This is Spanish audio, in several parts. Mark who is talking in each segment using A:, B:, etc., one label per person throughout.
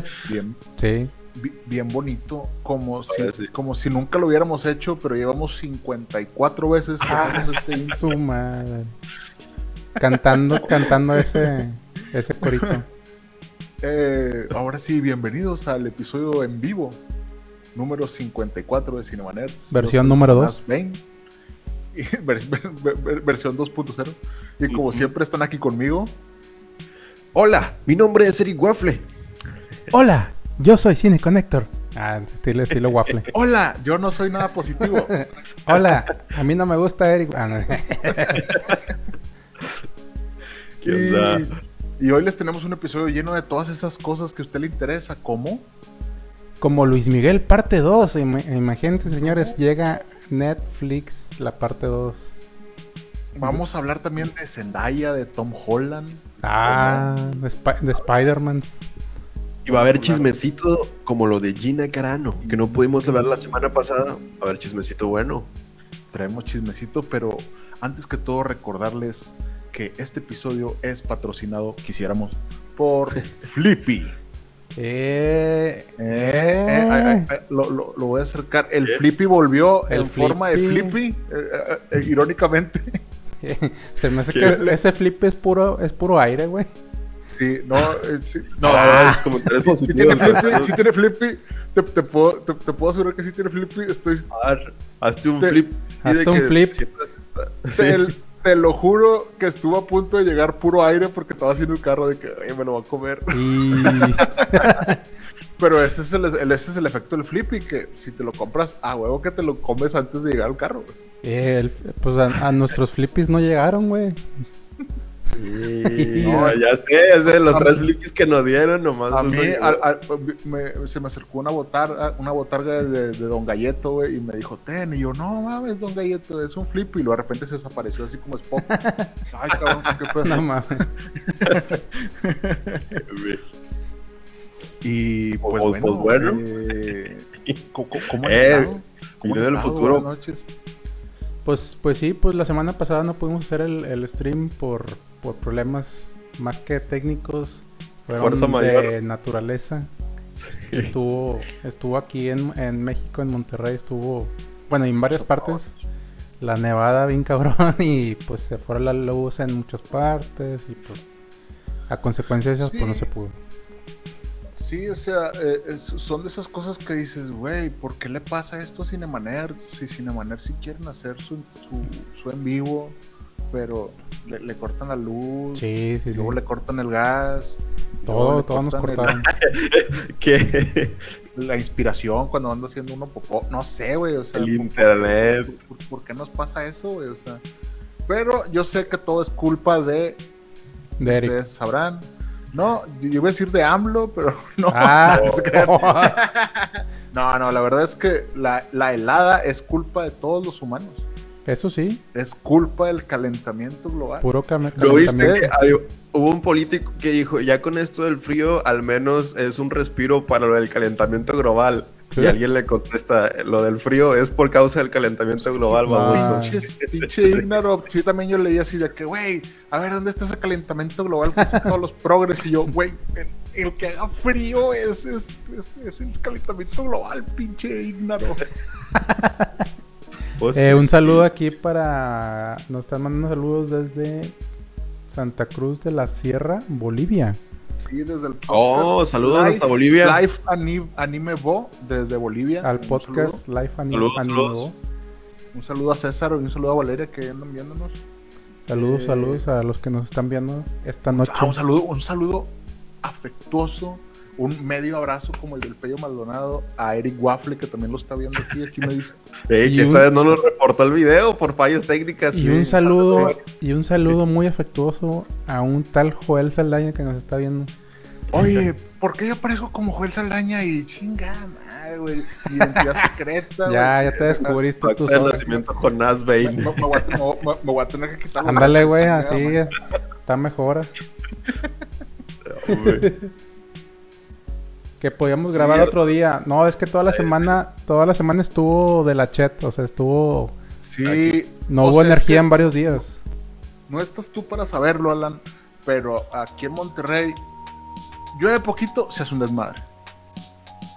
A: Sé,
B: Bien,
A: sí.
B: bi- bien bonito, como si,
C: ver, sí.
B: como si nunca lo hubiéramos hecho, pero llevamos 54 veces que hacemos este intro.
A: Su madre. Cantando, cantando ese, ese corito.
B: Eh, ahora sí, bienvenidos al episodio en vivo, número 54 de Cinema Nerds.
A: Versión número
B: Tomás
A: dos.
B: Bain, y vers- ver- ver- versión 2.0. Y como siempre están aquí conmigo,
C: Hola, mi nombre es Eric Waffle.
A: Hola, yo soy Cine Connector. Ah, estilo, estilo waffle.
B: hola, yo no soy nada positivo.
A: Hola, a mí no me gusta Eric. Ah, no.
C: ¿Qué onda?
B: Y, y hoy les tenemos un episodio lleno de todas esas cosas que a usted le interesa, como
A: Como Luis Miguel parte 2. Ima- Imagínense, señores, llega Netflix la parte 2.
B: Vamos a hablar también de Zendaya, de Tom Holland.
A: Ah, de, Spi- de Spider-Man.
C: Y va a haber chismecito como lo de Gina Carano, que no pudimos hablar la semana pasada. Va a haber chismecito bueno.
B: Traemos chismecito, pero antes que todo recordarles que este episodio es patrocinado, quisiéramos, por Flippy.
A: Eh,
B: Eh, eh, ay, ay, lo, lo- lo voy a acercar. El. Flippy volvió
A: El
B: en forma de
A: Flippy.
B: Flippy, eh, eh, eh, irónicamente.
A: Se me hace
C: ¿Qué?
A: que ese flip es puro, es puro aire, güey.
B: Sí, no, eh, sí, no,
C: Ah, como tres
B: sí, sí tiene. Flippy, sí tiene Flippy. Te, te puedo, te, te puedo asegurar que sí tiene Flippy. Estoy
C: Ar, Hazte un
B: Te-
C: flip.
A: hazte un flip.
C: siempre
B: Te,
C: Sí.
B: te lo juro que estuvo a punto de llegar puro aire porque estaba haciendo el carro de que "Ay, me lo va a comer. Pero ese es, el, el- ese es el efecto del flippy, que si te lo compras a huevo que te lo comes antes de llegar al carro. güey.
A: el- pues a, a nuestros flippies no llegaron, güey.
C: Sí, no, ya sé, ya sé, los
B: A
C: tres flips que nos dieron nomás.
B: A mí al- me- se me acercó una botarga, una botarga de, de Don Galleto, güey, y me dijo, ten, y yo, no mames, Don Galleto, es un flippy, y luego de repente se desapareció así como Spock. Ay, cabrón, qué pedo.
A: No mames.
B: Y pues,
C: Pues-
B: bueno,
C: pues bueno.
B: eh, ¿cómo, cómo
C: Eh,
B: estado? ¿Cómo
C: del futuro.
B: Buenas noches.
A: Pues, pues sí, pues la semana pasada no pudimos hacer el, el stream por, por problemas más que técnicos. Fueron
C: Fuerza
A: de
C: mayor.
A: naturaleza. Estuvo, estuvo aquí en, en México, en Monterrey, estuvo, bueno, en varias partes. La nevada bien cabrón y pues se fue la luz en muchas partes y pues a consecuencia de esas pues no se pudo.
B: Sí, o sea, eh, es- son de esas cosas que dices, güey, ¿por qué le pasa esto a Cinemaner? Si Cinemaner sí quieren hacer su, su, su en vivo, pero le, le cortan la luz,
A: Sí, sí,
B: y
A: sí.
B: luego le cortan el gas,
A: Todo, todo nos
B: el-
A: cortaron.
C: Que
B: la inspiración cuando ando haciendo uno popó, no sé, güey, o sea,
C: el
B: ¿por-
C: internet.
B: ¿por, por- por qué nos pasa eso, güey? O sea, pero yo sé que todo es culpa de,
A: De Eric.
B: ustedes sabrán. No, yo iba a decir de AMLO, pero no.
A: Ah,
B: no. No, no, la verdad es que la, la helada es culpa de todos los humanos.
A: Eso sí,
B: Es culpa del calentamiento global.
A: puro cam-
C: ¿Lo viste?
A: calentamiento.
C: Que hay- hubo un político que dijo, ya con esto del frío, al menos es un respiro para lo del calentamiento global. Y alguien le contesta, lo del frío es por causa del calentamiento global.
B: Pinches- Pinche ignaro. Sí, también yo leí así de que, güey, a ver, ¿dónde está ese calentamiento global que hacen todos los progres? Y yo, güey, el, el que haga frío es, es, es, es el calentamiento global, pinche ignaro.
C: Pues
A: Eh,
C: sí.
A: un saludo aquí para. Nos están mandando saludos desde Santa Cruz de la Sierra, Bolivia.
B: Sí, desde el
C: Oh,
B: podcast
C: saludos
B: Live-
C: hasta Bolivia.
B: Live Anime, Anime Bo, desde Bolivia.
A: Al
B: Un
A: podcast Live Anime.
C: Saludos,
A: Anime
C: saludos.
A: Bo.
B: Un saludo a César y un saludo a Valeria que andan viéndonos.
A: Saludos,
B: Eh,
A: saludos a los que nos están viendo esta noche.
B: Ah, un saludo, un saludo afectuoso un medio abrazo como el del Pello Maldonado a Eric Waffle, que también lo está viendo aquí, aquí me dice.
C: Eh,
A: Y
C: que esta
A: un-
C: vez no nos reportó el video por fallas técnicas.
A: Y
C: Sí.
A: un saludo,
B: sí.
A: y un saludo muy afectuoso a un tal Joel Saldaña que nos está viendo.
B: Oye, ¿por qué yo parezco como Joel Saldaña y chinga madre, güey? Identidad secreta,
A: Ya,
B: güey.
A: ya te descubriste
C: Acta de nacimiento
B: Me,
C: Bane.
B: me- me voy a, te- me me- voy a tener que quitar
A: Ándale, güey, así está mejor.
C: Hombre.
A: Que podíamos grabar otro día. No, es que toda la semana, toda la semana estuvo de la chat, o sea, estuvo,
B: Sí.
A: no
B: o
A: hubo
B: sea, es
A: energía
B: que
A: en varios días.
B: No estás tú para saberlo, Alan, pero aquí en Monterrey, llueve poquito, se hace un desmadre.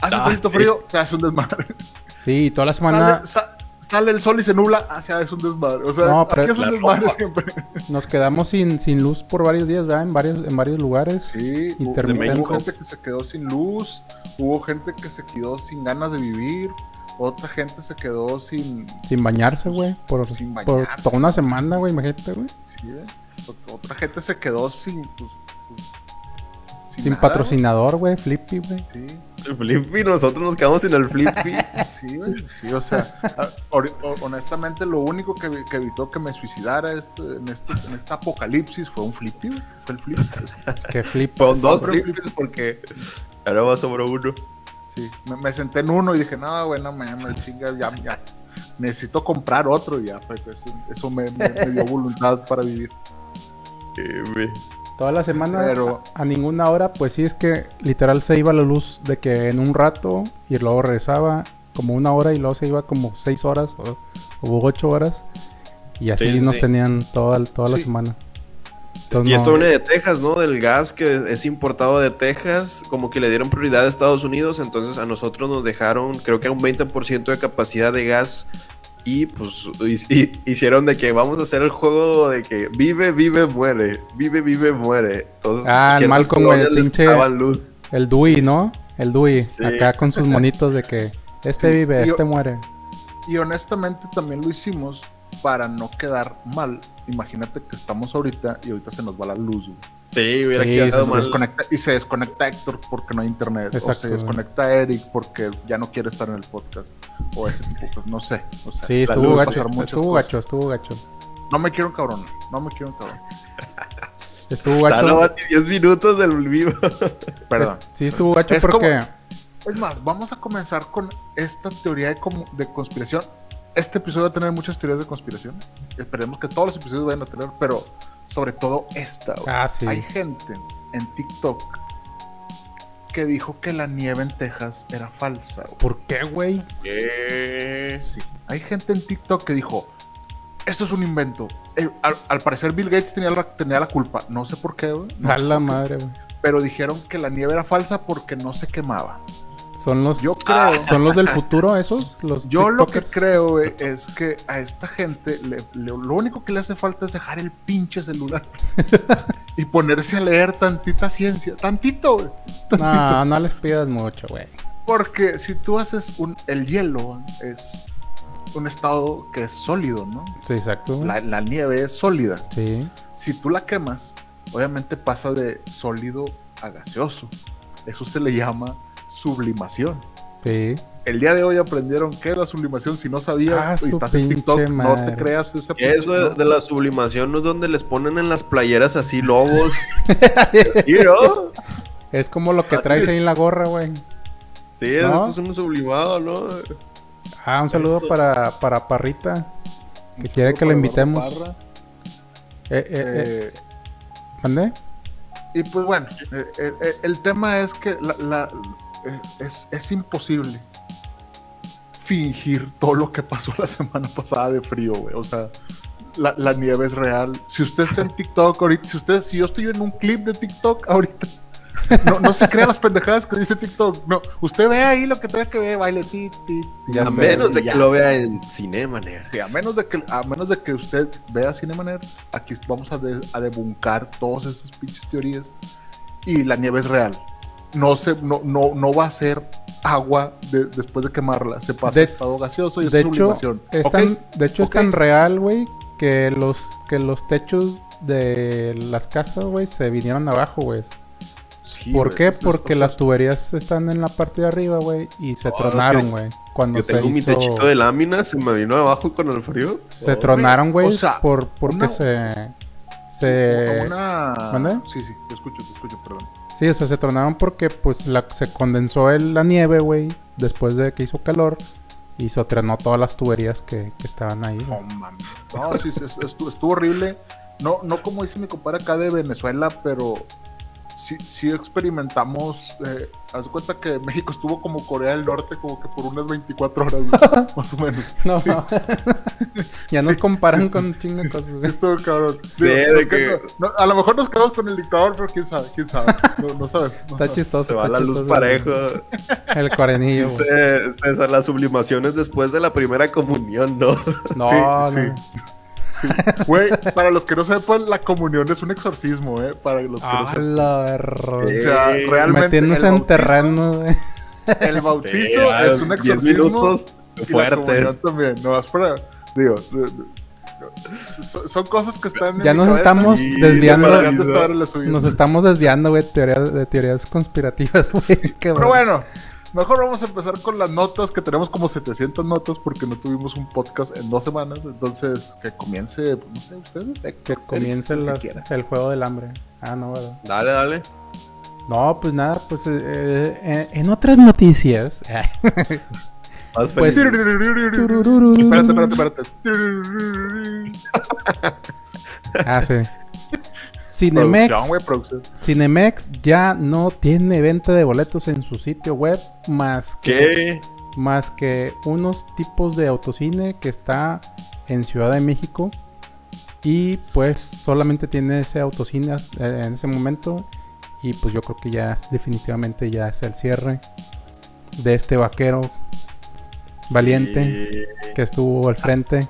B: Hace
C: Ah,
B: poquito
C: sí.
B: frío, se hace un desmadre.
A: Sí, y toda la semana
B: Sale, sa- sale el sol y se nubla, ah, se hace un desmadre. O sea,
A: No,
B: aquí es un desmadre siempre.
A: nos quedamos sin, sin luz por varios días, ¿verdad? En varios, en varios lugares.
B: Sí, hubo, gente que se quedó sin luz, hubo gente que se quedó sin ganas de vivir, otra gente se quedó sin...
A: Sin bañarse, güey. Por,
B: Sin
A: por
B: bañarse.
A: toda una semana, güey, imagínate, güey.
B: sí, ¿eh? Ot- Otra gente se quedó sin... pues, pues,
A: Sin
B: nada,
A: patrocinador, güey, Flippy, güey.
B: Sí.
C: El Flippy, nosotros nos quedamos sin el Flippy.
B: Sí, güey, sí, o sea, honestamente lo único que, vi- que evitó que me suicidara este, en, este, en este apocalipsis fue un flippy, fue el flippy.
A: Que flip.
C: Con dos Flippys porque ahora va sobre uno.
B: Sí, me, me senté en uno y dije, no, güey, no mames, chinga, ya, ya, necesito comprar otro y ya, pues, eso, eso me, me- me dio voluntad para vivir.
C: Eh.
A: Toda la semana,
B: Pero-
A: a, a ninguna hora, pues sí es que literal se iba la luz de que en un rato y luego regresaba como una hora y luego se iba como seis horas o, o ocho horas. Y así
C: Sí, sí,
A: nos
C: sí.
A: tenían toda, toda la semana. Entonces,
C: Y esto
A: no-
C: viene de Texas, ¿no? Del gas que es importado de Texas, como que le dieron prioridad a Estados Unidos, entonces a nosotros nos dejaron, creo que a un 20% de capacidad de gas y pues hi- hicieron de que vamos a hacer el juego de que vive, vive, muere, vive, vive, muere. Entonces,
A: Ah, Malcolm, güey, el pinche-
C: luz.
A: El Dewey, ¿no? El Dewey.
C: Sí.
A: Acá con sus monitos de que este vive, este muere.
B: Y honestamente también lo hicimos para no quedar mal. Imagínate que estamos ahorita y ahorita se nos va la luz, güey.
C: Sí, hubiera
A: Sí,
C: quedado
A: se
B: Se
C: mal.
B: desconecta- y se desconecta Héctor porque no hay internet. o se desconecta Eric porque ya no quiere estar en el podcast. O ese tipo de cosas, no sé. O sea,
A: Sí, estuvo gacho, estuvo gacho, estuvo gacho.
B: No me quiero cabrón, no me quiero cabrón.
A: Estuvo
C: no,
A: gacho.
C: van ni 10 minutos del vivo.
B: Perdón.
A: Sí, estuvo gacho
B: Es
A: porque...
B: Es más, vamos a comenzar con esta teoría de, como- de conspiración. Este episodio va a tener muchas teorías de conspiración. Esperemos que todos los episodios vayan a tener, pero sobre todo esta. güey.
A: Ah, sí.
B: Hay gente en TikTok que dijo que la nieve en Texas era falsa. güey.
A: ¿Por qué, güey?
C: ¿Qué?
B: Sí. Hay gente en TikTok que dijo, esto es un invento. Eh, al, al parecer Bill Gates tenía la, tenía la culpa. No sé por qué, güey. No
A: A la
B: qué,
A: madre, güey.
B: Pero dijeron que la nieve era falsa porque no se quemaba.
A: Son los,
B: Yo creo...
A: ¿Son los del futuro esos? Los
B: Yo lo que creo güey, es que a esta gente le- le- lo único que le hace falta es dejar el pinche celular y ponerse a leer tantita ciencia, tantito, güey, tantito.
A: No, no les pidas mucho, güey.
B: Porque si tú haces un, el hielo es un estado que es sólido, ¿no?
A: Sí, exacto.
B: La, la nieve es sólida.
A: Sí.
B: Si tú la quemas, obviamente pasa de sólido a gaseoso. Eso se le llama sublimación.
A: Sí.
B: El día de hoy aprendieron qué es la sublimación. Si no sabías
A: Ah,
B: y
A: su
B: estás en TikTok, no te creas esa
C: Eso de, la sublimación no es donde les ponen en las playeras así lobos. ¿Sí, no?
A: Es como lo que traes ahí en la gorra, güey.
C: Sí,
A: ¿No?
C: esto es un sublimado, ¿no?
A: Ah, un saludo
C: Esto-
A: para, para Parrita.
B: Un
A: que quiere que lo invitemos.
B: Parra.
A: Eh, eh, eh,
B: Eh,
A: ¿Mandé?
B: y pues bueno, eh, eh, el tema es que la, la- es, es imposible fingir todo lo que pasó la semana pasada de frío, güey. O sea, la, la nieve es real. Si usted está en TikTok ahorita, si usted, si yo estoy en un clip de TikTok ahorita, no, no se crea las pendejadas que dice TikTok. No, usted ve ahí lo que tenga que ver, baile, ti, ti,
C: A menos de
B: ya.
C: que lo vea en Cinema Nerd.
B: Sí, a menos de que a menos de que usted vea Cinema Nerds, aquí vamos a, de- a debuncar todas esas pinches teorías y la nieve es real. No se no no, no va a ser agua de- después de quemarla, se pasa
A: De-
B: a estado gaseoso y
A: De
B: es
A: hecho,
B: sublimación.
A: es de hecho es tan real, güey, que los, que los techos de las casas, güey, se vinieron abajo, güey.
B: Sí,
A: ¿Por
B: güey,
A: qué?
B: esas
A: Porque las tuberías están en la parte de arriba, güey, y se
C: Oh,
A: tronaron,
C: es que
A: güey. Cuando
C: Yo
A: se
C: tengo mi techito de lámina, se me vino abajo con el frío.
A: Se tronaron, güey,
B: o sea,
A: por, porque
B: una-
A: se... Se...
B: Una...
A: ¿Mande?
B: Sí, sí, te escucho, te escucho, perdón.
A: Sí, o sea, se tronaron porque pues la, se condensó el- la nieve, güey, después de que hizo calor y se trenó todas las tuberías que, que estaban ahí.
B: No mames. No, sí, sí, es- estuvo, estuvo horrible. No, no como dice mi compadre acá de Venezuela, pero sí, sí experimentamos. Eh, haz cuenta que México estuvo como Corea del Norte, como que por unas 24 horas, más o menos.
A: No, ya nos comparan con de cosas.
B: Estuvo cabrón.
C: Sí,
B: Digo,
C: de
B: no,
C: que-
B: no, a lo mejor nos quedamos con el dictador, pero quién sabe, quién sabe. No, no no
A: Está
B: sabes.
A: chistoso.
C: Se va la luz parejo.
A: El.
C: Dice César, las sublimaciones después de la primera comunión, ¿no?
A: No,
B: Sí,
A: no.
B: Sí. Sí. Güey, para los que no sepan, la comunión es un exorcismo, ¿eh? Para los que no
A: A
B: sepan.
A: la.
B: O sea,
C: Sí.
B: realmente
A: Metiéndose
B: el
A: en
B: bautismo-
A: terreno, güey.
B: El bautizo
C: Sí,
B: es un
C: 10
B: exorcismo.
C: minutos
B: y la
C: fuertes.
B: también. No, espera. Digo, no, no, son, son cosas que están. en
A: Ya
B: mi
A: nos estamos
B: y
A: desviando.
B: deberían de estar en la suya.
A: Nos estamos desviando, güey, de teorías conspirativas, güey.
B: Pero bueno, mejor vamos a empezar con las notas, que tenemos como 700 notas porque no tuvimos un podcast en dos semanas. Entonces, que comience, pues, no sé, ustedes. eh,
A: Que comience
B: el que
A: juego del hambre. Ah, no, ¿verdad?
C: Dale, dale.
A: No, pues nada, pues eh, eh, en otras noticias.
C: Más
A: Pues-
C: feliz.
B: Espérate, espérate, espérate.
A: ah, sí. Cinemex,
B: Producción.
A: Cinemex ya no tiene venta de boletos en su sitio web más que,
C: ¿Qué?
A: más que unos tipos de autocine que está en Ciudad de México y pues solamente tiene ese autocine eh, en ese momento y pues yo creo que ya es- definitivamente ya es el cierre de este vaquero valiente que estuvo al frente.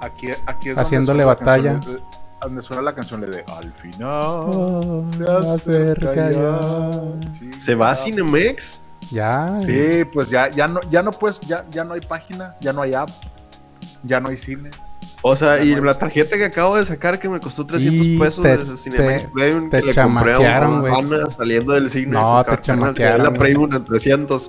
B: Aquí, aquí es
A: Haciéndole batalla.
B: de- Donde suena la canción de Al final
A: Oh,
B: se acerca ya. Sí,
C: ¿Se va a
B: ya.
C: Cinemex?
A: Ya.
B: Sí, pues ya, ya no, ya no pues, ya, ya no hay página, ya no hay app, ya no hay cines.
C: O sea, y
B: Ya
C: la tarjeta que acabo de sacar que me costó 300
A: Y
C: pesos
A: te-
C: de Cinemex
A: te-
C: Premium
A: te
C: que le compré a una saliendo del cine.
A: No, te chamaquearon,
C: La. Premium en 300.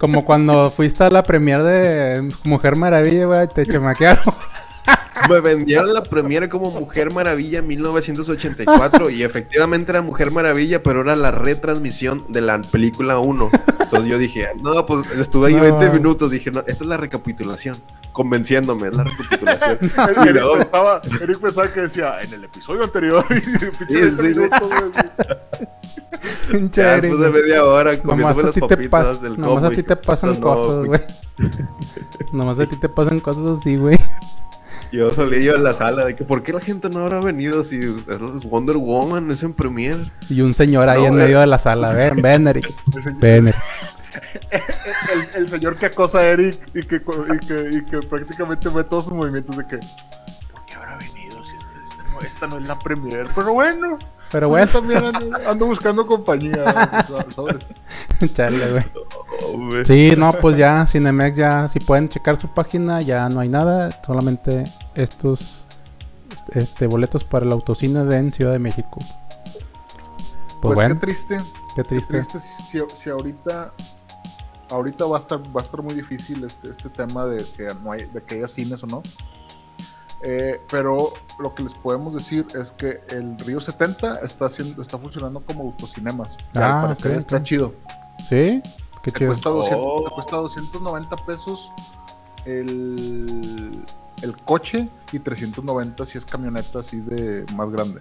A: Como cuando fuiste a la premier de Mujer Maravilla, güey, te chamaquearon.
C: Me vendieron la premiere como Mujer Maravilla en 1984 y efectivamente era Mujer Maravilla, pero era la retransmisión de la película 1. Entonces yo dije, no, pues estuve ahí
A: No.
C: 20 minutos. Dije, no, esta es la recapitulación. Convenciéndome, es la recapitulación.
B: Eric, Eric pensaba, Eric pensaba que decía en el episodio anterior. y pinche
C: Sí, sí, sí.
A: Eric,
C: después de media hora comiéndome
A: a
C: las
A: ti te
C: papitas
A: pas-
C: del
A: nomás a ti te pasan
C: no,
A: cosas,
C: güey.
A: güey. Nomás a ti te pasan cosas así, güey.
C: Yo salí yo en la sala de que ¿por qué la gente no habrá venido si es Wonder Woman es en Premiere?
A: Y un señor ahí
C: No,
A: en medio de la sala. Ven, ven, Eric.
B: El señor-
A: Ven, Eric.
B: el, el señor que acosa a Eric y que, y que, y que prácticamente ve todos sus movimientos de que ¿por qué habrá venido si esta no, esta no es la premier? Pero bueno,
A: Pero
B: yo
A: bueno,
B: también ando, ando buscando compañía. ¿sabes?
A: chale, güey.
C: Oh, güey.
A: Sí, no, pues ya, Cinemex ya, si pueden checar su página, ya no hay nada. Solamente estos este, boletos para el autocine de en Ciudad de México. Pues,
B: Pues,
A: bueno,
B: qué triste,
A: qué
B: qué
A: triste.
B: triste si, si ahorita ahorita va a estar va a estar muy difícil este, este tema de que no hay de que haya cines o no. Eh, pero lo que les podemos decir es que el Río 70 está haciendo, está funcionando como autocinemas.
A: Ah,
B: al parecer
A: ok,
B: está chido.
A: ¿Sí? Qué
B: Te
A: chido.
B: cuesta, 200,
C: Oh.
B: te cuesta 290 pesos el, el coche y 390 si es camioneta así de más grande.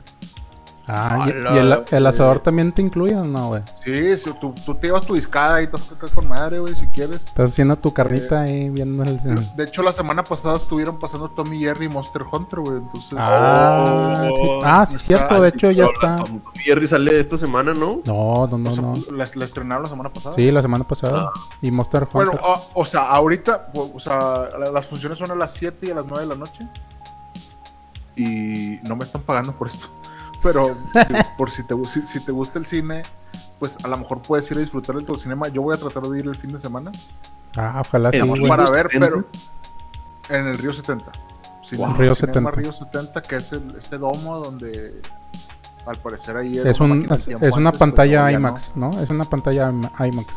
A: Ah, y, el, el asador también te incluye o no, güey?
B: Sí, si tú, tú te llevas tu discada y estás acá con madre, güey, si quieres.
A: Estás haciendo tu carnita ahí viendo el...
B: De hecho, la semana pasada estuvieron pasando Tommy Jerry y Monster Hunter, güey. Entonces,
A: Ah, sí, ah, sí,
B: Está-
A: cierto, de hecho ya está.
C: Tom Jerry sale esta semana, ¿no?
A: No, no,
B: o
A: no,
B: sea,
A: no.
B: La, la estrenaron la semana pasada.
A: Sí, la semana pasada. Y Monster
B: Bueno,
A: Hunter.
B: ah, o sea, ahorita, o o sea, la- las funciones son a las 7 y a las 9 de la noche. Y no me están pagando por esto. Pero por si te, si, si te gusta el cine, pues a lo mejor puedes ir a disfrutar del cinema. Yo voy a tratar de ir el fin de semana
A: Ah, ojalá sí,
C: el
B: para ver,
C: 70.
B: pero en el Río 70. Cinema,
A: Río
B: Cinema
A: 70.
B: Río 70, que es el, este domo donde Al parecer ahí
A: Es,
B: una
A: un, es, es una
B: antes,
A: pantalla
B: ya no.
A: IMAX, ¿no? Es una pantalla IMAX.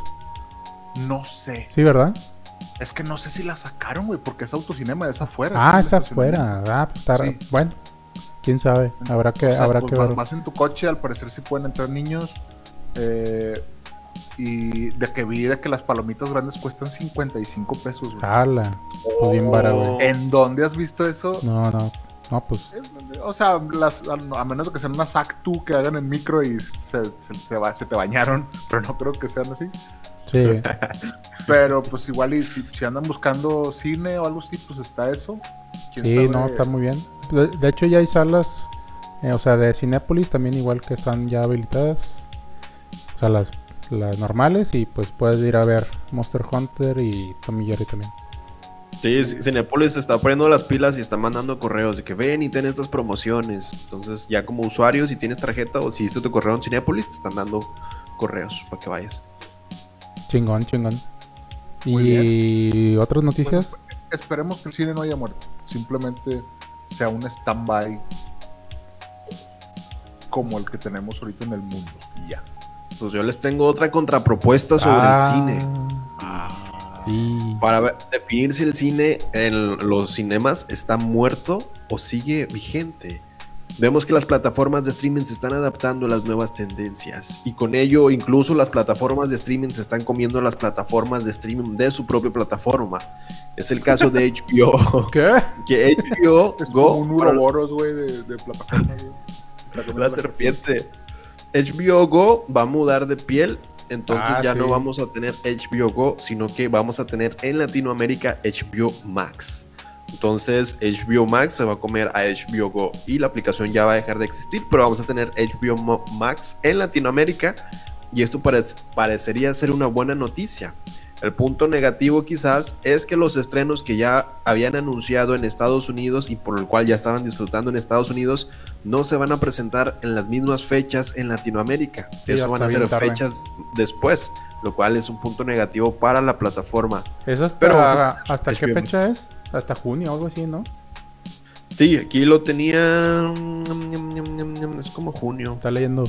B: No sé.
A: Sí, ¿verdad?
B: Es que no sé si la sacaron, güey, porque es autocinema, es afuera.
A: Ah,
B: es
A: es afuera. Ah, pues está...
B: Sí.
A: Bueno, quién sabe. Habrá que,
B: O sea,
A: habrá
B: pues
A: que
B: vas,
A: ver.
B: vas en tu coche, al parecer sí pueden entrar niños. eh, y de que vi de que las palomitas grandes cuestan 55 pesos, güey.
A: Jala. Pues bien vara, güey.
B: ¿En dónde has visto eso?
A: No, no. No, pues.
B: O sea, las, a menos de que sean unas Actu que hagan en micro y se, se- te va- se te bañaron, pero no creo que sean así.
A: Sí.
B: Pero pues igual y si, si andan buscando cine o algo así, pues está eso. ¿Quién
A: Sí,
B: sabe?
A: no, está muy bien. De, de hecho, ya hay salas, eh, o sea, de Cinépolis también igual que están ya habilitadas. O sea, las, las normales y pues puedes ir a ver Monster Hunter y Tommy Jerry también.
C: Sí, Cinepolis está poniendo las pilas y está mandando correos de que ven y ten estas promociones. Entonces, ya como usuario, si tienes tarjeta o si hiciste tu correo en Cinepolis, te están dando correos para que vayas.
A: Chingón, chingón.
B: Muy
A: y otras
B: Pues,
A: noticias.
B: esperemos que el cine no haya muerto. Simplemente sea un stand-by como el que tenemos ahorita en el mundo. Y ya.
C: Pues yo les tengo otra contrapropuesta sobre
A: Ah,
C: el cine.
A: Sí.
C: Para ver- definir si el cine en los cinemas está muerto o sigue vigente. Vemos que las plataformas de streaming se están adaptando a las nuevas tendencias y con ello incluso las plataformas de streaming se están comiendo las plataformas de streaming de su propia plataforma. Es el caso de HBO,
A: ¿Qué?
C: que HBO
B: Es como
C: Go
B: un uroboros, güey, de, de
C: la serpiente. HBO Go va a mudar de piel, entonces
A: Ah,
C: ya
A: sí.
C: no vamos a tener HBO Go, sino que vamos a tener en Latinoamérica HBO Max. Entonces HBO Max se va a comer a HBO Go y la aplicación ya va a dejar de existir, pero vamos a tener HBO Max en Latinoamérica y esto parec- parecería ser una buena noticia. El punto negativo quizás es que los estrenos que ya habían anunciado en Estados Unidos y por el cual ya estaban disfrutando en Estados Unidos no se van a presentar en las mismas fechas en Latinoamérica.
A: Sí,
C: Eso van a ser
A: tarde.
C: fechas después, lo cual es un punto negativo para la plataforma.
A: ¿Eso hasta,
C: Pero,
A: hasta qué fecha es? Hasta junio o algo así, ¿no?
C: Sí, aquí lo tenía... Es como junio.
A: Está leyendo.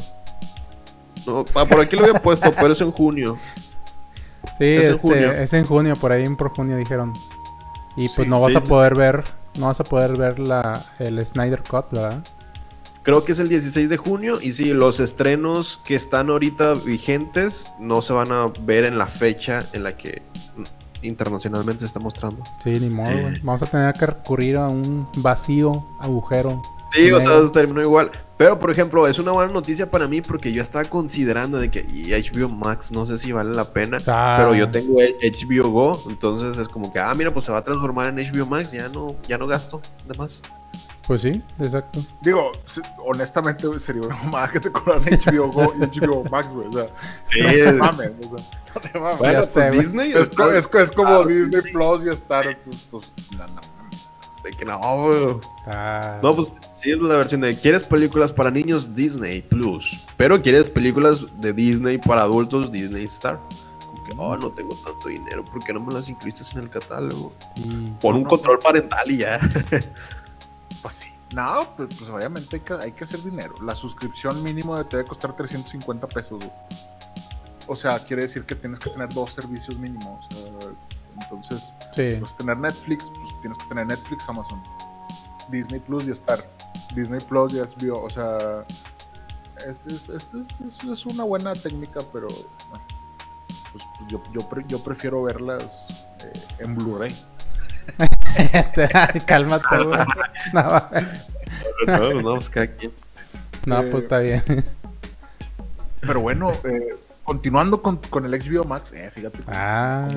C: No, ah, por aquí lo había puesto, pero es en junio.
A: Sí,
C: Es en
A: este,
C: junio.
A: es en junio, por ahí por junio dijeron. Y pues
B: Sí,
A: no vas
C: sí,
A: a
C: sí.
A: poder ver, no vas a poder ver la, el Snyder Cut, ¿verdad?
C: Creo que es el 16 de junio y sí, los estrenos que están ahorita vigentes no se van a ver en la fecha en la que mm, internacionalmente se está mostrando.
A: Sí, ni modo,
C: Eh.
A: güey. Vamos a tener que recurrir a un vacío agujero.
C: Sí, o sea, terminó igual. Pero, por ejemplo, es una buena noticia para mí porque yo estaba considerando de que HBO Max no sé si vale la pena.
A: Ah.
C: Pero yo tengo HBO Go, entonces es como que, ah, mira, pues se va a transformar en HBO Max, ya no, ya no gasto de más.
A: Pues sí, exacto.
B: Digo, se- honestamente, güey, sería una mamada que te cobran HBO Go y HBO Max, güey. O sea,
C: Sí,
B: no te mames, o sea, te.
C: Bueno,
A: Ya
C: pues
A: sé.
C: Disney
B: es, co- es, co- es como
C: Ah,
B: Disney Plus y Star, pues, pues, no,
C: de que no, güey.
A: Ah,
C: No, pues sí es la versión de ¿Quieres películas para niños? Disney Plus. Pero ¿quieres películas de Disney para adultos? Disney Star. Como que, oh, no tengo tanto dinero, ¿por qué no me las incluiste en el catálogo? Pon un
B: No,
C: control parental y ya.
B: Pues sí. No, pues, pues obviamente hay que, hay que hacer dinero. La suscripción mínimo te debe costar 350 pesos, güey. O sea, quiere decir que tienes que tener dos servicios mínimos. entonces,
A: sí.
B: pues tener Netflix, pues tienes que tener Netflix, Amazon, Disney Plus y Star. Disney Plus y HBO, o sea, es, es, es, es- es- es una buena técnica, pero bueno, pues, pues, yo, yo, pre- yo prefiero verlas eh, en Blu-ray.
A: Cálmate, güey. No,
C: no, no, pues cada quien.
A: no,
B: Eh,
A: pues está bien.
B: Pero bueno, eh, continuando con, con el HBO Max, eh, fíjate.
A: Ah.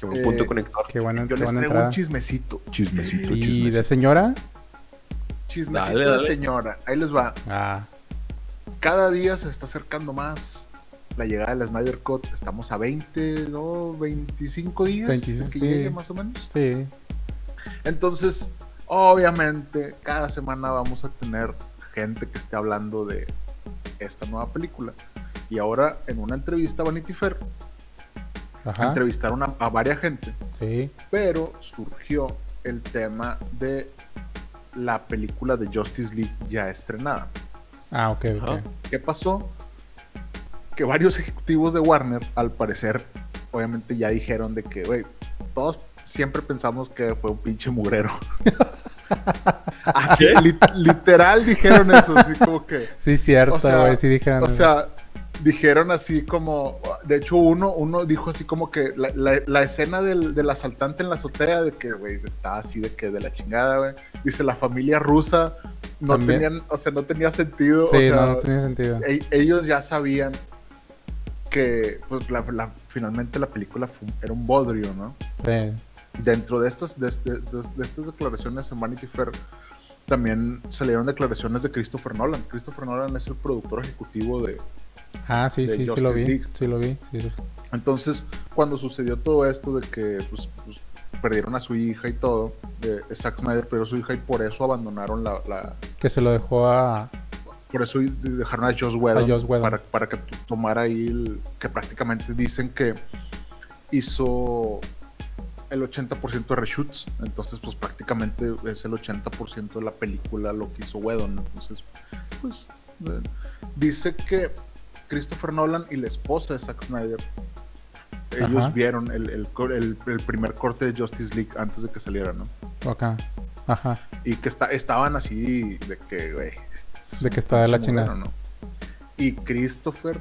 C: Qué buen
B: Eh,
C: punto conector.
A: qué buena,
B: Yo
A: qué
B: les
A: buena
B: traigo
A: entrada.
B: un chismecito. Chismecito,
A: ¿Y
B: chismecito.
A: de señora?
B: Chismecito
C: Dale,
B: de señora. Ahí les va.
A: Ah,
B: Cada día se está acercando más la llegada del Snyder Cut. Estamos a 20, no, 25 días
A: 25,
B: de que
A: sí.
B: llegue más o menos.
A: sí.
B: Entonces, obviamente, cada semana vamos a tener gente que esté hablando de esta nueva película. Y ahora, en una entrevista a Vanity Fair,
A: Ajá.
B: entrevistaron a, a varias gente,
A: Sí.
B: pero surgió el tema de la película de Justice League ya estrenada.
A: Ah, ok, ok.
B: ¿Qué pasó? Que varios ejecutivos de Warner, al parecer, obviamente ya dijeron de que, güey, todos siempre pensamos que fue un pinche mugrero. Así, li- literal dijeron eso, así como que.
A: Sí, cierto,
B: O sea,
A: güey. sí dijeron.
B: O sea, dijeron así como. De hecho, uno, uno dijo así como que la, la- la escena del, del asaltante en la azotea, de que, güey, estaba así de que de la chingada, güey. Dice la familia rusa, no
A: También.
B: tenían, o sea, no tenía sentido.
A: sí,
B: o sea,
A: no, no tenía sentido.
B: e- ellos ya sabían que, pues, la, la- finalmente la película fue era un bodrio, ¿no?
A: Sí.
B: Dentro de estas, de, de- de- de estas declaraciones en Vanity Fair, también salieron declaraciones de Christopher Nolan. Christopher Nolan es el productor ejecutivo de,
A: Ah, sí, sí, sí lo vi. Sí lo vi. Sí, sí.
B: Entonces, cuando sucedió todo esto de que pues, pues, perdieron a su hija y todo, de, Zack Snyder perdió a su hija y por eso abandonaron la, la-
A: Que se lo dejó a.
B: por eso dejaron a Joss Whedon,
A: A Joss Whedon.
B: Para, para que tomara ahí el, que prácticamente dicen que hizo el 80% de reshoots, entonces pues prácticamente es el 80% de la película lo que hizo Whedon, entonces pues eh, dice que Christopher Nolan y la esposa de Zack Snyder ellos
A: Ajá.
B: vieron el, el cor- el- el primer corte de Justice League antes de que saliera, ¿no?
A: Acá. Ajá.
B: Y que está, estaban así de que, güey.
A: De que está de la chingada.
B: ¿no? Y Christopher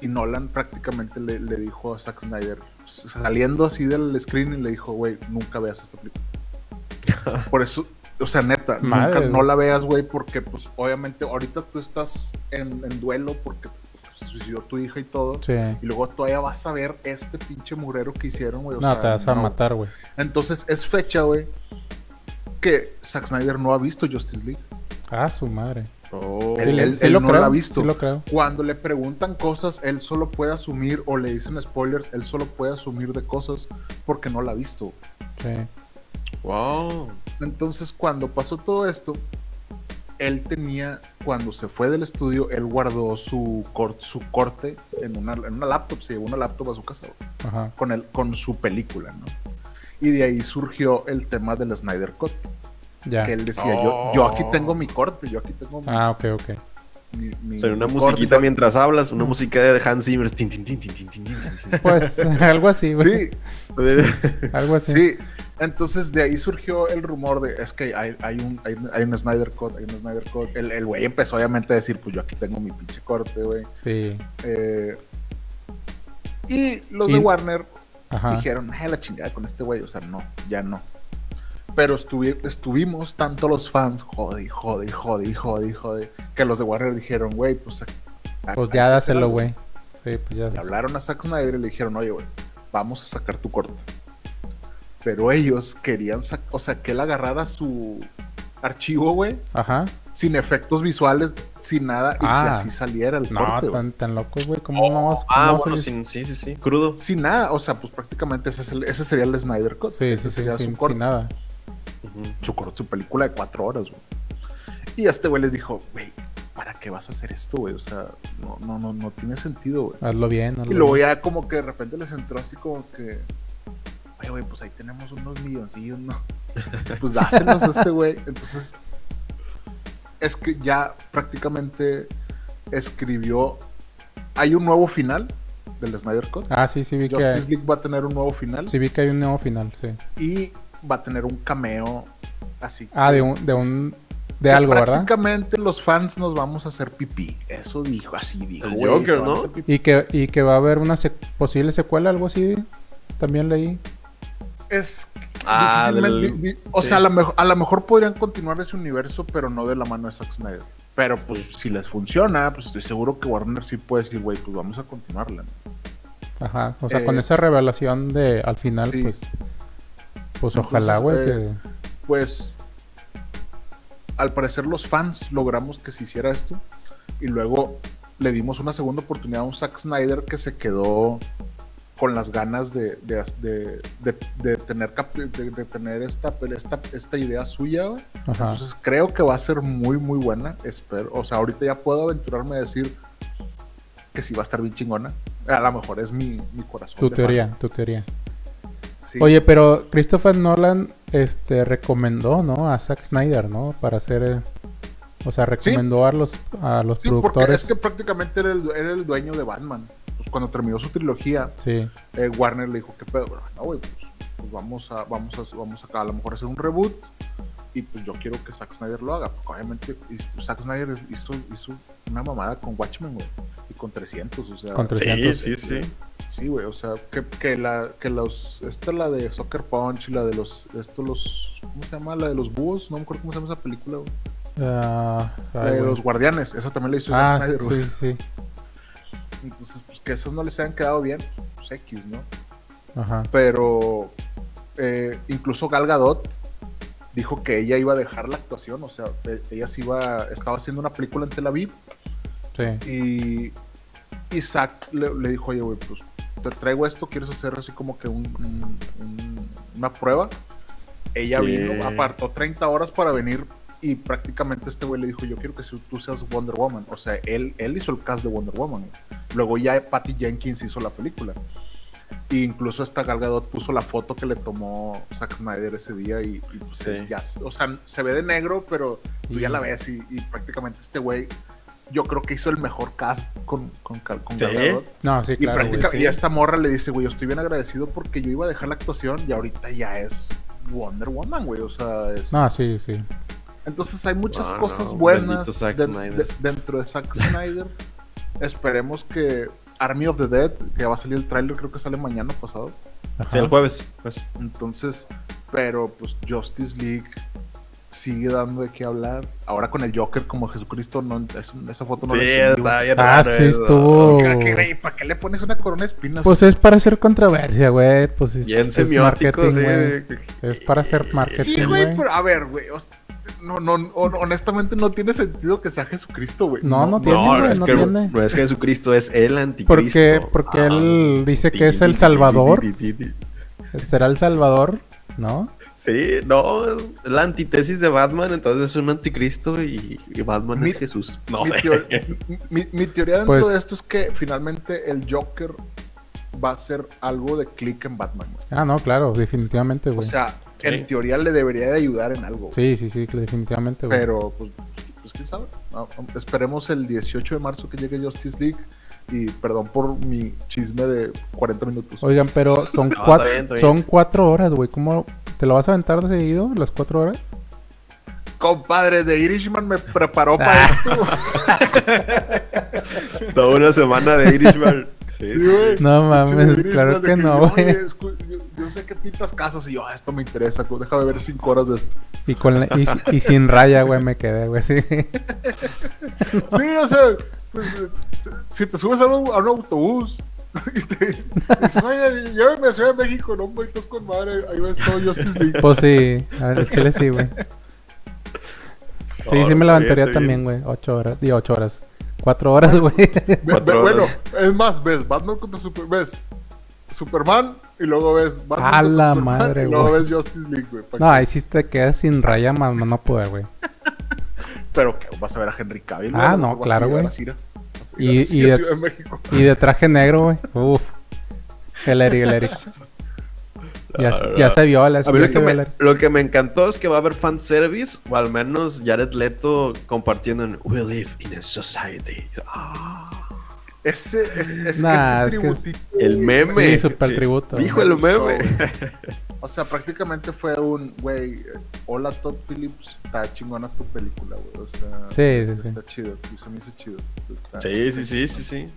B: y Nolan prácticamente le, le dijo a Zack Snyder, saliendo así del screen, y le dijo, güey, nunca veas esta película. Por eso, o sea, neta,
A: Madre,
B: nunca, no la veas, güey, porque, pues, obviamente, ahorita tú estás en, en duelo porque suicidó tu hija y todo.
A: Sí.
B: Y luego todavía vas a ver este pinche murero que hicieron, güey.
A: No,
B: sea,
A: te vas a matar, güey.
B: Entonces es fecha, güey, que Zack Snyder no ha visto Justice League.
A: Ah, su madre.
C: Oh.
B: Él- él-
A: Sí
B: él
A: lo
B: no
A: creo,
B: la ha visto.
A: Sí lo creo.
B: Cuando le preguntan cosas, él solo puede asumir, o le dicen spoilers, él solo puede asumir de cosas porque no la ha visto.
A: Sí.
C: Wow.
B: Entonces, cuando pasó todo esto, él tenía, cuando se fue del estudio, él guardó su, cor- su corte en una, en una laptop, se llevó una laptop a su casa
A: Ajá.
B: con, el, con su película, ¿no? Y de ahí surgió el tema del Snyder Cut,
A: Ya.
B: que él decía, yo, yo aquí tengo mi corte, yo aquí tengo mi,
A: Ah, ok, ok.
B: mi- mi-
C: O sea, una musiquita
B: corte".
C: mientras hablas, una música de Hans Zimmer. tin, tin, tin, tin, tin, tin, tin, tin.
A: Pues algo así, güey.
B: Sí,
A: Algo así.
B: Sí, entonces de ahí surgió el rumor de es que hay, hay un, hay, hay un Snyder Cut, hay un Snyder Cut. El, el güey empezó obviamente a decir, pues yo aquí tengo mi pinche corte, güey.
A: Sí.
B: Eh, y los
A: Y-
B: de Warner
A: Ajá.
B: dijeron, ay, la chingada con este güey, o sea, no, ya no. Pero estuvi- estuvimos tanto los fans, jode, jode, jode, jode, jode, que los de Warner dijeron, güey, pues... a- a-
A: Pues ya dáselo,
B: algo".
A: güey. Sí, pues ya.
B: Le hablaron a Zack Snyder y le dijeron, oye, güey, vamos a sacar tu corte. Pero ellos querían, o sea, que él agarrara su archivo, güey,
A: Ajá.
B: sin efectos visuales, sin nada, y
A: Ah.
B: que así saliera el
A: No,
B: corte, güey.
A: tan, tan loco, güey. ¿Cómo no vas
C: Ah,
A: cómo
C: bueno, sin- sí, sí, sí. Crudo.
B: Sin nada, o sea, pues prácticamente ese, es el- ese sería el Snyder Cut.
A: Sí,
B: ese
A: sí, sí,
B: sería
A: sin,
B: su corte.
A: sin nada.
B: Su, corte, su película de cuatro horas, güey. Y este güey les dijo, güey, ¿para qué vas a hacer esto, güey? O sea, no, no, no, no tiene sentido, güey.
A: Hazlo bien, hazlo
B: Y luego
A: bien.
B: ya como que de repente les entró así como que, oye, güey, pues ahí tenemos unos milloncillos, ¿no? Pues dáselos a este güey. Entonces, es que ya prácticamente escribió, hay un nuevo final del Snyder Cut.
A: Ah, sí, sí vi que
B: Justice League va a tener un nuevo final
A: sí vi que hay un nuevo final, sí.
B: y va a tener un cameo así.
A: Ah,
B: que-
A: de un de un de algo, ¿verdad?
B: Prácticamente los fans nos vamos a hacer pipí. Eso dijo, así dijo.
C: El Joker, ¿no?
A: Y que y que va a haber una sec- posible secuela algo así. También leí.
B: Es
C: Ah,
B: difícilmente-
C: del-
B: di- di- o
C: sí.
B: sea, a lo, mejor, a lo mejor podrían continuar ese universo, pero no de la mano de Zack Snyder. Pero pues
C: Sí.
B: si les funciona, pues estoy seguro que Warner sí puede decir, güey, pues vamos a continuarla. ¿no?
A: Ajá, o sea,
B: Eh,
A: con esa revelación de al final
B: sí.
A: pues pues ojalá, güey,
B: eh, Pues al parecer los fans logramos que se hiciera esto y luego le dimos una segunda oportunidad a un Zack Snyder que se quedó con las ganas de, de, de- tener, de, tener esta, esta, esta idea suya. Entonces creo que va a ser muy, muy buena. Espero. O sea, ahorita ya puedo aventurarme a decir que sí va a estar bien chingona. A lo mejor es mi, mi corazón.
A: Tu teoría, tu teoría.
B: Sí.
A: Oye, pero Christopher Nolan este recomendó, ¿no? A Zack Snyder, ¿no? Para hacer eh, O sea, recomendó a los, a los
B: Sí, porque
A: productores.
B: es que prácticamente era el, era el dueño de Batman. Pues cuando terminó su trilogía,
A: Sí,
B: eh, Warner le dijo, ¿qué pedo? bro? No, güey, pues, pues vamos a, vamos a, vamos a, a lo mejor hacer un reboot y pues yo quiero que Zack Snyder lo haga. Porque obviamente y- Zack Snyder hizo, hizo una mamada con Watchmen, güey, y con 300, o sea.
A: Con 300.
C: Sí, sí, sí.
B: Sí, güey, o sea, que, que la, que los, esta la de Soccer Punch y la de los, esto los, ¿cómo se llama? La de los búhos, no me acuerdo cómo se llama esa película, güey.
A: Ah,
B: La
A: ay,
B: de los guardianes, esa también la hizo
A: Ah,
B: Snyder, güey.
A: sí, sí.
B: Entonces, pues que esas no les hayan quedado bien, pues X, ¿no?
A: Ajá.
B: Pero eh, incluso Gal Gadot dijo que ella iba a dejar la actuación, o sea, e- ella se iba, estaba haciendo una película en Tel Aviv
A: Sí.
B: y, y Zack le, le dijo, oye, güey, pues te traigo esto, ¿quieres hacer así como que un- un- un- una prueba? Ella
C: Sí.
B: vino, apartó 30 horas para venir y prácticamente este güey le dijo, yo quiero que tú seas Wonder Woman. O sea, él, él hizo el cast de Wonder Woman. güey. Luego ya Patty Jenkins hizo la película. E incluso esta Gal Gadot puso la foto que le tomó Zack Snyder ese día y, y, pues,
C: Sí.
B: ya, o sea, se ve de negro, pero tú ya la ves y, y prácticamente este güey, yo creo que hizo el mejor cast con, con, Gal- con Gal
C: Sí.
B: Gadot.
A: No, sí,
B: Y,
A: claro, güey.
C: sí.
B: y a esta morra le dice, güey, yo estoy bien agradecido porque yo iba a dejar la actuación y ahorita ya es Wonder Woman, güey. O sea, es...
A: No, sí, sí.
B: Entonces hay muchas
C: no,
B: cosas buenas de- de- dentro de Zack Snyder. Esperemos que Army of the Dead, que va a salir el tráiler, creo que sale mañana pasado.
A: Ajá.
C: Sí, el jueves. Pues.
B: Entonces, pero pues Justice League sigue dando de qué hablar. Ahora con el Joker como Jesucristo, no, es- esa foto no
C: Sí,
B: la entendí,
C: está bien
A: Ah, sí, estuvo.
B: ¿Para qué, güey? ¿Para qué le pones una corona de espinas?
A: Pues es para hacer controversia, güey. Pues es,
C: Bien
A: es
C: semiótico,
A: marketing,
C: sí.
A: Es para hacer marketing,
B: Sí, güey,
A: güey.
B: pero a ver, güey. o sea, No, no, hon- honestamente no tiene sentido que sea Jesucristo, güey.
A: No, no tiene,
C: No,
A: güey,
C: no es,
A: no
C: que,
A: tiene.
C: no es Jesucristo, es el anticristo.
A: Porque, porque
C: Ah.
A: él dice que es el Salvador. Será el Salvador, ¿no?
C: Sí, no, es la antítesis de Batman, entonces es un anticristo y, y Batman
B: Mi-
C: es Jesús. No
B: mi, mi- mi teoría dentro
A: Pues-
B: de esto es que finalmente el Joker va a ser algo de click en Batman, güey.
A: Ah, no, claro, definitivamente,
B: O
A: güey.
B: sea,
C: Sí.
B: en teoría le debería de ayudar en algo.
A: Sí, sí, sí, definitivamente, güey.
B: Pero, pues, pues quién sabe. No, esperemos el 18 de marzo que llegue Justice League. Y perdón por mi chisme de 40 minutos.
A: Oigan, pero son, cuatro,
C: bien, está bien.
A: son cuatro horas, güey. ¿Cómo te lo vas a aventar de seguido, las cuatro horas?
B: Compadre, de Irishman me preparó
A: Ah.
B: para esto.
C: Toda una semana de Irishman. Sí,
B: Sí.
A: No mames, claro que no, güey.
B: Yo, sé que pintas casas y yo, ah, esto me interesa. Déjame ver cinco horas de esto.
A: Y, con la- y, y sin raya, güey, me quedé, güey, sí.
B: Sí, o sea, pues, eh, si- si te subes a un, a un autobús y te dices, llévame a Ciudad de México, no, güey, estás con madre. Ahí va todo Justice League.
A: Pues sí, a ver, el chile sí, güey. Sí, sí me levantaría también, güey. Ocho horas, digo, ocho horas. Cuatro horas, güey.
B: Bueno, es más, ves Batman contra Super, ves Superman y luego ves Batman
A: A la
B: Superman,
A: madre,
B: y luego
A: güey.
B: ves Justice League, güey.
A: No,
B: que-
A: ahí sí te quedas sin raya, más no poder, güey.
B: Pero que vas a ver a Henry Cavill.
A: Ah,
B: güey,
A: no, claro, güey. Y- de-
B: Ciudad de México.
A: Y de traje negro, güey. Uf. El Eric, el Eric. Ya, ya se vio, la
C: lo que, me, lo que me encantó es que va a haber fanservice, o al menos Jared Leto compartiendo en We live in a society. Ah,
B: Ese, es, es,
A: Nah,
B: ese
A: es que es-
B: tributito,
C: el meme.
A: Sí, super tributo.
C: Dijo el meme.
B: O sea, prácticamente fue un, güey, hola Todd Phillips, está chingona tu película, güey. O sea,
A: Sí, sí, sí.
B: está chido, se me hizo chido. Está-
C: Sí, sí, sí, sí, sí.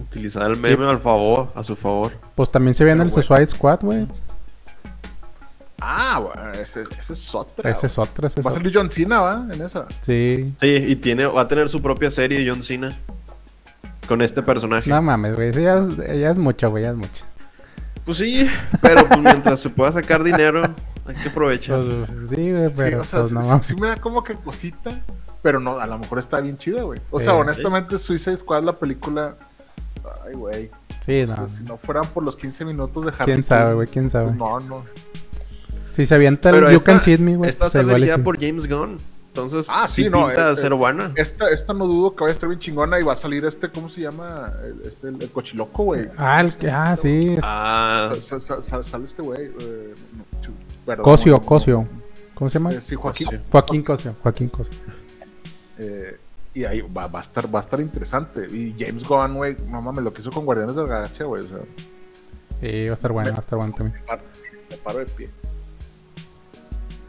C: Utilizar el meme al favor, a su favor.
A: Pues también se viene el
B: Pero,
A: Suicide Squad, güey.
B: Ah, bueno, ese, ese es otra.
A: Ese es ese es
B: Va a salir John Cena, ¿va? En esa.
A: Sí.
C: Sí, y tiene, va a tener su propia serie John Cena. Con este personaje.
A: No mames, güey. Ya, es- ya es mucho, güey. Ya es mucho.
C: Pues sí, pero pues mientras se pueda sacar dinero, hay que aprovechar.
A: Pues, sí, güey, pero
B: sí, o sea,
A: pues
B: sí,
A: no
B: sí-
A: mames.
B: sí me da como que cosita, pero no, a lo mejor está bien chida, güey. O
A: Sí.
B: sea, honestamente, Suicide Squad, la película. Ay, güey.
A: Sí,
B: o sea,
A: no.
B: Si no fueran por los 15 minutos de Harley
A: ¿Quién sabe, güey? ¿Quién sabe?
B: pues no, no.
A: Si se avienta el
C: Pero
A: You
C: esta,
A: Can See Me, güey.
C: esta
A: pues
C: está dirigida por James Gunn. Entonces,
B: Ah,
C: sí,
B: sí, no,
C: pinta
B: eh,
C: ser buena.
B: Esta, esta no dudo que vaya a estar bien chingona y va a salir este, ¿cómo se llama? El, este, el, el cochiloco, güey.
A: Ah, el que- ah, sí.
C: Ah,
B: Sa- sa- sa- sale este güey. eh, no,
A: Cosio,
B: no,
A: Cosio. ¿Cómo se llama?
B: eh, sí, Joaquín.
A: Joaquín Cosio. Joaquín Cosio.
B: Eh, y ahí va, va a estar, va a estar interesante. Y James Gunn, güey, no mames, lo que hizo con Guardianes de la Galaxia, güey. O sea,
A: Sí, va a estar bueno, va a estar bueno también.
B: me paro, me paro de pie.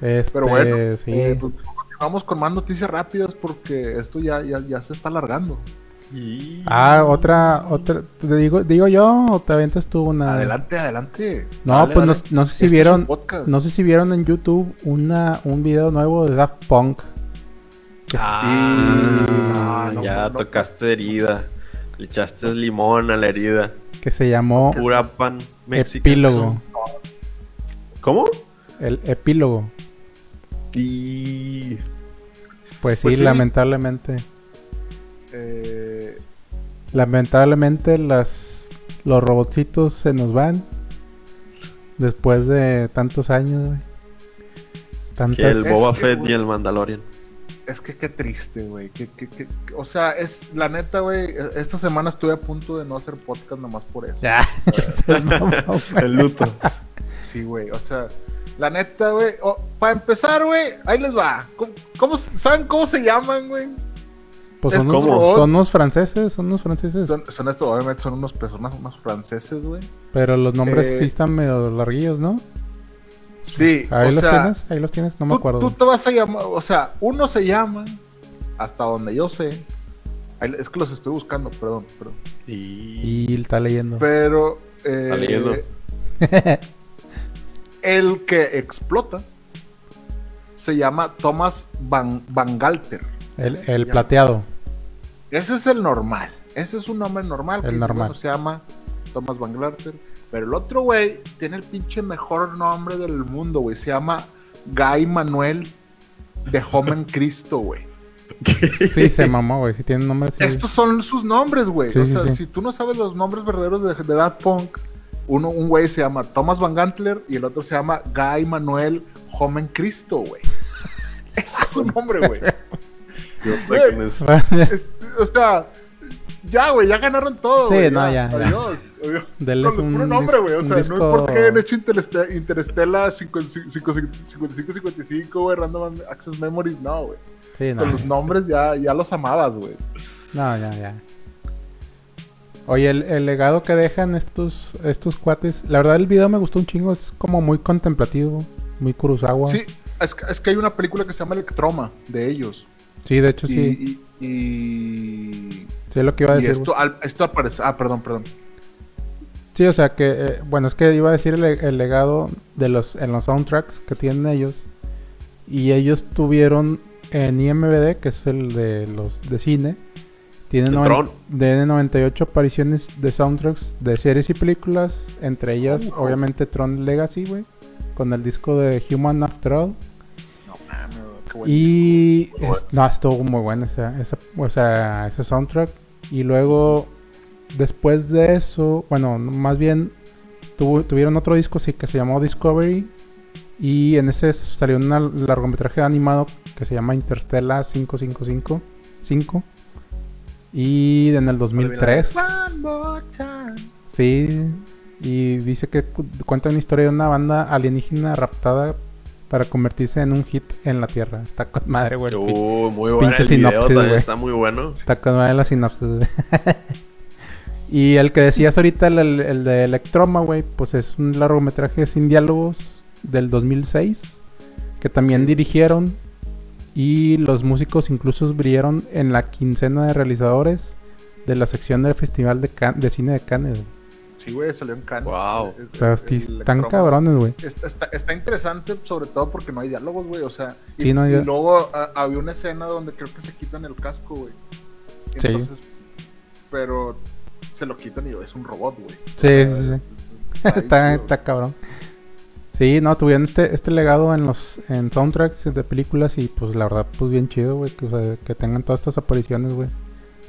A: Este,
B: Pero bueno,
A: sí.
B: eh, pues, vamos con más noticias rápidas porque esto ya, ya, ya se está alargando.
A: Ah, otra, otra, ¿te digo, digo yo o te aventas tú una?
B: Adelante, adelante.
A: No,
B: Dale,
A: pues no,
B: dale.
A: no sé si
B: Este es
A: vieron, no sé si vieron en YouTube una, un video nuevo de Daft Punk.
C: Ah,
B: Sí, no,
C: ya
B: no, no.
C: tocaste herida. Le echaste limón a la herida.
A: que se llamó
C: Pura pan mexicano.
A: Epílogo.
C: ¿Cómo?
A: El epílogo.
C: Y...
A: Pues sí,
B: Pues sí.
A: lamentablemente.
B: Eh,
A: Lamentablemente las los robotcitos se nos van. Después de tantos años, güey. Tantas-
C: Que el
B: Es
C: Boba
B: que,
C: Fett
B: güey.
C: y el Mandalorian.
B: es que qué triste, güey. Que, que- que- o sea, es la neta, güey. e- Esta semana estuve a punto de no hacer podcast nomás por eso.
A: Ya, mamón, güey.
C: El luto.
B: Sí, güey. O sea, la neta, güey. oh, para empezar, güey, ahí les va. ¿Cómo, ¿Saben cómo se llaman, güey?
A: Pues
B: Es
A: son, unos, son unos franceses, son unos franceses.
B: Son, son estos, obviamente, son unos personas más franceses, güey.
A: Pero los nombres
B: Eh,
A: sí están medio larguillos, ¿no?
B: Sí,
A: Ahí
B: o
A: los
B: sea,
A: tienes, ahí los tienes, no me acuerdo.
B: tú te vas a llamar, o sea, uno se llama, hasta donde yo sé. Es que los estoy buscando, perdón, perdón.
C: Y...
A: Y está leyendo.
B: Pero eh,
C: Está leyendo.
B: el que explota se llama Thomas Van, Van Galter.
A: el el plateado.
B: Ese es el normal. Ese es un nombre normal.
A: El
B: que
A: normal.
B: se llama Thomas Van Galter. Pero el otro güey tiene el pinche mejor nombre del mundo, güey. Se llama Guy Manuel de Homen Cristo, güey.
A: Sí, se mamó, güey. Si tiene nombre así.
B: Estos son sus nombres, güey.
A: Sí,
B: o
A: sí,
B: sea, si tú no sabes los nombres verdaderos de, de Daft Punk, uno, un güey se llama Thomas Van Gantler y el otro se llama Guy Manuel Homen Cristo, güey. Ese es su nombre, güey. Güey. o sea, ya, güey, ya ganaron todo,
A: Sí,
B: güey.
A: no, ya, ya.
B: Adiós. adiós.
A: Denles
B: Con
A: un
B: puro nombre, güey. O
A: un
B: sea,
A: disco-
B: no es porque hayan hecho Intereste- Interestela 5555, güey, Random Access Memories, no, güey.
A: Sí, no.
B: Con los nombres ya, ya los amabas, güey.
A: No, ya, ya. Oye, el, el legado que dejan estos, estos cuates. La verdad, el video me gustó un chingo. Es como muy contemplativo. Muy Kurosawa.
B: Sí, es, que- es que hay una película que se llama Electroma de ellos.
A: Sí, de hecho, sí.
B: Y, y, y-
A: Sí, es lo que iba a
B: y
A: decir.
B: esto, al, esto al parecer. Ah, perdón, perdón.
A: Sí, o sea que, eh, bueno, es que iba a decir el, el legado de los en los soundtracks que tienen ellos. Y ellos tuvieron en IMBD, que es el de los de cine, tienen
C: El
A: noven-
C: Tron.
A: de 98 apariciones de soundtracks de series y películas, entre ellas
B: Oh.
A: obviamente Tron Legacy, güey, con el disco de Human After All.
B: No mames, qué buen
A: Y
B: disco.
A: Es- no, estuvo muy bueno esa, esa- o sea, ese soundtrack. Y luego, después de eso, bueno, no, más bien tuvo- tuvieron otro disco sí, que se llamó Discovery. Y en ese salió un largometraje animado que se llama Interstellar 555. 5. Y en el 2003.
B: One more time.
A: Sí, y dice que cu- cuenta una historia de una banda alienígena raptada para convertirse en un hit en la Tierra. Está con madre, güey.
C: Uh, muy bueno.
A: pinche
C: El
A: sinopsis,
C: está muy bueno.
A: Está con madre la sinapsis, güey. y el que decías ahorita, el, el- el de Electroma, güey, pues es un largometraje sin diálogos del 2006 que también dirigieron y los músicos incluso brillaron en la quincena de realizadores de la sección del Festival de, Can- de Cine de Cannes.
B: Sí, güey, salió en Cannes.
C: Wow.
B: Es-
A: O sea,
B: es-
A: sí,
B: el
A: están cabrones, güey.
B: Está, está, está interesante, sobre todo porque no hay diálogos, güey. O sea, y,
A: Sí, no hay
B: y luego a- había una escena donde creo que se quitan el casco, güey.
A: Sí.
B: Entonces, pero se lo quitan y es un robot, güey.
A: Sí, sí, sí.
B: Está,
A: está cabrón. Sí, no, tuvieron este, este legado en los en soundtracks de películas y pues la verdad, pues bien chido, güey, que, o sea, que tengan todas estas apariciones, güey,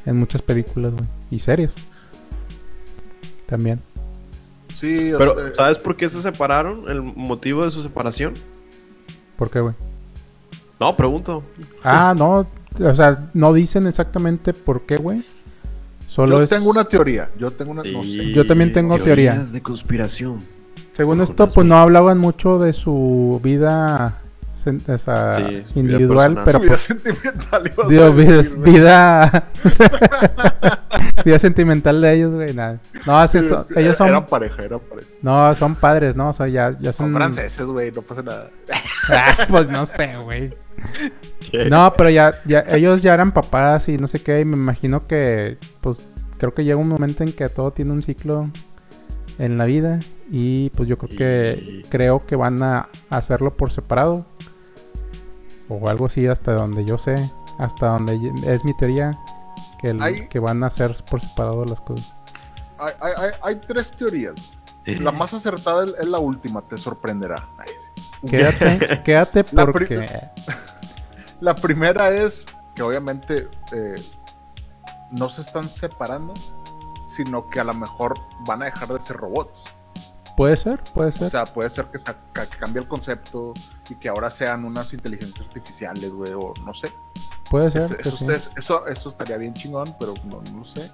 A: en muchas películas, güey, y series. También.
B: Sí,
C: Pero,
B: sea,
C: ¿sabes por qué se separaron? ¿El motivo de su separación?
A: ¿Por qué, güey?
C: No, pregunto.
A: Ah, no, o sea, no dicen exactamente por qué, güey. Solo
B: yo
A: es
B: tengo una teoría. Yo tengo una. No sé.
A: Yo también tengo teoría.
D: Teorías de conspiración.
A: Según esto, pues no hablaban mucho de su vida sea,
C: Sí, vida
A: individual,
C: personal.
A: pero
B: Su vida
A: pues,
B: sentimental
A: digo, vida, vida, vida sentimental de ellos, güey, nada. No, es que
B: Sí,
A: son- ellos son,
B: Eran pareja, eran pareja.
A: no, son padres, ¿no? O sea, ya, ya
B: Son
A: son,
B: franceses, güey, no pasa nada.
A: Ah, pues no sé, güey. No, pero ya, ya, ellos ya eran papás y no sé qué, y me imagino que, pues, creo que llega un momento en que todo tiene un ciclo en la vida y pues yo creo que,
C: Y-
A: creo que van a hacerlo por separado o algo así hasta donde yo sé, hasta donde es mi teoría, que, el-
B: Hay-
A: que van a hacer por separado las cosas.
B: Hay, hay, hay, hay tres teorías. La más acertada es, la última, te sorprenderá.
A: Quédate, quédate
B: La pri-
A: porque...
B: La primera es que obviamente eh, no se están separando, sino que a lo mejor van a dejar de ser robots.
A: Puede ser, puede ser.
B: O sea, puede ser que, cambie el concepto y que ahora sean unas inteligencias artificiales, güey, o no sé.
A: puede ser.
B: Eso,
A: que
B: eso,
A: sí.
B: es- eso, eso estaría bien chingón, pero no, no sé.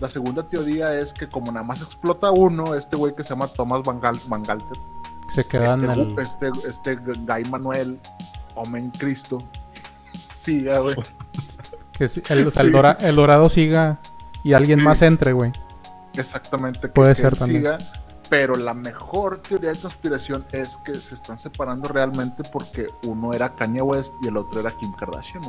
B: La segunda teoría es que como nada más explota uno, este güey que se llama Thomas Van, Gal- Van Galter,
A: Se quedan
B: este,
A: el...
B: este, este Guy Manuel, Omen Cristo, siga, güey.
A: Que el, o sea, el dora- el dorado siga y alguien
B: Sí.
A: más entre, güey.
B: Exactamente. Que,
A: Puede
B: que
A: ser
B: siga, pero la mejor teoría de conspiración es que se están separando realmente porque uno era Kanye West y el otro era Kim Kardashian.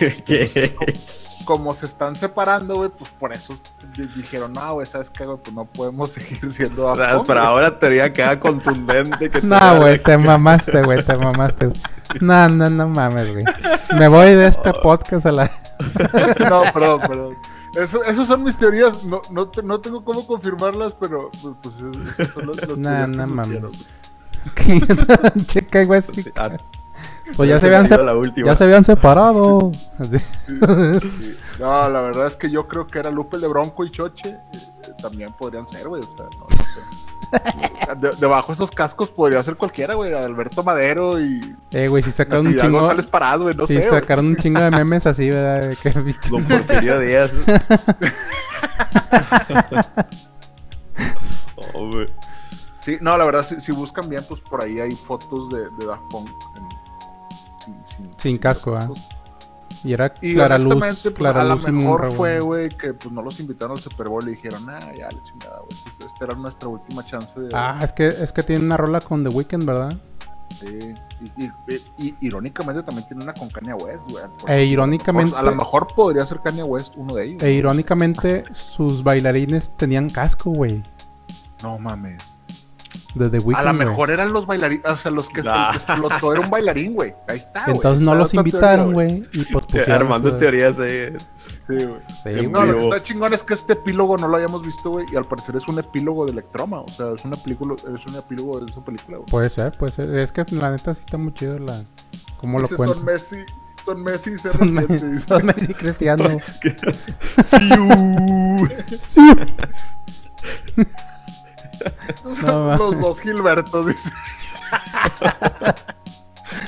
B: Como se están separando, güey, pues por eso di- dijeron, no, güey, ¿sabes qué, güey? Pues no podemos seguir siendo
C: O sea, Pero
B: güey".
C: ahora teoría queda contundente que
A: No, güey, te mamaste, güey, te mamaste. No, no, no mames, güey. Me voy de este podcast a la...
B: no, perdón, perdón. Eso, esas son mis teorías, no, no, te- no tengo cómo confirmarlas, pero pues, pues es- esas son las, las
A: Nah,
B: teorías que
A: nah,
B: güey.
A: Checa, güey.
C: Sí, ah,
A: Pues ya se habían, ya se habían separado.
B: Sí. No, la verdad es que yo creo que era Lupe de Bronco y Choche. eh, también podrían ser, güey. O sea, no, no sé. De- debajo de esos cascos podría ser cualquiera, güey. Alberto Madero y
A: Eh, güey, si sacaron un chingo...
B: González Parado, güey. No
A: Sí,
B: sé. güey.
A: sacaron un chingo de memes así, ¿verdad? De Que bicho.
C: Don Porfirio Díaz. Oh, güey.
B: Sí, no, la verdad, si, si buscan bien, pues por ahí hay fotos de, de Daft Punk. en- sin,
A: Sin casco, ¿ah?
B: cascos.
A: Y era
B: Y
A: Clara Luz,
B: pues,
A: Clara
B: a lo mejor fue,
A: güey.
B: que pues no los invitaron al Super Bowl y dijeron, ah, ya, la chingada, güey. pues, esta era nuestra última chance de.
A: Ah, es que, es que tiene una rola con The Weeknd, ¿verdad?
B: Sí. Y, y- y- irónicamente también tiene una con Kanye West, güey.
A: E irónicamente-
B: A lo mejor podría ser Kanye West uno de ellos.
A: E irónicamente, sus bailarines tenían casco, güey.
B: No mames.
A: De The Weeknd,
B: a lo mejor eran los bailarines, o sea, los que,
C: Nah.
B: explotó era un bailarín, güey. Ahí está, güey.
A: Entonces no
B: Está
A: los invitaron, güey. Y pues pusieron
C: Armando
A: eso.
C: teorías eh.
B: Sí, güey.
A: Sí,
C: En
B: No, lo que está chingón es que este epílogo no lo habíamos visto, güey, y al parecer es un epílogo de Electroma, o sea, es una película, es un epílogo de esa película, güey.
A: Puede ser, puede ser. Es que la neta sí está muy chido la... ¿Cómo lo cuento?
B: son Messi, son Messi y
A: Son,
B: CR7,
A: me- son Messi Cristiano.
C: Siu.
A: No.
B: Los dos Gilbertos, dice.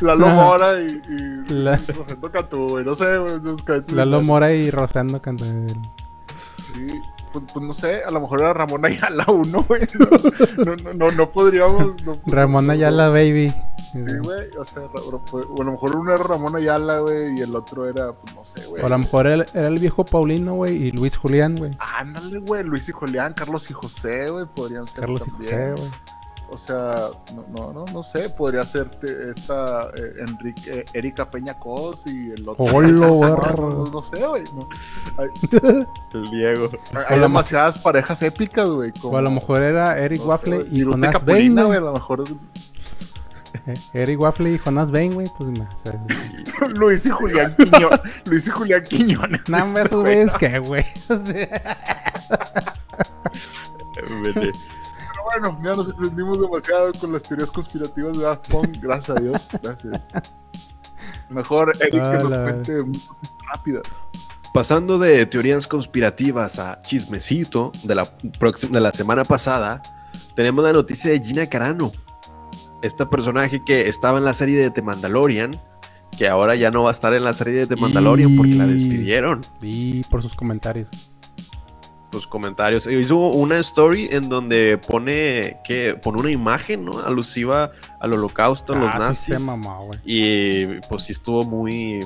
B: Lalo
A: No.
B: Mora y, y
A: La-
B: Rosendo Cantú, güey, no sé, güey.
A: Lalo. Mora y Rosendo cantando.
B: Sí, pues, pues no sé, a lo mejor era Ramón Ayala uno, güey. No, no, no, no podríamos. No,
A: Ramón Ayala, baby.
B: Sí, güey, o sea, a lo mejor uno era Ramón Ayala, güey, y el otro era, pues no sé, güey.
A: O a lo mejor era, era el viejo Paulino, güey, y Luis Julián, güey.
B: Ándale, güey, Luis y Julián, Carlos y José, güey, podrían ser
A: Carlos y
B: también.
A: José, güey.
B: O sea, no, no, no, no sé, podría ser esta eh, Enrique, eh, Erika Peña Cos y el otro.
A: Hola,
B: no, no, sé, güey. no. Hay,
C: El Diego.
B: hay demasiadas parejas épicas, güey.
A: O a lo mejor era Eric
B: no sé,
A: Waffle
B: güey,
A: y
B: Capulina,
A: Bain,
B: güey, a lo mejor
A: Eh, Eric Waffle y Jonas Bain, güey. Pues no, sea,
B: Luis y Julián Quiñones. Luis y Julián Quiñones.
A: no, hombre, esos
B: Güey,
A: güeyes que, güey.
B: Bueno, ya nos extendimos demasiado con las teorías conspirativas de Daft Punk. Gracias a Dios. Gracias. Mejor Eric que nos cuente rápidas.
C: Pasando de teorías conspirativas a chismecito de la, próxima, de la semana pasada, tenemos la noticia de Gina Carano. Este personaje que estaba en la serie de The Mandalorian, que ahora ya no va a estar en la serie de The Mandalorian porque la
A: Y-
C: despidieron.
A: Y por sus comentarios.
C: Pues comentarios. Hizo una story en donde pone que pone una imagen, ¿no? Alusiva al holocausto, a los
A: Ah, sí
C: nazis.
A: se mamó, güey.
C: Y pues sí estuvo muy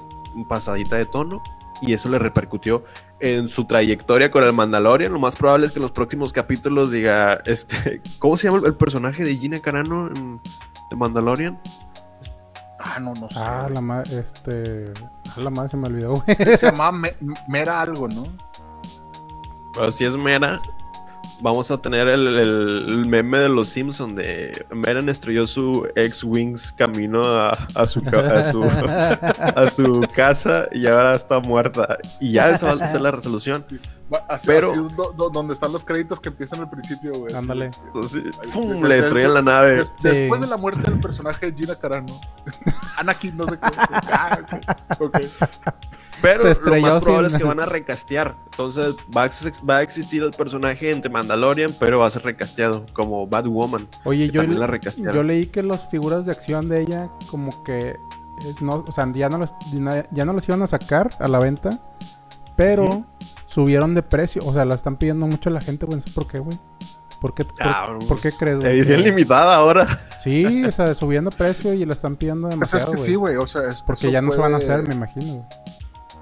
C: pasadita de tono. Y eso le repercutió en su trayectoria con el Mandalorian. Lo más probable es que en los próximos capítulos diga, este, ¿cómo se llama el, personaje de Gina Carano en The Mandalorian?
B: Ah, no, no sé.
A: Ah, la madre, este... Ah, la madre se me olvidó, güey.
B: Se, se llamaba Me- Mera algo, ¿no?
C: Pero si es Mera, vamos a tener el, el- el meme de los Simpsons de Mera estrelló su ex-wings camino a, a su, ca- a, su, a su casa y ahora está muerta. Y ya esa va a ser la resolución.
B: Así,
C: Pero-
B: así do- do- donde están los créditos que empiezan al principio, güey.
A: Ándale.
C: Entonces, ¡fum! le destruyen la nave.
B: Des-
A: Sí.
B: Después de la muerte del personaje de Gina Carano, Anakin, no sé qué. Ah, ok. ok.
C: Pero lo más probable
A: sin-
C: es que van a recastear. Entonces va a, va a existir el personaje entre Mandalorian, pero va a ser recasteado como Batwoman.
A: Oye, yo,
C: la
A: le-
C: recastearon.
A: yo leí que las figuras de acción de ella como que... eh, No, o sea, ya no, las, ya no las iban a sacar a la venta, pero subieron de precio. O sea, la están pidiendo mucho la gente, güey. No sé por qué, güey. ¿Por qué, por,
C: Ah,
A: por qué crees, güey?
C: Edición limitada ahora.
A: Sí, o sea, subiendo precio y la están pidiendo
B: Pues es
A: demasiado,
B: que
A: güey.
B: sí, güey. O sea, es-
A: Porque ya no se van a hacer, me imagino. güey.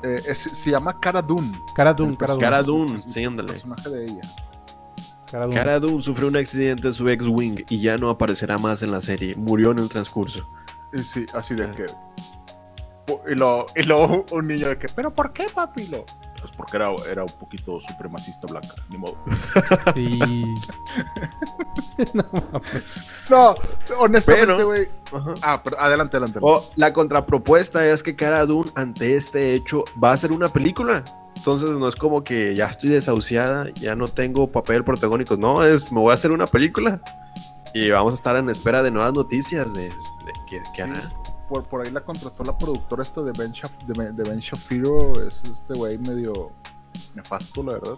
B: Eh, es- se llama Cara Dune.
A: Cara Dune, Cara Dune.
C: Cara Dune, sí, ándale.
B: personaje de ella.
A: Cara Dune.
C: Cara Dune sufrió un accidente en su ex-wing y ya no aparecerá más en la serie. Murió en el transcurso.
B: Y sí, así de
C: Ah.
B: que. Y luego, y luego un niño de que, ¿pero por qué, papi? Y luego, Pues porque era, era un poquito supremacista blanca, ni modo.
A: Sí.
B: No, honestamente, güey. Ah, pero adelante, adelante.
C: O la contrapropuesta es que Cara Dune, ante este hecho, va a ser una película. Entonces no es como que ya estoy desahuciada, ya no tengo papel protagónico. No, es me voy a hacer una película. Y vamos a estar en espera de nuevas noticias de, de qué, qué hará.
B: Por, por ahí la contrató la productora esta de Ben, Shaf- de, de Ben Shapiro. Es este güey medio nefasto, la verdad.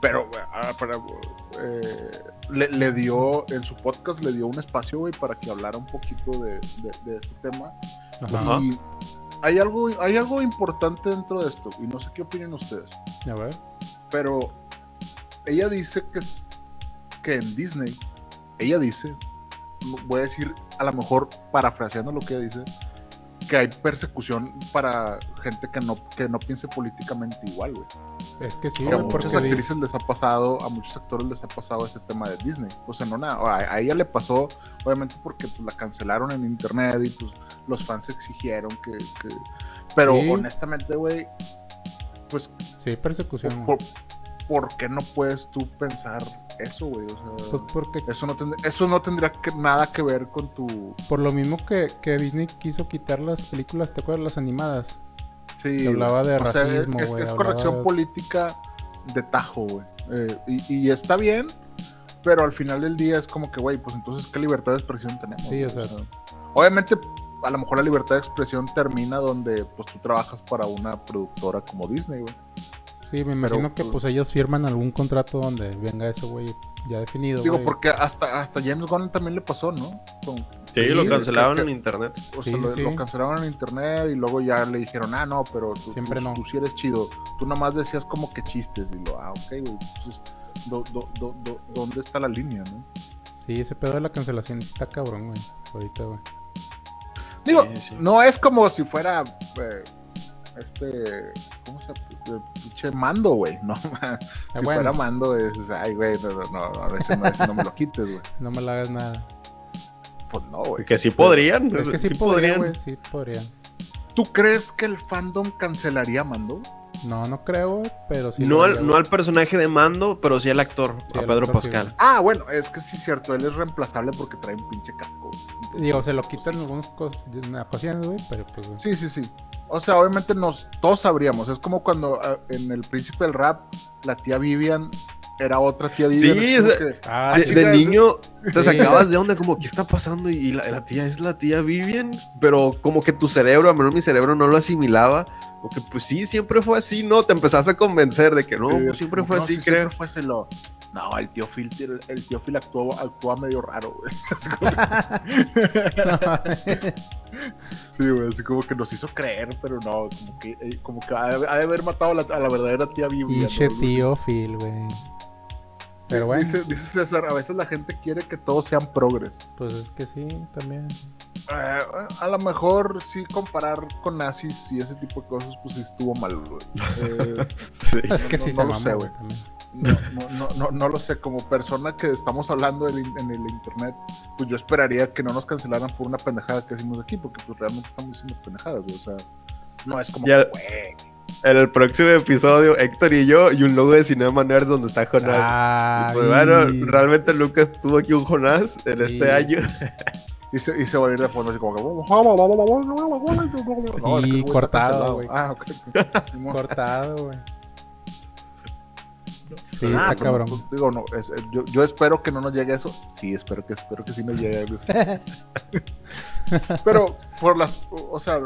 B: Pero, ah, para, eh, le, le dio, en su podcast le dio un espacio, güey, para que hablara un poquito de, de- de este tema.
A: Ajá.
B: Y hay algo, hay algo importante dentro de esto, y no sé qué opinan ustedes.
A: A ver.
B: Pero ella dice que es que en Disney, ella dice, voy a decir a lo mejor parafraseando lo que dice, que hay persecución para gente que no, que no piense políticamente igual, güey.
A: Es que sí,
B: a
A: güey, porque
B: muchas
A: dice-
B: actrices les ha pasado, a muchos actores les ha pasado ese tema de Disney. O sea, no nada, a, a ella le pasó, obviamente porque pues, la cancelaron en internet y pues los fans exigieron que... que- Pero
A: Sí.
B: honestamente, güey, pues
A: Sí, persecución.
B: por. ¿Por qué no puedes tú pensar eso, güey? O sea,
A: Pues porque
B: eso, no tend- eso no tendría que, nada que ver con tu...
A: por lo mismo que, que Disney quiso quitar las películas, ¿te acuerdas? Las animadas.
B: Sí,
A: Que hablaba de
B: o sea, es-
A: racismo,
B: es,
A: güey,
B: es corrección
A: de-
B: política de tajo, güey. Eh, y, y está bien, pero al final del día es como que, güey, pues entonces, ¿qué libertad de expresión tenemos?
A: Sí, o sea-
B: obviamente, a lo mejor la libertad de expresión termina donde, pues, tú trabajas para una productora como Disney, güey.
A: Sí, me imagino que
B: pues-
A: pues ellos firman algún contrato donde venga eso, güey, ya definido.
B: Digo,
A: güey.
B: porque hasta, hasta James Gunn también le pasó, ¿no? Con-
C: Sí,
A: Sí,
C: lo cancelaron
B: que-
C: en internet.
B: O sea,
A: Sí,
B: lo,
A: sí.
B: lo cancelaron en internet y luego ya le dijeron, ah, no, pero tú,
A: Siempre
B: tú-
A: no.
B: tú sí eres chido. Tú nomás decías como que chistes y lo, ah, ok, güey. Entonces, do- do- do- do- ¿dónde está la línea, no?
A: Sí, ese pedo de la cancelación está cabrón, güey. Ahorita, güey.
B: Digo,
C: Sí, sí.
B: no es como si fuera eh, este, ¿cómo se Pinche mando, güey, ¿no? si
A: Ah, bueno.
B: fuera mando, es, ay, güey, no, no, no, a veces no, me lo quites, güey.
A: No me la hagas nada.
B: Pues no, güey.
C: Que sí podrían.
A: Es que sí, podrían, güey, sí podrían.
B: ¿Tú crees que el fandom cancelaría Mando?
A: No, no creo, pero sí.
C: No al, no al personaje de mando, pero sí al actor,
A: Sí,
C: a Pedro
A: actor, sí,
C: Pascal.
B: Ah, bueno, es que sí es cierto, él es reemplazable porque trae un pinche casco. Entonces,
A: Digo, se lo quitan algunas cosas, güey, pero pues, güey.
B: Sí, sí, sí. O sea, obviamente nos, todos sabríamos. Es como cuando ah, en El Príncipe del Rap, la tía Vivian era otra tía Vivian.
C: Sí,
B: es como
C: o sea,
B: que-
A: Ah,
C: de,
A: sí,
C: de niño te
A: Sí.
C: sacabas de onda como, ¿qué está pasando? Y la, la tía es la tía Vivian, pero como que tu cerebro, a menos mi cerebro no lo asimilaba. Porque pues sí, siempre fue así, ¿no? Te empezaste a convencer de que no,
B: Sí,
C: pues, siempre fue
B: no,
C: así,
B: sí,
C: creo.
B: Siempre fue así lo. No, el tío Phil, el, el tío Phil actúa, actúa medio raro, güey. Así como que- sí, güey, así como que nos hizo creer, pero no, como que, eh, como que ha, de ha de haber matado a la, a la verdadera tía Biblia. ¿no?
A: Pinche
B: así.
A: tío Phil, güey. Pero bueno,
B: Dice, dice César, a veces la gente quiere que todos sean progres.
A: pues es que sí, también.
B: Eh, a lo mejor sí comparar con nazis y ese tipo de cosas, pues sí estuvo mal, güey. Eh,
C: Sí.
A: Es que sí
B: no
A: se
B: lo
A: mamó,
B: sé,
A: güey.
B: no, no, no, no, no lo sé, como persona que estamos hablando en el internet, pues yo esperaría que no nos cancelaran por una pendejada que hicimos aquí, porque pues realmente estamos diciendo pendejadas, güey. O sea, no es como,
C: Ya-
B: que, güey.
C: En el próximo episodio, Héctor y yo, y un logo de Cinema Nerds donde está Jonás.
A: Ah,
C: Pues bueno,
A: y-
C: realmente Lucas tuvo aquí un Jonás en este año.
B: Y se, y se va a ir de fondo así como que. No, es que ese güey está
A: cortado, güey.
B: Ah, ok. Simón.
A: cortado, güey. Sí,
B: Ah,
A: está cabrón.
B: pues, digo, no, es- eh, yo, yo espero que no nos llegue eso. Sí, espero que, espero que sí nos llegue pero por las, o o sea,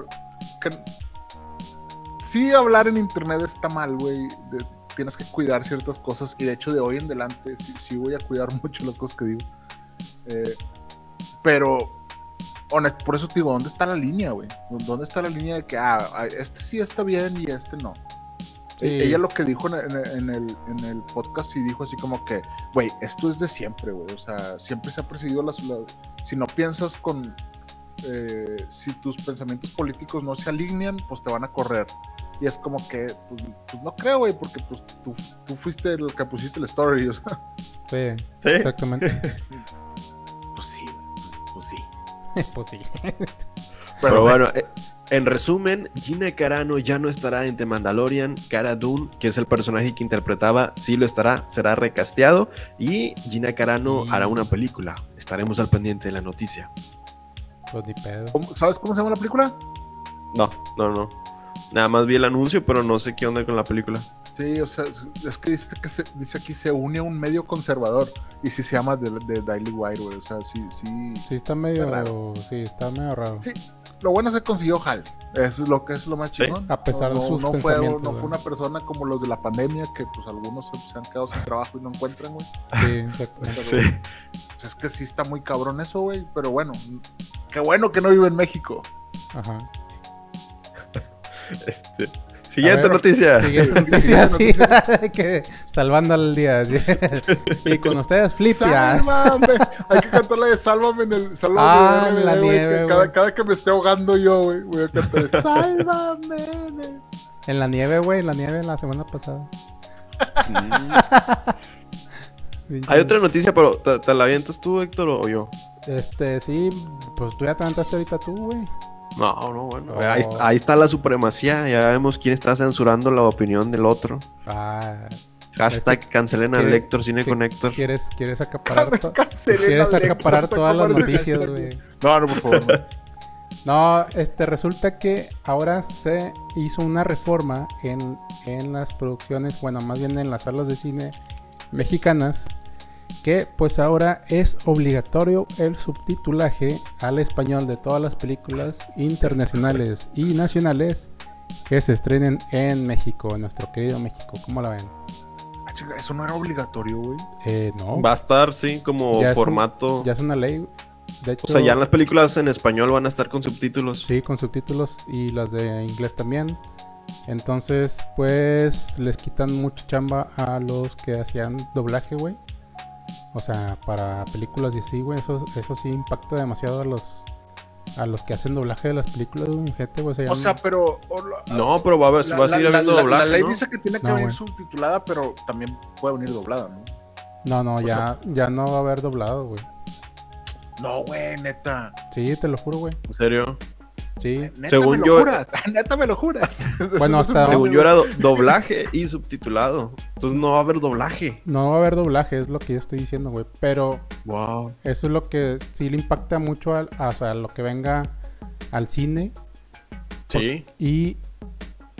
B: que sí hablar en internet está mal, güey. Tienes que cuidar ciertas cosas y de hecho de hoy en adelante sí, sí voy a cuidar mucho las cosas que digo. Eh, pero, honest, por eso te digo, ¿dónde está la línea, güey? ¿Dónde está la línea de que, ah, este sí está bien y este no?
A: Sí.
B: E- Ella lo que dijo en el, en el, en el podcast sí dijo así como que, güey, esto es de siempre, güey. O sea, siempre se ha perseguido las... las- si no piensas con... eh, si tus pensamientos políticos no se alinean, pues te van a correr. Y es como que, pues, pues no creo, güey, porque pues tú, tú fuiste el que pusiste el story. O sea,
A: Sí,
C: Sí.
A: exactamente.
B: pues sí, pues sí.
A: pues sí.
C: Pero bueno, eh, en resumen, Gina Carano ya no estará en The Mandalorian. Cara Dune, que es el personaje que interpretaba, sí lo estará, será recasteado. Y Gina Carano hará una película. Estaremos al pendiente de la noticia.
A: Pues ni pedo.
B: ¿Cómo- ¿Sabes cómo se llama la película?
C: No, no, no. Nada más vi el anuncio, pero no sé qué onda con la película.
B: Sí, o sea, es- que dice que se, dice aquí se une a un medio conservador y sí se llama de, de Daily Wire, güey. O sea, sí, sí.
A: Sí, está medio.
B: Está raro.
A: Sí, está medio raro.
B: Sí, lo bueno es que consiguió Hal. Es lo que es lo más
C: Sí.
B: chingón.
A: A pesar de
B: no,
A: sus
B: no fue, no fue una persona como los de la pandemia que pues algunos se, se han quedado sin trabajo y no encuentran, güey.
A: Sí, exactamente.
C: Sí.
B: Pues es que sí está muy cabrón eso, güey. Pero bueno, qué bueno que no vive en México.
A: Ajá.
C: Este, Siguiente
A: ver,
C: noticia.
A: Siguiente noticia, sí. que salvando al día. sí. y con ustedes, Flipia.
B: ¡Sálvame! Hay que cantar la de Sálvame en el Sálvame
A: Ah,
B: en
A: en
B: el
A: la nieve,
B: que cada, cada que me esté ahogando yo, güey, voy a cantar Sálvame.
A: En la nieve, güey. En la nieve la semana pasada.
C: Hay otra noticia, pero ¿te, te la avientas tú, Héctor, o yo?
A: Este, sí. Pues tú ya te aventaste ahorita tú, güey.
C: No, no, bueno.
A: Oh.
C: Ahí, ahí está la supremacía. Ya vemos quién está censurando la opinión del otro.
A: Ah.
C: Hashtag cancelen al
A: quiere-
C: Héctor, cine
A: sí,
C: con Héctor.
A: ¿Quieres, quieres acaparar, to-
B: Cancelen
A: quieres acaparar todas las noticias, güey.
B: No, no, por favor. no.
A: No, este resulta que ahora se hizo una reforma en, en las producciones, bueno, más bien en las salas de cine mexicanas, que pues ahora es obligatorio el subtitulaje al español de todas las películas internacionales y nacionales que se estrenen en México, en nuestro querido México. ¿Cómo la ven?
B: Ah, chica, eso no era obligatorio, güey.
A: Eh, no,
C: Va a estar, sí, como
A: Ya es un-
C: formato.
A: ya es una ley. De hecho,
C: O sea, ya en las películas en español van a estar con subtítulos.
A: Sí, con subtítulos y las de inglés también. Entonces, pues les quitan mucha chamba a los que hacían doblaje, güey. O sea, para películas y así, güey, eso, eso sí impacta demasiado a los a los que hacen doblaje de las películas, güey, gente, güey. ya
B: O sea, pero. o la-
C: No, pero va a, haber,
B: la,
C: va a seguir
B: la-
C: habiendo
B: la-
C: doblaje,
B: la ley
C: ¿no?
B: dice que tiene que
A: No,
B: venir subtitulada, pero también puede venir doblada, ¿no?
A: no, no, ya, ya no va a haber doblado, güey.
B: No, güey, neta.
A: Sí, te lo juro, güey.
C: ¿En serio?
A: Sí.
B: Neta
C: Según
B: me lo
C: yo-
B: juras. Neta me lo juras.
A: Bueno, hasta-
C: Según yo era do- doblaje y subtitulado. Entonces no va a haber doblaje.
A: No va a haber doblaje, es lo que yo estoy diciendo, güey. Pero
C: Wow.
A: Eso es lo que sí le impacta mucho al, a, lo que venga al cine.
C: Sí.
A: Y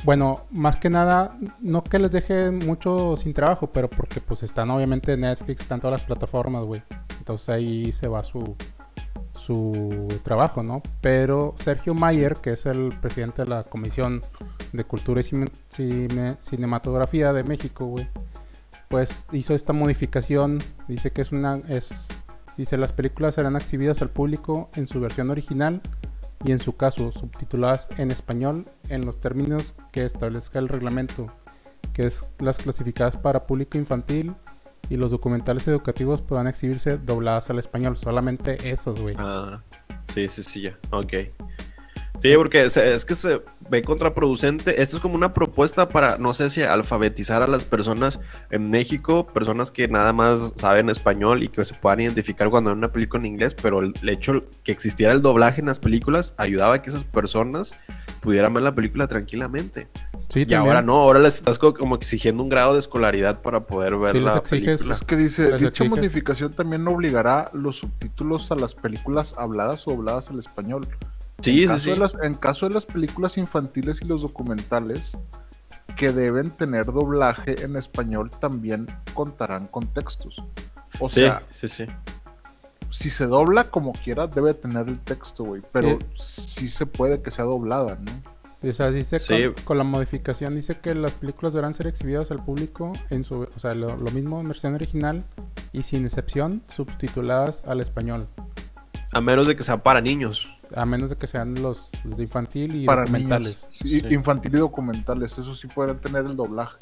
A: bueno, más que nada, no que les deje mucho sin trabajo, pero porque pues están obviamente en Netflix, están todas las plataformas, güey. Entonces ahí se va su, su trabajo, ¿no? Pero Sergio Mayer, que es el presidente de la Comisión de Cultura y Cine- Cine- Cinematografía de México, güey, pues hizo esta modificación. Dice que es una. Es, dice: las películas serán exhibidas al público en su versión original y, en su caso, subtituladas en español en los términos que establezca el reglamento, que es las clasificadas para público infantil. Y los documentales educativos podrán exhibirse dobladas al español. Solamente esos, güey.
C: Ah, sí, sí, sí, ya. Ok. Sí, porque se- es que se ve contraproducente. Esto es como una propuesta para, no sé si alfabetizar a las personas en México, personas que nada más saben español y que se puedan identificar cuando ven una película en inglés, pero el hecho que existiera el doblaje en las películas ayudaba a que esas personas pudieran ver la película tranquilamente.
A: Sí,
C: Y
A: también.
C: ahora no, ahora les estás co- como exigiendo un grado de escolaridad para poder ver
A: Sí, les
C: la
A: exiges-
C: película.
B: Es que dice,
A: Les
B: dicha
A: exiges.
B: modificación también obligará los subtítulos a las películas habladas o dobladas al español.
C: Sí,
B: en, caso
C: sí.
B: De las, en caso de las películas infantiles y los documentales que deben tener doblaje en español también contarán con textos. O
C: Sí,
B: sea,
C: sí, sí.
B: si se dobla como quiera, debe tener el texto, güey. Pero sí se puede que sea doblada, ¿no?
A: O sea, dice
C: Sí.
A: con, con la modificación, dice que las películas deberán ser exhibidas al público en su, o sea, lo, lo mismo en versión original y sin excepción subtituladas al español,
C: A menos de que sea para niños.
A: A menos de que sean los, los de infantil y
B: Para
A: documentales.
B: niños. Sí,
C: Sí.
B: Infantil y documentales, eso sí podrán tener el doblaje.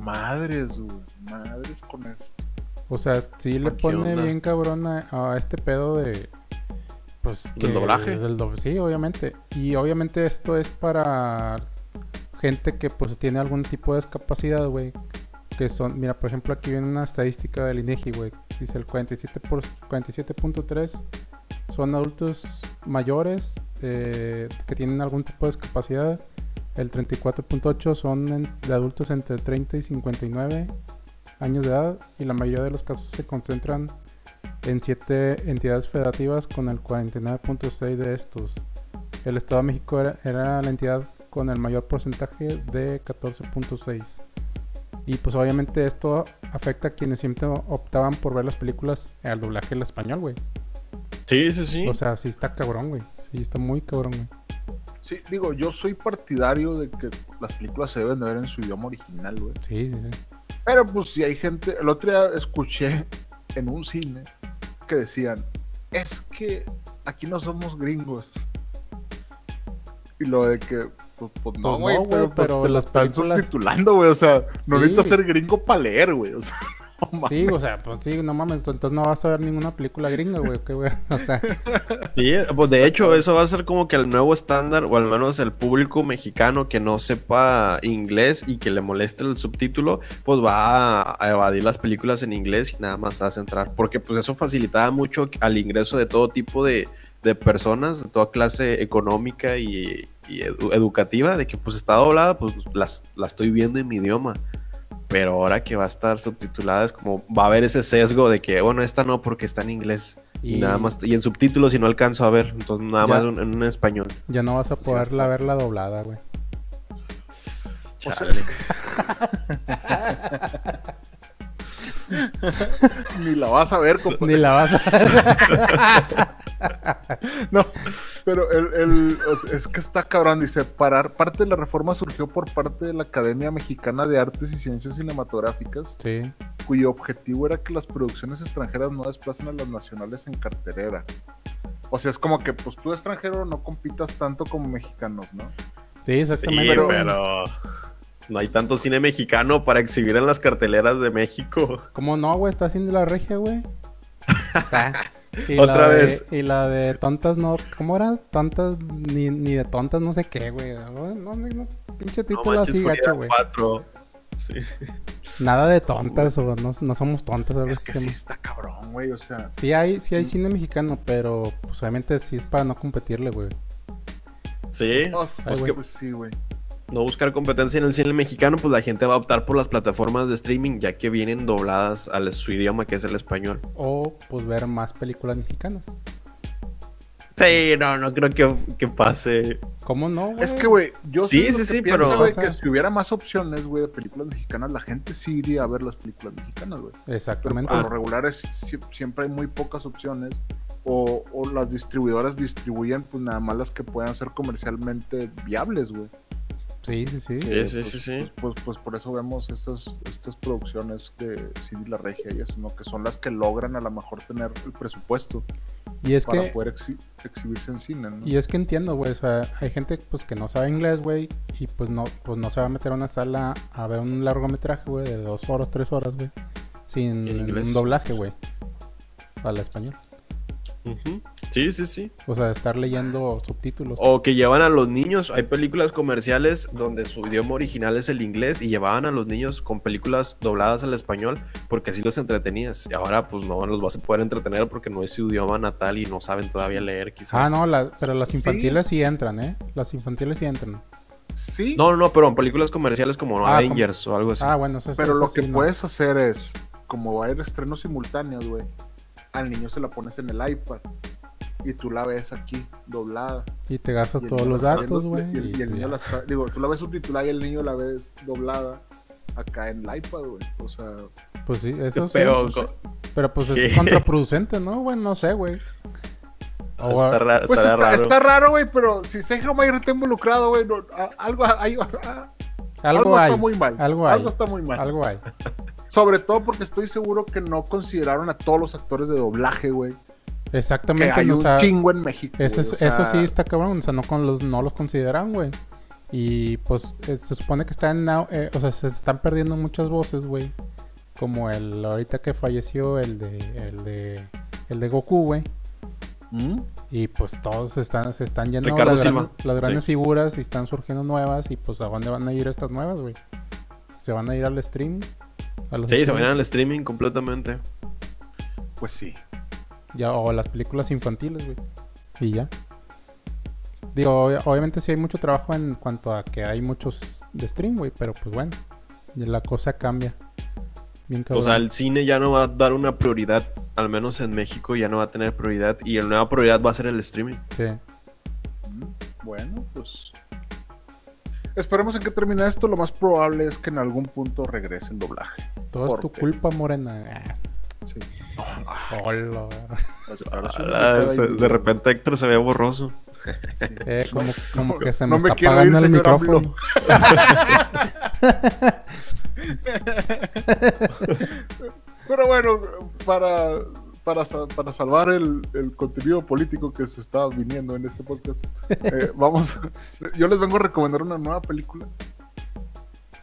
B: Madres, güey. Madres con eso.
A: O sea, sí le
C: ¿Qué
A: pone
C: onda?
A: bien cabrón a, a este pedo de pues
C: ¿Del doblaje?
A: del sí, obviamente. Y obviamente esto es para gente que pues tiene algún tipo de discapacidad, güey. Que son, mira, por ejemplo, aquí viene una estadística del INEGI, güey. Dice el 47 por 47.3 son adultos mayores eh, que tienen algún tipo de discapacidad. El 34.8 son en- de adultos entre 30 y 59 años de edad y la mayoría de los casos se concentran en siete entidades federativas con el 49.6 de estos. El Estado de México era, la entidad con el mayor porcentaje de 14.6. Y pues obviamente esto afecta a quienes siempre optaban por ver las películas al doblaje en español, güey.
C: Sí, sí, sí.
A: O sea, sí está cabrón, güey. Sí está muy cabrón, güey.
B: Sí, digo, yo soy partidario de que las películas se deben de ver en su idioma original, güey.
A: Sí, sí, sí.
B: Pero pues si hay gente, el otro día escuché en un cine que decían, es que aquí no somos gringos. Y lo de que, pues, pues no,
A: Pues
B: güey,
A: no, güey,
B: pero, pues,
A: pero
B: te lo
A: las
B: están
A: películas-
B: subtitulando, güey. O sea, no
A: Sí.
B: necesitas ser gringo para leer, güey. O sea, no.
A: Sí, o sea, pues sí, no mames, entonces no vas a ver ninguna película gringa, güey, qué güey. O sea,
C: Sí, pues de hecho eso va a ser como que el nuevo estándar, o al menos el público mexicano que no sepa inglés y que le moleste el subtítulo, pues va a, a evadir las películas en inglés y nada más a centrar, porque pues eso facilitaba mucho al ingreso de todo tipo de, de personas, de toda clase económica y, y edu- educativa, de que pues está doblada, pues las, la estoy viendo en mi idioma. Pero ahora que va a estar subtitulada es como va a haber ese sesgo de que, bueno, esta no porque está en inglés. Y,
A: Y-
C: nada más, y en subtítulos y no alcanzo a ver, entonces nada
A: Ya.
C: más en, en español.
A: ya no vas a
C: Sí,
A: poderla
C: basta.
A: verla doblada, güey.
B: O sea,
C: Chale.
B: Ni la vas a ver, compadre.
A: Ni la vas a
B: No, pero el, el- es que está cabrón, dice, parar, parte de la reforma surgió por parte de la Academia Mexicana de Artes y Ciencias Cinematográficas,
A: Sí,
B: cuyo objetivo era que las producciones extranjeras no desplacen a las nacionales en carterera. O sea, es como que pues tú extranjero no compitas tanto como mexicanos, ¿no?
A: sí, exactamente.
C: Sí,
B: pero-
C: pero no hay tanto cine mexicano para exhibir en las carteleras de México.
A: ¿Cómo no, güey? Está haciendo la regia, güey. Y
C: Otra
A: la de-
C: vez.
A: y la de tontas no. ¿Cómo era? Tontas, ni, ni de tontas, no sé qué, güey. No, no, no, no, pinche título así, gacho, güey.
C: 4. Sí.
A: Nada de tontas o no, no somos tontas,
B: Es que
A: se
B: sí está cabrón, güey, o sea,
A: Sí hay, sí hay cine mexicano, pero pues obviamente sí es para no competirle, güey.
C: Sí,
A: Ay,
C: pues
A: güey.
C: que
B: pues sí, güey.
C: No buscar competencia en el cine mexicano, pues la gente va a optar por las plataformas de streaming, ya que vienen dobladas a su idioma, que es el español.
A: O pues ver más películas mexicanas.
C: Sí, no, no creo que, que pase.
A: ¿Cómo no, güey?
B: Es que, güey, yo
C: Sí, sí,
B: que
C: sí,
B: pienso,
C: pero-
B: güey, que si hubiera más opciones, güey, de películas mexicanas, la gente sí iría a ver las películas mexicanas, güey. Pero
A: Exactamente.
B: por lo regular es, sie- siempre hay muy pocas opciones. O, o las distribuidoras distribuyen pues nada más las que puedan ser comercialmente viables, güey.
A: Sí, sí, sí.
C: Sí,
B: que,
C: sí,
B: pues,
C: sí, sí.
B: Pues, pues por eso vemos estas, estas producciones de Cine La Regia y eso, ¿no? Que son las que logran a lo mejor tener el presupuesto
A: Y es
B: para
A: que,
B: poder exhi- exhibirse en cine, ¿no?
A: y es que entiendo, güey, o sea, hay gente pues que no sabe inglés, güey, y pues no, pues no se va a meter a una sala a ver un largometraje, güey, de dos horas, tres horas, güey, sin un doblaje, güey, al español.
C: Sí, sí, sí.
A: O sea, estar leyendo subtítulos.
C: O que llevan a los niños, hay películas comerciales donde su idioma original es el inglés y llevaban a los niños con películas dobladas al español porque así los entretenías. Y ahora pues no los vas a poder entretener porque no es su idioma natal y no saben todavía leer quizás.
A: Ah, no, la- pero las infantiles sí entran, ¿eh? Las infantiles sí entran.
B: Sí,
C: No, no, no, pero en películas comerciales como
A: Ah,
C: Avengers o algo así.
A: Ah, bueno, eso,
B: pero
A: eso
B: lo
A: sí,
B: que
A: no.
B: puedes hacer es, como va a haber estrenos simultáneos, güey, al niño se la pones en el iPad y tú la ves aquí, doblada.
A: Y te gastas
B: Y
A: todos los
B: está
A: datos, güey.
B: Y, el- y el
A: y
B: niño la está, digo, tú la ves subtitulada y el niño la ves doblada acá en el iPad, güey. O sea,
A: Pues sí, eso sí.
C: Pero
A: pues
C: ¿Qué?
A: es contraproducente, ¿no? Güey, no sé, güey.
C: Está, ra-
B: pues
C: estará
B: está,
C: raro.
B: está raro, güey, pero si Seija Mayer está involucrado, güey, no, algo, hay-
A: algo, hay.
B: está muy mal.
A: Algo hay.
B: está muy mal.
A: Algo hay.
B: Sobre todo porque estoy seguro que no consideraron a todos los actores de doblaje, güey. Que
A: Exactamente.
B: hay
A: o
B: un
A: sea,
B: chingo en México.
A: eso,
B: güey,
A: es-
B: o sea,
A: eso sí está cabrón. O sea, no, con los, no los consideran, güey. Y pues eh, se supone que están, now- eh, o sea, se están perdiendo muchas voces, güey. Como el ahorita que falleció el de el de el de Goku, güey.
B: ¿Mm?
A: Y pues todos están, se están yendo
C: Ricardo
A: las,
C: Silva.
A: gran- las grandes
C: Sí.
A: figuras y están surgiendo nuevas. Y pues a dónde van a ir estas nuevas, güey. Se van a ir al stream. A los
C: Sí, se vayan al streaming completamente.
B: Pues sí.
A: ya, o a las películas infantiles, güey. Y ya. Digo, obvia- obviamente sí hay mucho trabajo en cuanto a que hay muchos de stream, güey. Pero pues bueno, la cosa cambia. Bien
C: O sea, el cine ya no va a dar una prioridad, al menos en México ya no va a tener prioridad y la nueva prioridad va a ser el streaming.
A: Sí.
B: Mm, Bueno, pues. Esperemos en que termine esto. Lo más probable es que en algún punto regrese el doblaje.
A: Todo es tu culpa, morena.
B: Sí.
A: hola.
B: Me
C: Ah, de repente Héctor se ve borroso.
B: sí.
A: Eh, como, que se
B: no
A: me está
B: quiero
A: apagando el micrófono.
B: Pero bueno, para, para, para salvar el, el contenido político que se está viniendo en este podcast, eh, vamos. Yo les vengo a recomendar una nueva película.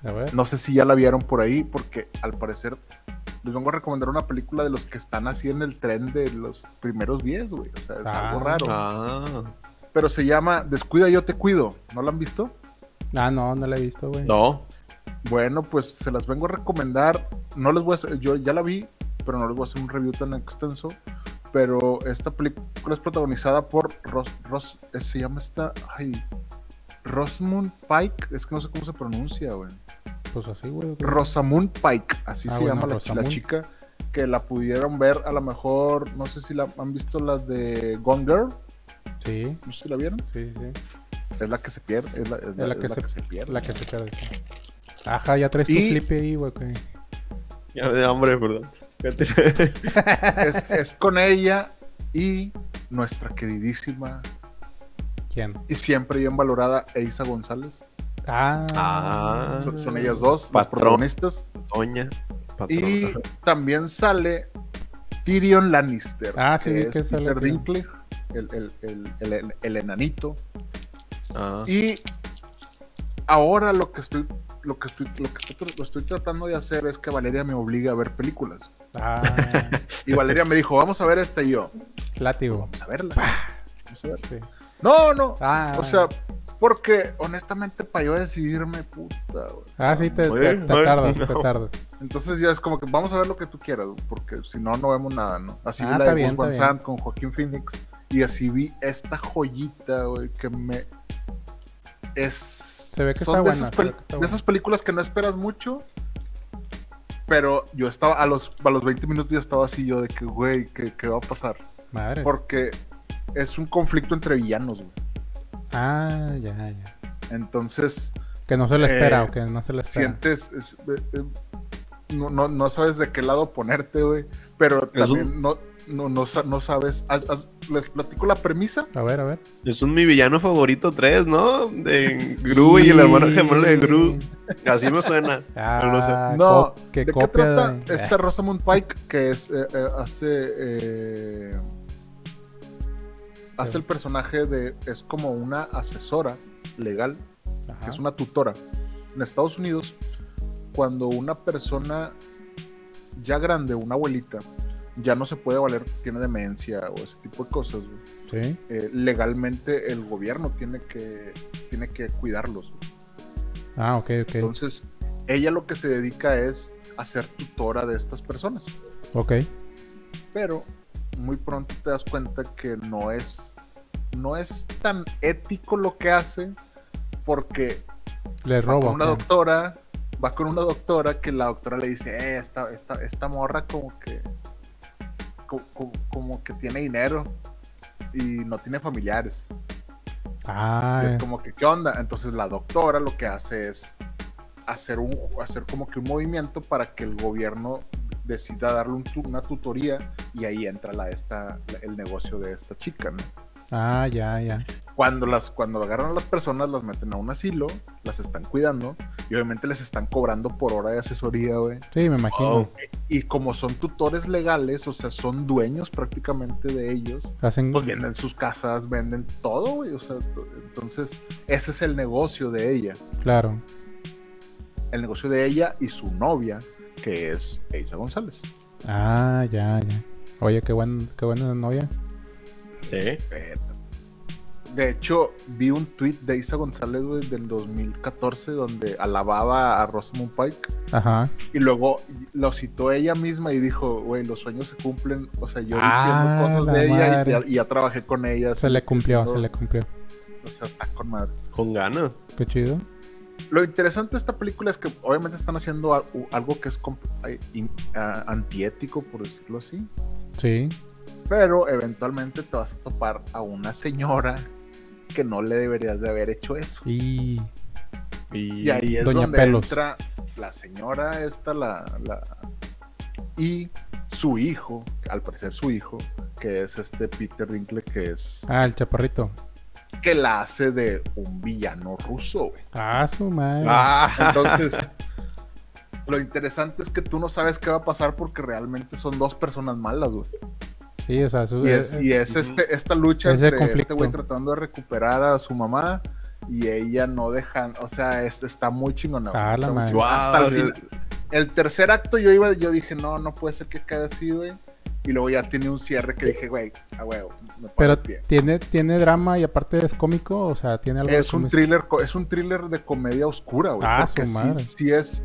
A: A ver.
B: No sé si ya la vieron por ahí, porque al parecer les vengo a recomendar una película de los que están así en el tren de los primeros 10, güey. O sea, es
A: Ah.
B: algo raro.
C: Ah,
B: Pero se llama Descuida, yo te cuido. ¿No la han visto?
A: Ah, no, no la he visto, güey.
C: no.
B: Bueno, pues se las vengo a recomendar. No les voy a hacer, yo ya la vi, pero no les voy a hacer un review tan extenso. Pero esta película es protagonizada por Ross, Ross eh, se llama esta, ay, Rosamund Pike, es que no sé cómo se pronuncia, güey.
A: Pues así, güey.
B: Rosamund Pike, así
A: Ah,
B: se
A: bueno,
B: llama la, chica que la pudieron ver a lo mejor, no sé si la han visto las de Gone Girl,
A: Sí,
B: no sé si la vieron,
A: sí, sí.
B: es la que se pierde, es la, es la-
A: la
B: es
A: que
B: la
A: se-
B: que se pierde.
A: La que se pierde. Ajá, ya traes tu
B: Y-
A: flippy ahí, güey. que-
C: Ya me da hambre, perdón.
B: es, es con ella y nuestra queridísima
A: ¿Quién?
B: y siempre bien valorada Eisa González.
A: Ah.
C: Ah.
B: Son, son ellas dos, las
C: Patrón.
B: protagonistas.
C: Doña. Patrón.
B: Y también sale Tyrion Lannister.
A: Ah, sí, que
B: es
A: sale
B: Peter. Dinklage, el, el, el, el- el- el enanito.
C: Ah.
B: Y ahora lo que estoy lo que estoy lo que estoy, lo estoy tratando de hacer es que Valeria me obligue a ver películas.
A: Ah.
B: Y Valeria me dijo, vamos a ver esta y yo.
A: Látigo.
B: Vamos a verla. Vamos a verla.
A: Sí.
B: No, no.
A: Ah.
B: O sea, porque honestamente para yo decidirme, puta, güey.
A: Ah, sí, te, tardas, te tardas.
B: Entonces ya es como que vamos a ver lo que tú quieras, porque si no, no vemos nada, ¿no? Así
A: Ah,
B: vi la de Gus Van. Sant con Joaquín Phoenix y así vi esta joyita, güey, que me... Es...
A: Se ve que
B: son
A: está
B: de,
A: buena,
B: esas,
A: se
B: pel-
A: ve que está
B: de esas películas que no esperas mucho, pero yo estaba, a los, a los 20 minutos ya estaba así yo de que, güey, ¿qué, qué va a pasar?
A: Madre.
B: Porque es un conflicto entre villanos, güey.
A: Ah, ya, ya.
B: Entonces,
A: Que no se le espera,
B: Eh,
A: o que no se le espera.
B: sientes, es- eh, eh, no, no, no sabes de qué lado ponerte, güey, Pero también no, no, no, sa- no sabes. haz- haz- les platico la premisa.
A: A ver, a ver.
C: Es un mi villano favorito 3, ¿no? De Gru y el hermano gemelo de Gru. Así me suena. No sé.
A: Ah,
B: No, ¿de qué
A: copia
B: trata
A: de-
B: esta Rosamund Pike que es eh, eh, hace eh, hace el personaje de es como una asesora legal,
A: Ajá.
B: que es una tutora en Estados Unidos cuando una persona ya grande, una abuelita, ya no se puede valer, tiene demencia o ese tipo de cosas, güey,
A: Sí.
B: eh, legalmente el gobierno tiene que tiene que cuidarlos. güey.
A: Ah, ok, ok.
B: Entonces, ella lo que se dedica es a ser tutora de estas personas.
A: Ok.
B: Pero muy pronto te das cuenta que no es, no es tan ético lo que hace porque
A: Le
B: con una doctora, va con una doctora que la doctora le dice, eh, esta, esta, esta morra como que co- co- como que tiene dinero y no tiene familiares.
A: Ah,
B: Y
A: eh,
B: es como que, ¿qué onda? Entonces la doctora lo que hace es hacer, un, hacer como que un movimiento para que el gobierno decida darle un una tutoría y ahí entra la, esta, el negocio de esta chica, ¿no?
A: ah, ya, ya.
B: Cuando, las, cuando agarran a las personas, las meten a un asilo, las están cuidando y obviamente les están cobrando por hora de asesoría, güey.
A: Sí, me imagino.
C: Oh.
B: Y como son tutores legales, o sea, son dueños prácticamente de ellos,
A: Hacen.
B: pues venden sus casas, venden todo, güey. O sea, to- entonces ese es el negocio de ella.
A: Claro.
B: El negocio de ella y su novia, que es Eiza González.
A: Ah, ya, ya. Oye, qué, buen, qué buena novia.
C: Sí.
B: Eh, De hecho, vi un tweet de Isa González, güey, del 2014, donde alababa a Rosamund Pike.
A: Ajá.
B: Y luego lo citó ella misma y dijo, güey, los sueños se cumplen. O sea, yo
A: Ah,
B: diciendo cosas de ella y ya, y ya trabajé con ella.
A: Se le cumplió,
B: diciendo-
A: se le cumplió.
B: O sea, está con madre.
C: Con ganas.
A: Qué chido.
B: Lo interesante de esta película es que obviamente están haciendo algo que es antiético, por decirlo así.
A: Sí.
B: Pero eventualmente te vas a topar a una señora que no le deberías de haber hecho eso.
A: Y.
C: Y,
B: Y ahí es
A: Doña
B: donde
A: Pelos.
B: entra la señora esta, la, la- y su hijo, al parecer su hijo, que es este Peter Dinklage, que es
A: Ah, el chaparrito.
B: que la hace de un villano ruso, güey.
A: Ah, su madre.
C: Ah,
B: Entonces, lo interesante es que tú no sabes qué va a pasar porque realmente son dos personas malas, güey.
A: Sí, o sea, su,
B: Y es,
A: eh,
B: y es este, esta lucha
A: Ese
B: entre este
A: conflicto.
B: güey tratando de recuperar a su mamá y ella no dejan, o sea, es- está muy chingona.
A: Ah,
B: está muy chingona. Hasta el,
C: Guau,
B: fin- el tercer acto yo iba, yo dije, no, no puede ser que quede así, güey. Y luego ya tiene un cierre que dije, güey, a huevo, me
A: Pero
B: de pie.
A: tiene, tiene drama y aparte es cómico, o sea, tiene algo de
B: Es un
A: cómic-
B: thriller, es un thriller de comedia oscura, güey.
A: Ah, su
B: sí-
A: madre.
B: sí es,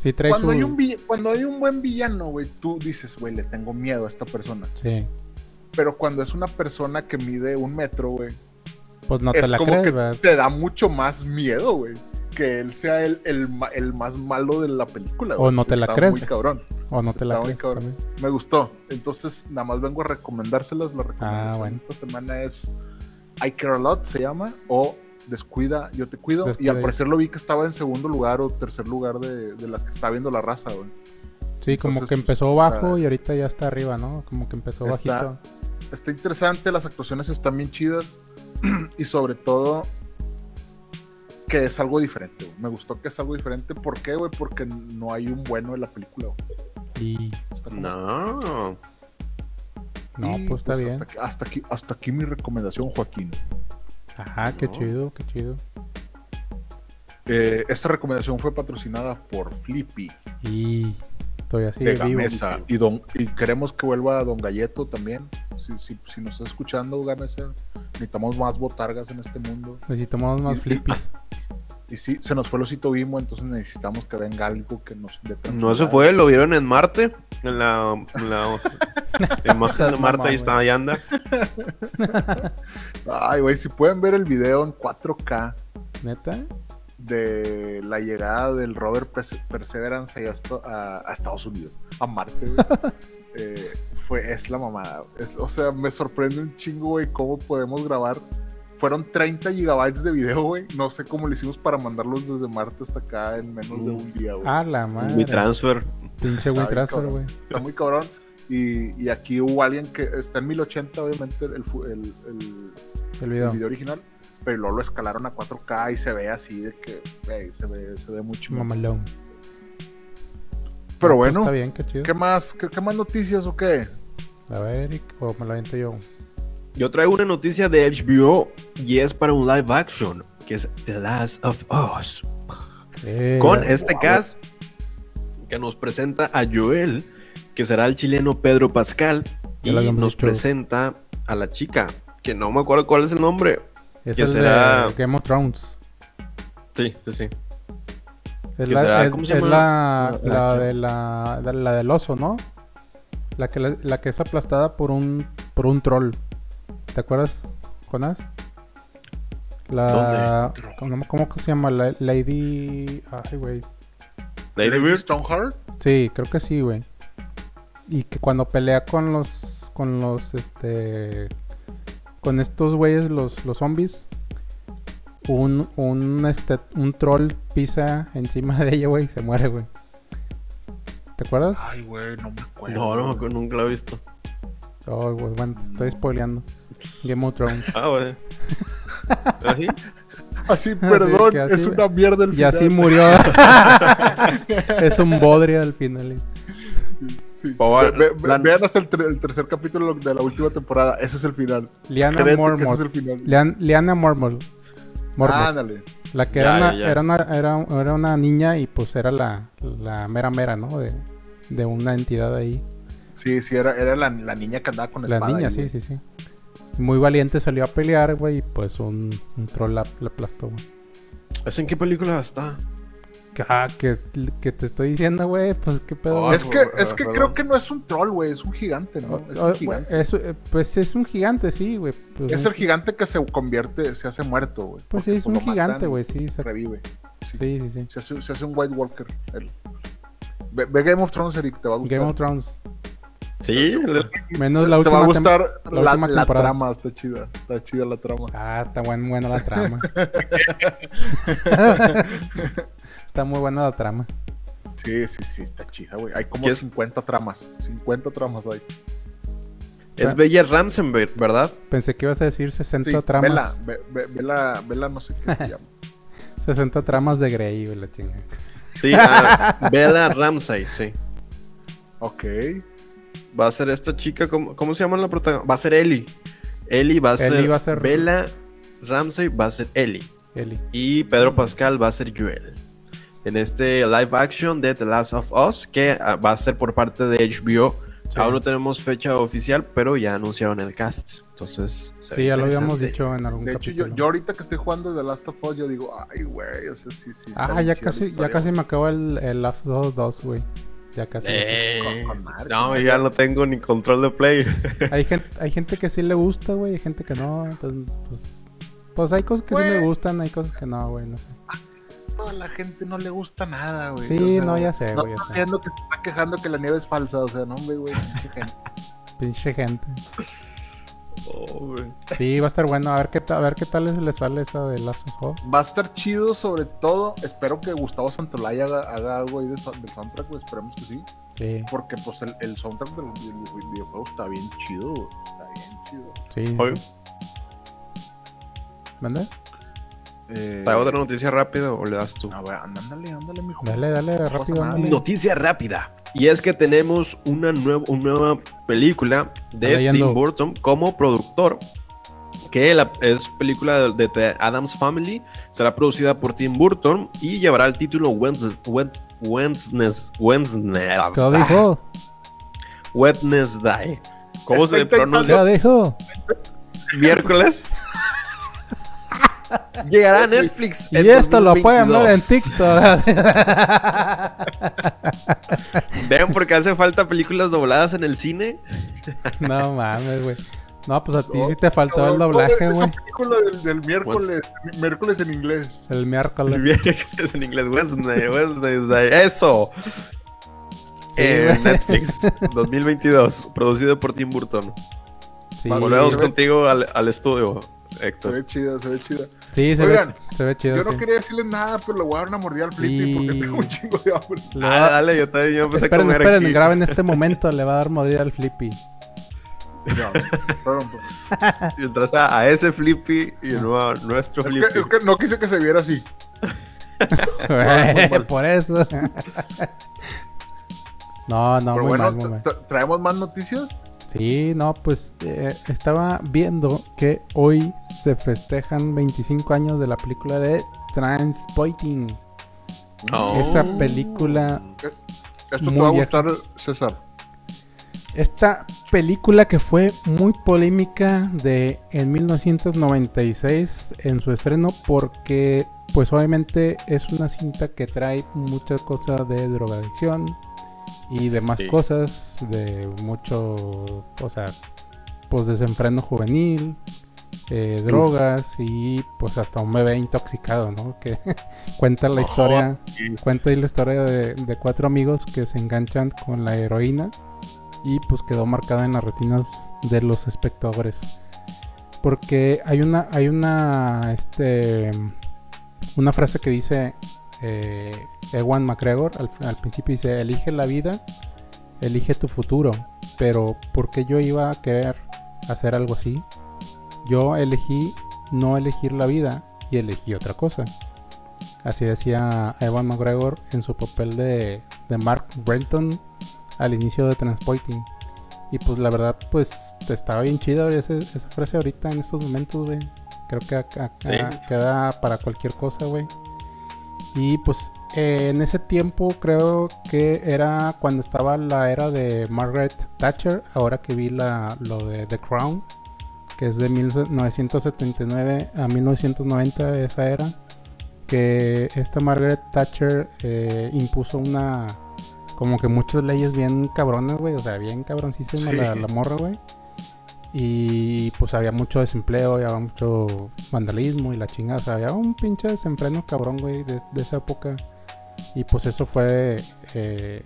A: Sí, trae
B: cuando
A: su...
B: hay, un vi- cuando hay un buen villano, güey, tú dices, güey, le tengo miedo a esta persona.
A: Sí.
B: Pero cuando es una persona que mide un metro, güey,
A: Pues no
B: es
A: te la
B: como
A: crees,
B: que
A: ¿verdad?
B: te da mucho más miedo, güey. Que él sea el, el, el más malo de la película,
A: O no te la crees.
B: muy cabrón.
A: O no te la
B: está
A: crees
B: cabrón. Me gustó. Entonces, nada más vengo a recomendárselas. La recomendación
A: Ah, bueno.
B: esta semana es I Care a Lot, se llama. O Descuida, Yo Te Cuido.
A: Descuida,
B: y al parecer lo vi que estaba en segundo lugar o tercer lugar de, de la que está viendo la raza, güey.
A: Sí, como
B: Entonces,
A: que
B: pues,
A: empezó
B: está-
A: bajo y ahorita ya está arriba, ¿no? Como que empezó
B: Está-
A: bajito.
B: Está interesante, las actuaciones están bien chidas. y sobre todo, que es algo diferente, güey. Me gustó que es algo diferente. ¿Por qué, güey? Porque no hay un bueno en la película, güey.
A: Y
B: Está como-
C: no.
A: no, pues está bien.
B: Hasta aquí, hasta aquí, hasta aquí mi recomendación, Joaquín.
A: Ajá, qué
C: No.
A: chido, qué chido.
B: Eh, esta recomendación fue patrocinada por Flippy
A: Y estoy así
B: de
A: vivo.
B: Gamesa. Y, don, y queremos que vuelva Don Galleto también. Si, si, si nos está escuchando, Gamesa, necesitamos más botargas en este mundo.
A: Necesitamos más
B: Y-
A: flippies.
B: Y sí, se nos fue el osito Bimo, entonces necesitamos que venga algo que nos
C: No se fue, lo vieron en Marte. En la, en la imagen de
A: Seas
C: Marte, ahí está, ahí anda.
B: Ay, güey, si pueden ver el video en 4K
A: ¿Neta?
B: de la llegada del rover Perse- Perseverance ahí hasta- a, a Estados Unidos, a Marte, güey. eh, fue, es la mamada. Es- o sea, me sorprende un chingo, güey, cómo podemos grabar fueron 30 gigabytes de video, güey. No sé cómo lo hicimos para mandarlos desde Marte hasta acá en menos de un día, güey.
A: Ah, la madre.
C: Mi transfer.
A: Pinche WeTransfer, güey.
B: Está muy cabrón. Y, y aquí hubo alguien que está en 1080, obviamente, el, fu- el, el-
A: video.
B: video original. Pero luego lo escalaron a 4K y se ve así de que, güey, se ve, se ve mucho.
A: Mamalón.
B: Pero
A: Pues
B: bueno,
A: Está bien, qué chido.
B: ¿qué más? ¿Qué, qué más noticias o qué?
A: A ver, Eric, o me lo aviento yo.
C: Yo traigo una noticia de HBO y es para un live action, que es The Last of Us.
A: Eh,
C: Con este cast que nos presenta a Joel, que será el chileno Pedro Pascal, y nos presenta a la chica, que no me acuerdo cuál es el nombre.
A: es
C: que
A: el
C: será-
A: de Game of Thrones.
C: Sí, sí, sí.
A: Es
C: ¿Qué
A: la,
C: será?
A: es-
C: ¿Cómo se
A: es
C: llama?
A: la,
C: La-
A: de la, la del oso, ¿no? La que, la que es aplastada por un por un troll. ¿Te acuerdas, Jonás? La... ¿Cómo, cómo que se llama? La, Lady... Ay, güey.
C: Lady
B: ¿Lady
C: Bird.
B: Stoneheart?
A: Sí, creo que sí, güey. Y que cuando pelea con los... Con los, este... Con estos güeyes, los, los zombies. Un, un, este, un troll pisa encima de ella, güey, y se muere, güey. ¿Te acuerdas?
B: Ay, güey, no me acuerdo.
C: No, no, me acuerdo, nunca lo he visto.
A: Oh, güey, bueno, te estoy spoileando. Game of Thrones.
C: Ah, güey. ¿Así?
B: Así, perdón,
A: así-
B: es una mierda el
A: Y así
B: final.
A: murió. es un bodrio al final.
B: Sí.
C: Favor,
B: Ve- ve-
C: la-
B: Vean hasta el, ter- el tercer capítulo de la última temporada. Ese es el final.
A: Liana
B: ese es
A: Mormont.
B: el final.
A: Lian- Liana Mormont. Mormont.
B: Ándale.
A: La que
C: Ya,
A: era, una,
C: ya.
A: Era, una, era, era una niña y pues era la, la mera mera, ¿no? De, de una entidad ahí.
B: Sí, sí, era, era la, la niña que andaba con
A: La
B: espada.
A: niña,
B: ahí,
A: sí, sí, sí. Muy valiente salió a pelear, güey, y pues un, un troll la, la aplastó, güey.
C: ¿Es en qué película está?
A: Que- Ah, que, que te estoy diciendo, güey, pues qué pedo.
C: Oh,
B: Es que, es que creo que no es un troll, güey, es un gigante, ¿no? Es
A: Oh,
B: un gigante.
A: es- eh, pues es un gigante, sí, güey. Pues,
B: Es el gigante que se convierte, se hace muerto, güey.
A: Pues sí, es un
B: lo matan
A: gigante, güey, sí. se-
B: Revive. Sí.
A: Sí, sí, sí.
B: Se, hace, se hace un White Walker. él. Ve, ve Game of Thrones, Eric, te va a gustar.
A: Game of Thrones.
C: Sí,
A: Menos la
B: te va
A: última
B: a gustar
A: la
B: la,
A: última
B: la trama, está chida. Está chida la trama.
A: Ah, está buen, buena la trama. está muy buena la trama.
B: Sí, sí, sí, está chida, güey. Hay como
C: ¿Qué es?
B: 50 tramas. 50 tramas hay.
C: es Bella Ramsenberg, ¿verdad?
A: Pensé que ibas a decir 60
B: Sí,
A: tramas.
B: Vela, ve, ve- vela, vela, no sé qué se llama.
A: 60 tramas de Grey, güey, la chinga.
C: Sí, ah, Bella Ramsey, sí.
B: Ok.
C: Va a ser esta chica, ¿cómo, cómo se llama la protagonista? Va a ser Ellie. Ellie va a ser,
A: Ellie va a ser-
C: Bella Ramsey, va a ser Ellie.
A: Eli.
C: Y Pedro Pascal va a ser Joel. En este live action de The Last of Us, que ah, va a ser por parte de HBO. Aún no tenemos fecha oficial, pero ya anunciaron el cast. Entonces, se ve
A: Sí, ya lo habíamos dicho en algún
B: De hecho, yo, yo ahorita que estoy jugando The Last of Us, yo digo, ay, güey, o sea, sí, sí. está
A: Ah, ya casi, ya casi me acabó el, el Last of Us 2, güey. Ya casi.
C: Eh,
B: Con- con
C: no, ya no tengo ni control de play.
A: Hay, gente, hay gente que sí le gusta, güey, hay gente que no. Entonces, pues, pues hay cosas que sí me
B: Güey.
A: gustan, hay cosas que no, güey, no sé.
B: A la gente no le gusta nada, güey.
A: Sí, no, ya sé,
B: no
A: güey, sé.
B: viendo que está quejando que la nieve es falsa, o sea, no, hombre, güey, pinche gente.
A: Pinche gente.
C: Güey.
A: Sí, va a estar bueno. A ver qué, a ver qué tal le sale esa de Last of Us.
B: Va a estar chido, sobre todo. Espero que Gustavo Santolaya haga, haga algo ahí de soundtrack, güey. Esperemos que sí.
A: Sí,
B: Porque, pues, el, el soundtrack del, del videojuego está bien chido, güey. Está bien chido.
A: sí.
C: Oye,
A: ¿Mande?
B: Eh,
C: ¿Trae otra noticia rápida o le das tú?
B: A ver, ándale, ándale, mijo.
A: Dale, dale, rápido.
C: Noticia rápida. Y es que tenemos una, nueva una nueva película de. Tim Burton como productor. Que la- es película de, de The Adams Family. Será producida por Tim Burton y llevará el título Wednesday. Wednesday. Wednesday. Wednesday. ¿Cómo se pronuncia?
A: ¿Qué dijo?
C: Miércoles. Llegará a Netflix.
A: Y
C: en
A: esto lo pueden ver en
C: 2022.
A: TikTok.
C: Vean porque hace falta películas dobladas en el cine.
A: no mames, güey. No, pues a ti
B: No,
A: sí te faltó el doblaje,
B: esa
A: güey.
B: película del, del miércoles, miércoles en inglés.
A: El miércoles.
C: Miércoles en inglés. Wednesday, Wednesday. Eso.
A: Sí, güey.
C: Netflix 2022. Producido por Tim Burton.
A: Sí,
C: Volvemos
B: sí,
C: contigo al, al estudio.
B: Se
C: Héctor.
B: ve chida, se ve chida.
A: Sí, se,
B: Oigan,
A: ve, se ve chido.
B: Yo no
A: sí.
B: quería decirles nada, pero le voy a dar una mordida al Flippy
A: Y-
B: porque tengo un chingo de hambre.
C: Ah, dale, yo también yo empecé
A: Esperen,
C: a comer
A: esperen,
C: aquí.
A: graben este momento, le va a dar mordida al Flippy.
B: Ya, perdón.
C: Y entras a, a ese Flippy y no a nuestro
B: Es
C: Flippy.
B: que, es que no quise que se viera así. mal.
A: Por eso. no, no,
B: pero
A: muy
B: bueno,
A: mal, muy mal.
B: tra- traemos más noticias.
A: Sí, no, pues eh, estaba viendo que hoy se festejan 25 años de la película de Transpoiting.
C: Oh.
A: Esa película,
B: Esto
A: Muy
B: te va a gustar, César.
A: esta película que fue muy polémica de en 1996 en su estreno porque pues obviamente es una cinta que trae muchas cosas de drogadicción y demás
C: Sí.
A: cosas de mucho, o sea, pues desenfreno juvenil, eh, drogas y pues hasta un bebé intoxicado, ¿no? Que cuenta la historia,
C: sí.
A: cuenta ahí la historia de, de cuatro amigos que se enganchan con la heroína y pues quedó marcada en las retinas de los espectadores. Porque hay una, hay una, este, una frase que dice eh, Ewan McGregor al, al principio dice, elige la vida, elige tu futuro. Pero ¿por qué yo iba a querer hacer algo así? Yo elegí no elegir la vida y elegí otra cosa. Así decía Ewan McGregor en su papel de, de Mark Brenton al inicio de Transpoiting. Y pues la verdad, pues estaba bien chida ese- esa frase ahorita en estos momentos, güey. Creo que
C: Sí.
A: queda para cualquier cosa, güey. Y pues eh, en ese tiempo creo que era cuando estaba la era de Margaret Thatcher, ahora que vi la, lo de The Crown, que es de 1979 a 1990 esa era, que esta Margaret Thatcher eh, impuso una, como que muchas leyes bien cabronas, güey, o sea, bien cabroncísima
C: Sí.
A: la, la morra, güey. Y pues había mucho desempleo, había mucho vandalismo y la chingada. O sea, había un pinche desenfreno cabrón, güey, de, de esa época. Y pues eso fue eh,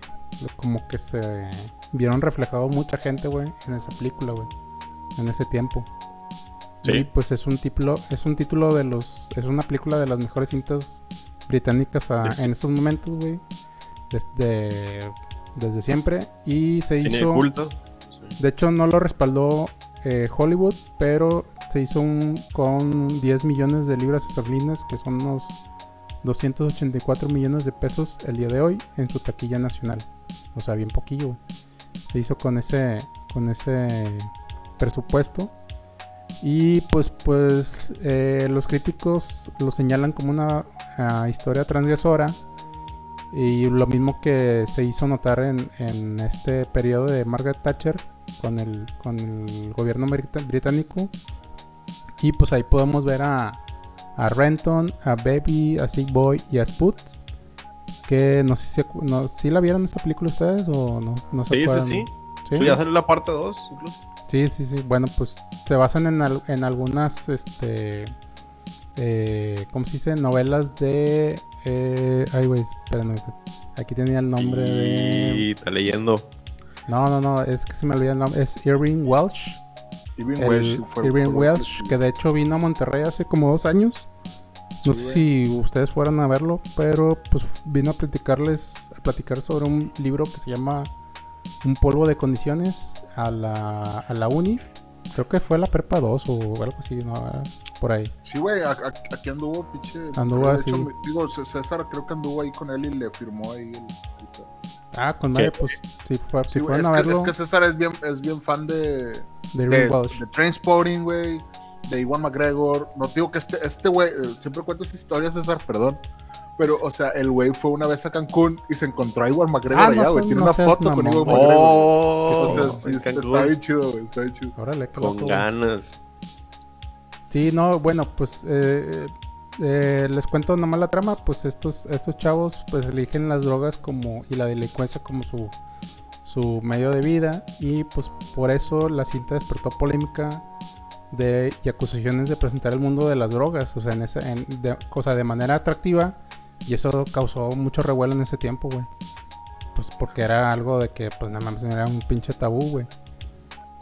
A: como que se vieron reflejado mucha gente, güey, en esa película, güey. En ese tiempo.
C: Sí.
A: Y pues es un título, es un título de los, es una película de las mejores cintas británicas a- en estos momentos, güey. Desde, desde siempre. Y se
C: Cine
A: hizo.
C: culto.
A: De hecho, no lo respaldó eh, Hollywood, pero se hizo un, con 10 millones de libras esterlinas, que son unos 284 millones de pesos el día de hoy en su taquilla nacional. O sea, bien poquillo. Se hizo con ese, con ese presupuesto. Y pues, pues eh, los críticos lo señalan como una ah, historia transgresora. Y lo mismo que se hizo notar en, en este periodo de Margaret Thatcher con el, con el gobierno británico. Y pues ahí podemos ver a, a Renton, a Baby, a Sick Boy y a Spoot. Que no sé si, no, ¿sí la vieron esta película ustedes o no, no se
C: Sí, sí,
A: acuerdan?
C: sí.
A: ¿Sí?
C: Pues ya salió la parte 2, incluso.
A: Sí, sí, sí. Bueno, pues se basan en, al- en algunas, este, eh, ¿cómo se dice? Novelas de... Eh, ay, güey, espérame. Aquí tenía el nombre de...
C: Y está leyendo.
A: No, no, no, es que se me olvida el nombre. Es Irving Welsh.
B: Irving
A: El
B: Welsh fue-
A: Irving Welsh, que de hecho vino a Monterrey hace como dos años. No
B: Sí,
A: sé si ustedes fueron a verlo, pero pues vino a platicarles, a platicar sobre un libro que se llama Un polvo de condiciones a la, a la uni. Creo que fue la prepa 2 o algo así, ¿no? Por ahí.
B: Sí, güey, aquí anduvo, pinche.
A: Anduvo así.
B: hecho, digo, César creo que anduvo ahí con él y le firmó ahí el.
A: Ah, con madre, pues si, fue, si
B: Sí, güey,
A: fueron
B: es,
A: a
B: que,
A: verlo
B: es que César es bien, es bien fan de.
A: de
B: De, de Trainspotting, güey. De Iwan McGregor. No digo que este, este güey. eh, siempre cuento esa historia, César, perdón. Pero, o sea, el güey fue una vez a Cancún y se encontró a Iwan McGregor
A: Ah,
B: allá, güey. Tiene
A: no
B: una
A: seas
B: foto con. Iwan McGregor.
C: Oh,
B: Entonces, sí,
C: en
B: está, bien chido, güey. Está bien chido.
A: Órale,
C: Con ganas.
A: Sí, no, bueno, pues eh, eh, les cuento nomás la trama, pues estos, estos chavos pues eligen las drogas como y la delincuencia como su, su medio de vida y pues por eso la cinta despertó polémica de, y acusaciones de presentar el mundo de las drogas, o sea, en esa, en, de, cosa de manera atractiva y eso causó mucho revuelo en ese tiempo, güey. Pues porque era algo de que pues nada más era un pinche tabú, güey.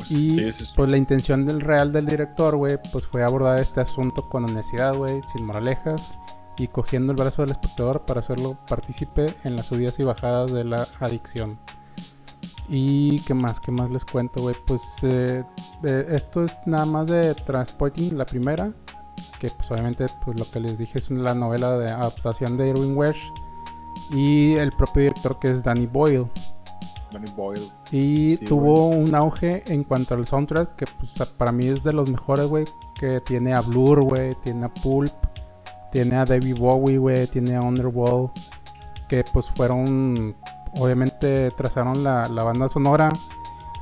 B: Pues
A: Y
C: Sí, sí, sí.
A: pues la intención del real del director, güey, pues fue abordar este asunto con honestidad, güey, sin moralejas y cogiendo el brazo del espectador para hacerlo partícipe en las subidas y bajadas de la adicción. Y qué más, qué más les cuento, güey. Pues eh, eh, esto es nada más de Transporting, la primera, que pues obviamente pues lo que les dije es la novela de adaptación de Irwin Welsh y el propio director que es Danny Boyle.
B: Danny Boyle.
A: Y
B: Sí,
A: tuvo un auge en cuanto al soundtrack, que pues, para mí es de los mejores, güey. Que tiene a Blur, güey, tiene a Pulp, tiene a David Bowie, güey, tiene a Underworld. Que pues fueron, obviamente trazaron la, la banda sonora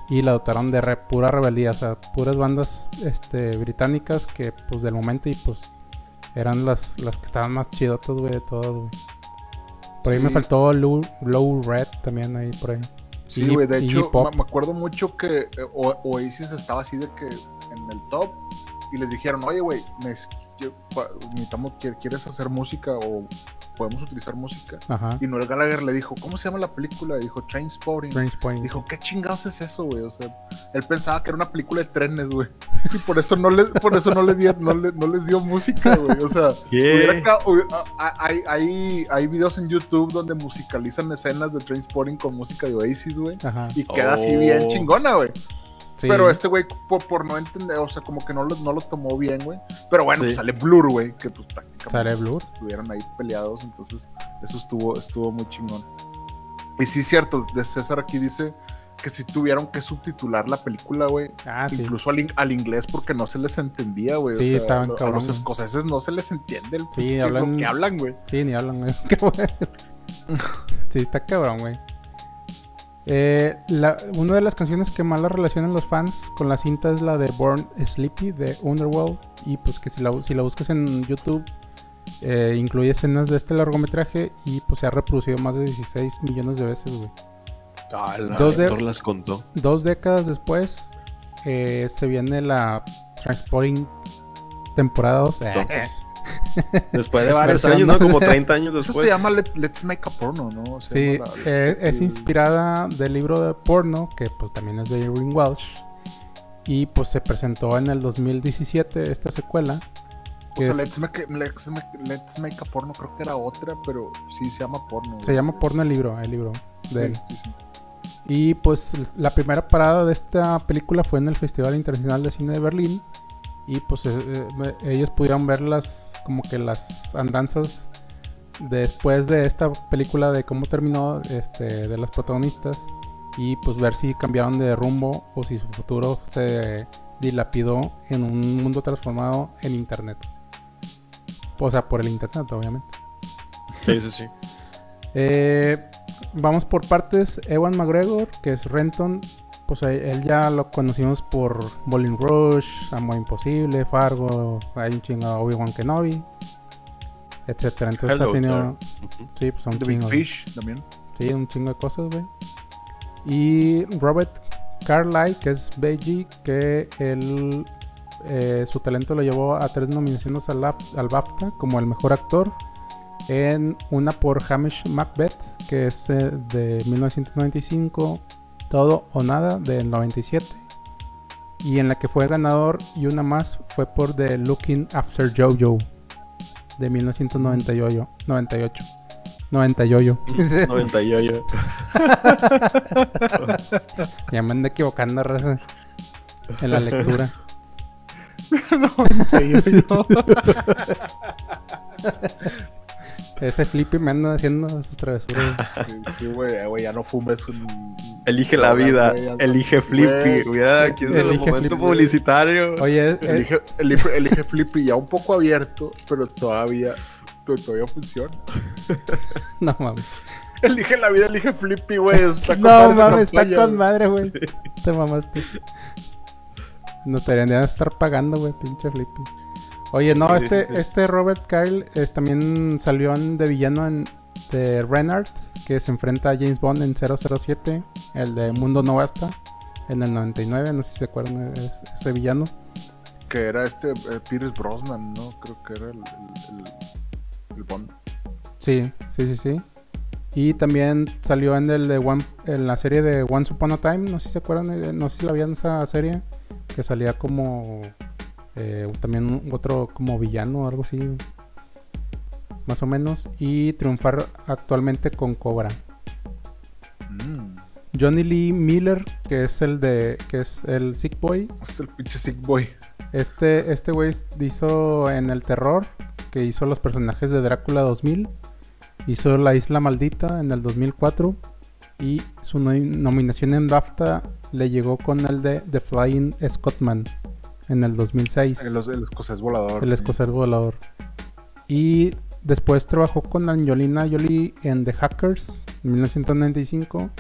A: y la dotaron de re- pura rebeldía. O sea, puras bandas este, británicas que pues del momento y pues eran las, las que estaban más chidotas, güey, de todas, güey. Por ahí me faltó Low, Low Red también ahí por ahí.
B: Sí, güey, de hecho, me, acuerdo mucho que eh, Oasis estaba así de que en el top y les dijeron, oye, güey, necesitamos, ¿quie- ¿quieres hacer música o podemos utilizar música?
A: Ajá.
B: Y Noel Gallagher le dijo, ¿cómo se llama la película? Y dijo, Trainspotting.
A: Trainspotting.
B: Dijo, ¿qué chingados es eso, güey? O sea, él pensaba que era una película de trenes, güey. Y por eso no le, por eso no le, di- no le- no les dio música, güey. O sea, hay, hay, hay videos en YouTube donde musicalizan escenas de Trainspotting con música de Oasis, güey. Y queda así
C: Oh.
B: bien chingona, güey.
A: Sí.
B: Pero este güey, por, por no entender, o sea, como que no lo, no lo tomó bien, güey. Pero bueno,
C: Sí.
B: pues sale Blur, güey, que pues prácticamente
A: Sale Blur.
B: estuvieron ahí peleados, entonces eso estuvo, estuvo muy chingón. Y sí, cierto, de César aquí dice que si tuvieron que subtitular la película, güey,
A: Ah, sí.
B: incluso al, in- al inglés porque no se les entendía, güey.
A: Sí,
B: o sea,
A: estaban
B: lo- a
A: cabrón,
B: los
A: güey.
B: escoceses no se les entiende el
A: Sí, hablan-
B: lo que hablan, güey.
A: Sí, ni hablan, güey. Qué bueno. sí, está cabrón, güey. Eh, la- una de las canciones que más la relacionan los fans con la cinta es la de Born Sleepy de Underworld. Y pues que si la, si la buscas en YouTube, eh, incluye escenas de este largometraje y pues se ha reproducido más de 16 millones de veces, güey.
C: Ah, el
A: Dos de-
C: director las contó.
A: Dos décadas después, eh, se viene la Transporting temporada 2.
C: Después de varios años. Como 30 años
B: Eso
C: después.
B: se llama Let- Let's Make a Porno, ¿no? Se
A: Sí,
B: la-
A: eh, es
B: el-
A: inspirada del libro de porno, que pues también es de Irving Welsh. Y pues se presentó en el 2017 esta secuela.
B: O
A: Que
B: sea,
A: es-
B: Let's make, let's, make, Let's Make a Porno creo que era otra, pero sí se llama porno.
A: se llama porno el libro, el libro de él.
B: Sí, sí, sí.
A: Y pues la primera parada de esta película fue en el Festival Internacional de Cine de Berlín. Y pues eh, eh, ellos pudieron ver las como que las andanzas después de esta película de cómo terminó este de las protagonistas y pues ver si cambiaron de rumbo o si su futuro se dilapidó en un mundo transformado en internet. O sea, por el internet, obviamente.
C: Sí, sí, sí.
A: Eh, vamos por partes. Ewan McGregor, que es Renton, pues él ya lo conocimos por Bowling Rush, Amor Imposible, Fargo, hay un chingo de Obi-Wan Kenobi, etcétera. Entonces
C: Hello,
A: ha tenido, sí, pues un
B: The Big
A: chingo,
B: Fish también.
A: sí, un chingo de cosas, güey. Y Robert Carlyle, que es Beiji, que él eh, su talento lo llevó a tres nominaciones al BAFTA como el mejor actor. En una por Hamish Macbeth, que es eh, de 1995, Todo o Nada del 97. Y en la que fue ganador y una más fue por The Looking After Jojo de 1998. 98. 98.
C: 98.
A: Ya me ando equivocando, raza. En la lectura. Ese Flippy me anda haciendo sus travesuras.
B: Sí, sí, güey, güey, ya no fumes un...
C: Elige la vida.
B: güey, ya-
C: Elige Flippy. Mira, aquí es el
A: elige
C: momento
A: Flippy.
C: publicitario.
A: Oye,
B: Elige, elige, elige Flippy ya un poco abierto, pero todavía, to- todavía funciona.
A: no mames.
B: Elige la vida, elige Flippy, güey. Está con
A: No mames, está con
B: güey.
A: madre, güey. Te mamaste. No te deberían de estar pagando, güey, pinche Flippy. Oye, no, este, este Robert Kyle eh, también salió en, de villano en de Renard, que se enfrenta a James Bond en 007, el de Mundo No Basta, en el 99, no sé si se acuerdan de ese villano.
B: Que era este eh, Pierce Brosnan, ¿no? Creo que era el, el, el- el Bond.
A: Sí, sí, sí, sí. Y también salió en el de One, en la serie de Once Upon a Time, no sé si se acuerdan, eh, no sé si la vieron esa serie, que salía como eh, también otro como villano o algo así, más o menos, y triunfar actualmente con Cobra.
B: Mm,
A: Johnny Lee Miller, que es el de, que es el Sick Boy,
B: es el pinche Sick Boy.
A: Este, este güey hizo en el terror, que hizo los personajes de Drácula 2000, hizo La Isla Maldita en el 2004 y su no- nominación en BAFTA le llegó con el de The Flying Scotsman en el 2006,
B: El, el escocés volador.
A: el
B: sí.
A: escocés volador. Y después trabajó con Angelina Jolie en The Hackers en 1995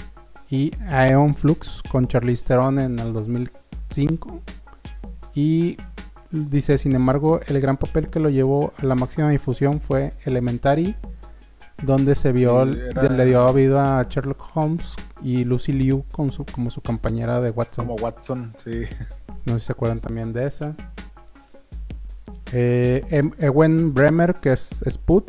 A: y Aeon Flux con Charlize Theron en el 2005. Y dice, sin embargo, el gran papel que lo llevó a la máxima difusión fue Elementary, donde se vio,
B: Sí, era-
A: le dio vida a Sherlock Holmes y Lucy Liu con su, como su compañera de Watson.
B: Como Watson, sí.
A: No sé si se acuerdan también de esa. Eh, Em- Ewen Bremer, que es Sput.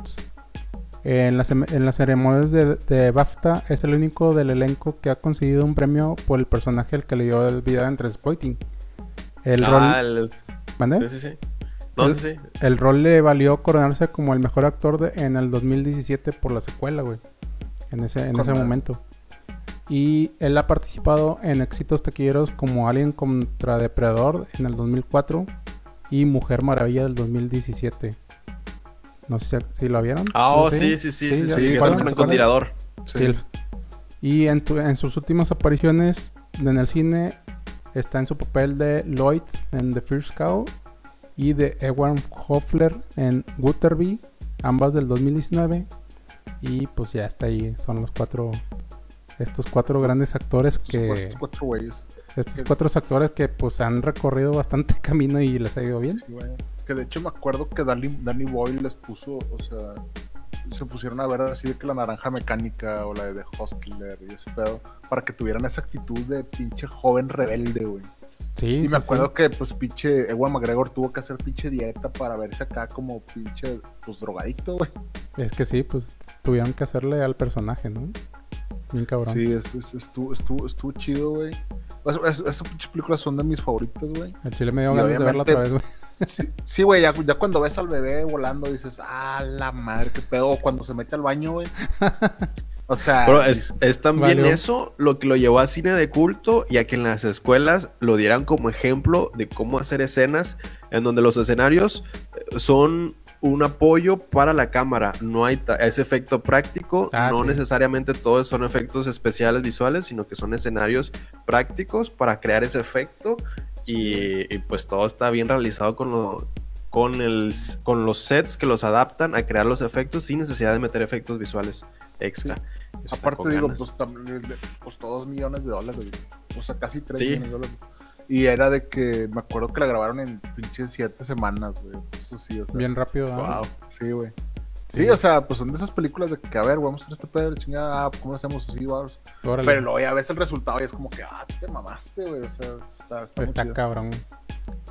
A: en, las, en las ceremonias de, de BAFTA es el único del elenco que ha conseguido un premio por el personaje al que le dio el video entre exploiting. El
C: Ah,
A: rol,
C: el- sí, sí, sí. No,
A: El-
C: sí.
A: El rol le valió coronarse como el mejor actor de- en el 2017 por la secuela, güey. En ese, en ese momento. Y él ha participado en éxitos taquilleros como Alien contra Depredador en el 2004 y Mujer Maravilla del 2017. No sé si, lo vieron.
C: Ah,
A: ¿Lo
C: oh, sí, sí, sí, sí, sí, que es
A: se
C: francotirador.
B: Sí.
A: Sí, y en, tu- en sus últimas apariciones en el cine está en su papel de Lloyd en The First Cow y de Ewan Hoffler en Guterby, ambas del 2019. Y pues ya está ahí, son los cuatro, estos cuatro grandes actores que,
B: cuatro- cuatro güeyes.
A: estos cuatro actores que pues han recorrido bastante camino y les ha ido bien.
B: Sí, güey. Que de hecho me acuerdo que Danny, Danny Boyle les puso, o sea, se pusieron a ver así de que la naranja mecánica o la de The Hostler y ese pedo, para que tuvieran esa actitud de pinche joven rebelde, güey.
A: Sí,
B: Y
A: sí,
B: me acuerdo
A: sí.
B: que, pues, pinche Ewan McGregor tuvo que hacer pinche dieta para verse acá como pinche, pues, drogadicto, güey.
A: Es que sí, pues tuvieron que hacerle al personaje, ¿no? Bien cabrón.
B: Sí, es- es- estuvo, estuvo, estuvo chido, güey. Es- es- Esas pinches películas son de mis favoritas, güey.
A: El chile me dio
B: Y
A: ganas de verla otra vez, güey.
B: Sí, sí, güey, ya, ya cuando ves al bebé volando dices, ah, la madre, qué pedo. O cuando se mete al baño, güey. O sea,
C: Pero es, es también
A: Valió.
C: eso lo que lo llevó a cine de culto y a que en las escuelas lo dieran como ejemplo de cómo hacer escenas en donde los escenarios son un apoyo para la cámara. No hay ese efecto práctico,
A: Ah,
C: no
A: sí.
C: necesariamente todos son efectos especiales visuales, sino que son escenarios prácticos para crear ese efecto y, y, pues todo está bien realizado con lo con, el, con los sets que los adaptan a crear los efectos sin necesidad de meter efectos visuales extra. Está
B: aparte digo, pues también le- costó dos millones de dólares. O sea, casi tres
C: Sí.
B: millones de dólares. Y era de que me acuerdo que la grabaron en pinches siete semanas, güey. Eso sí, o sea.
A: Bien rápido. ¿ah?
C: Wow.
B: Sí, güey. Sí,
A: Sí.
B: o sea, pues son de esas películas de que, a ver, vamos a hacer este pedo, chingada, ah, ¿cómo lo hacemos así, vamos?
A: Órale.
B: Pero luego ya ves el resultado y es como que, ah, te mamaste, güey. O sea, está, está,
A: cabrón.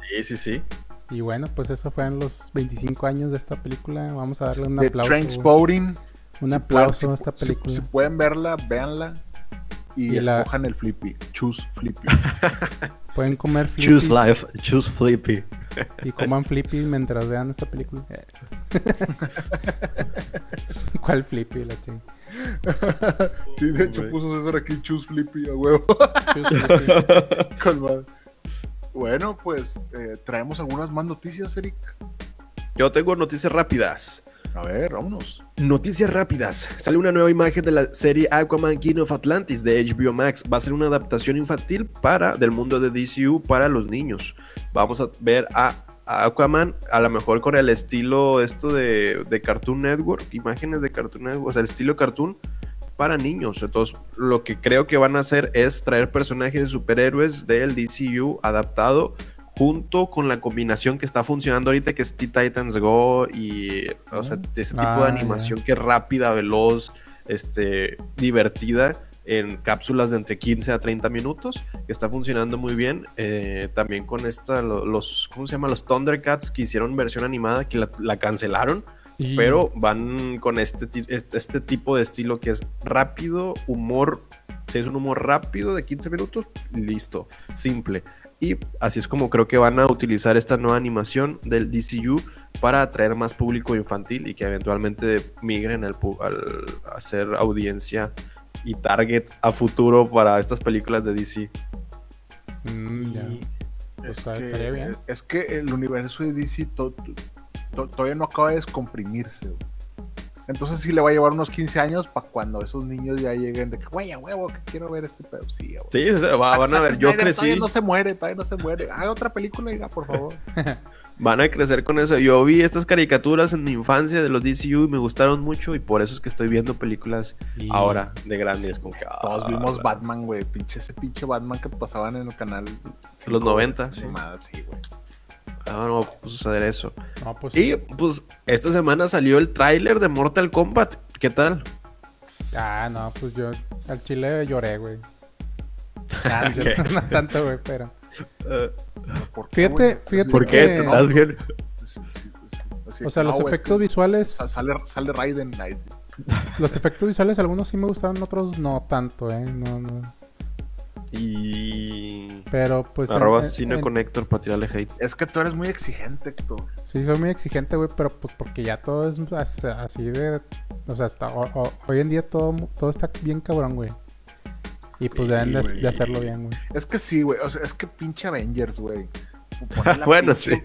C: Sí, sí, sí.
A: Y bueno, pues eso fue en los 25 años de esta película. Vamos a darle un
B: The
A: aplauso.
B: Trainspotting.
A: Un
B: Si
A: aplauso
B: pueden-
A: a esta
B: si-
A: película.
B: Si, pueden verla, véanla. Y,
A: Y la-
B: escojan el Flippy. Choose Flippy.
A: Pueden comer
C: Choose
A: flippy
C: life, choose flippy.
A: y coman flippy mientras vean esta película. ¿Cuál flippy? La ching.
B: sí, de hecho puso César aquí Choose Flippy a huevo. Bueno, pues eh, traemos algunas más noticias, Eric.
C: Yo tengo noticias rápidas.
B: A ver, vámonos.
C: Noticias rápidas. Sale una nueva imagen de la serie Aquaman King of Atlantis de HBO Max. Va a ser una adaptación infantil para del mundo de DCU para los niños. Vamos a ver a, Aquaman a lo mejor con el estilo esto de, de Cartoon Network, imágenes de Cartoon Network, o sea, el estilo cartoon para niños. Entonces, lo que creo que van a hacer es traer personajes de superhéroes del DCU adaptado junto con la combinación que está funcionando ahorita, que es Teen Titans Go y, o sea, ese tipo
A: Ah,
C: de animación que es rápida, veloz, este, divertida en cápsulas de entre 15 a 30 minutos, que está funcionando muy bien. Eh, también con esta, lo- los, ¿cómo se llama? Los Thundercats que hicieron versión animada, que la, la cancelaron.
A: Y-
C: Pero van con este, este este tipo de estilo que es rápido, humor. Si es un humor rápido de 15 minutos, listo, simple. Y así es como creo que van a utilizar esta nueva animación del DCU para atraer más público infantil y que eventualmente migren al, hacer audiencia y target a futuro para estas películas de DC.
A: Mm, Pues,
B: Es que,
A: estaría bien.
B: es que el universo de DC to- to- todavía no acaba de descomprimirse. güey. Entonces sí le va a llevar unos 15 años para cuando esos niños ya lleguen de que, güey, a huevo, que quiero ver este pedo. Sí, a.
C: Sí, va- van a ver, yo
B: Snyder
C: crecí.
B: Todavía no se muere, todavía no se muere. Haga otra película, diga, por favor.
C: Van a crecer con eso. Yo vi estas caricaturas en mi infancia de los DCU y me gustaron mucho y por eso es que estoy viendo películas
A: Y-
C: ahora de grandes. Como que,
B: Todos
C: ah,
B: vimos Batman, güey. Pinche ese pinche Batman que pasaban en el canal.
C: Los 90, sí.
B: Animada, sí, güey.
C: Ah, no va a suceder eso.
A: No, pues,
C: Y pues esta semana salió el tráiler de Mortal Kombat. ¿Qué tal?
A: Ah, no, pues yo al chile lloré, güey. Ah, no, tanto, güey, pero.
B: ¿Por qué,
A: Fíjate, fíjate
C: ¿Por qué? ¿Estás bien?
A: O sea, los
B: no,
A: efectos visuales,
B: sa- Sale, sale Raiden, nice.
A: los efectos visuales, algunos sí me gustaron, otros no tanto, eh. No, no.
C: Y.
A: Pero pues.
C: Arroba
A: en-
C: cine
A: en-
C: con Héctor para tirarle hate.
B: Es que tú eres muy exigente, Héctor.
A: Sí, soy muy exigente, güey, pero pues porque ya todo es as- así de... O sea, o- hoy en día todo, todo está bien cabrón, güey. Y pues
C: Sí,
A: deben de, hacerlo bien, güey.
B: Es que sí, güey. O sea, es que pinche Avengers, güey.
C: Bueno,
B: pinche-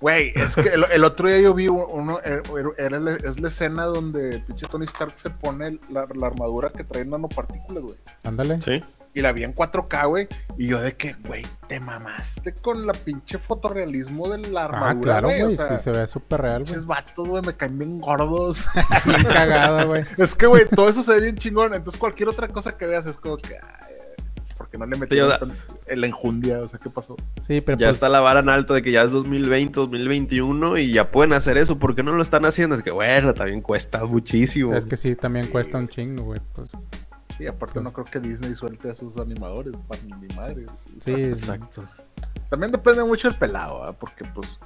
B: Güey, es que el, el otro día yo vi uno, era, era la- es la escena donde pinche Tony Stark se pone la, la armadura que trae nanopartículas, güey.
A: Ándale.
C: Sí.
B: Y la vi en 4K, güey. Y yo de que, güey, te mamaste con la pinche fotorrealismo de la
A: Ah,
B: armadura,
A: claro,
B: güey. O sea,
A: Sí, se ve súper real, güey.
B: pinches vatos, güey, me caen bien gordos.
A: Bien cagado, güey.
B: es que, güey, todo eso se ve bien chingón. Entonces, cualquier otra cosa que veas es como que, ay, ¿por qué no le metieron la enjundia? O sea, ¿qué pasó?
A: Sí, pero
C: Ya
A: pues...
C: está la vara en alto de que ya es 2020, 2021 y ya pueden hacer eso. ¿Por qué no lo están haciendo? Es que bueno, también cuesta muchísimo.
A: Es que sí, también
B: Sí.
A: cuesta un chingo, güey. Pues,
B: Y aparte, no creo que Disney suelte a sus animadores, para mi madre.
A: sí,
C: Exacto.
B: También depende mucho del pelado, ¿verdad? Porque, pues,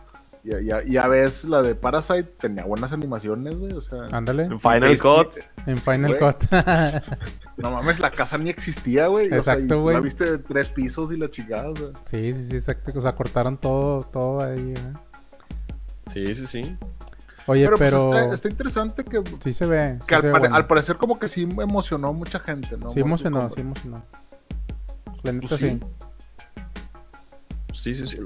B: ya, ya, ya ves, la de Parasite tenía buenas animaciones, güey. O sea,
A: ándale.
C: En Final
B: es-
C: Cut.
A: En Final. Cut.
B: No mames, la casa ni existía, güey. o sea,
A: Exacto, güey.
B: La viste de tres pisos y la chingada, o sea.
A: sí, sí, sí, exacto. O sea, cortaron todo, todo ahí, ¿eh?
C: Sí, sí, sí.
A: Oye,
B: Pero,
A: pero...
B: pues está, está interesante que,
A: Sí se ve. sí
B: que al,
A: se ve
B: pare-
A: bueno.
B: al parecer como que sí emocionó mucha gente, ¿no?
A: Sí emocionó, sí emocionó. La neta
C: Pues
A: sí.
C: sí. Sí, sí.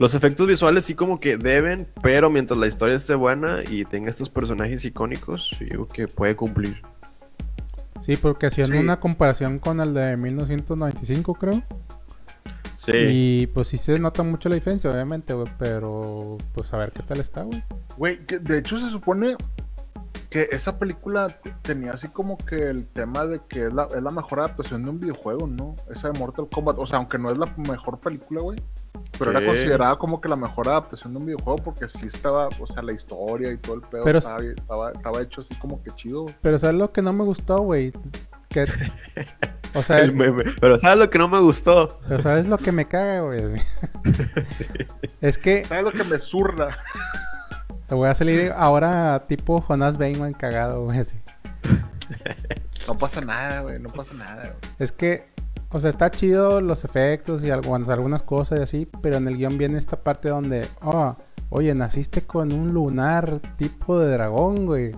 C: Los efectos visuales sí como que deben, pero mientras la historia esté buena y tenga estos personajes icónicos, digo que puede cumplir.
A: Sí, porque hacían
B: Sí.
A: una comparación con el de 1995, creo.
C: Sí.
A: Y pues sí se nota mucho la diferencia, obviamente, güey. Pero pues a ver qué tal está, güey.
B: Güey, de hecho se supone que esa película tenía así como que el tema de que es la, es la mejor adaptación de un videojuego, ¿no? Esa de Mortal Kombat. O sea, aunque no es la mejor película, güey. Pero era considerada como que la mejor adaptación de un videojuego porque sí estaba, o sea, la historia y todo el pedo
A: Pero-
B: estaba, estaba, estaba hecho así como que chido. güey.
A: Pero ¿sabes lo que no me gustó, güey? Que... O sea,
C: El meme. Pero ¿sabes lo que no me gustó?
A: pero ¿sabes lo que me caga, güey?
C: Sí.
A: Es que
B: ¿Sabes lo que me zurra?
A: te voy a salir ahora tipo Jonas Bateman cagado, güey. así.
B: No pasa nada, güey, no pasa nada, güey.
A: Es que, o sea, está chido los efectos y algunas, algunas cosas y así, pero en el guion viene esta parte donde, oh, oye, naciste con un lunar tipo de dragón, güey.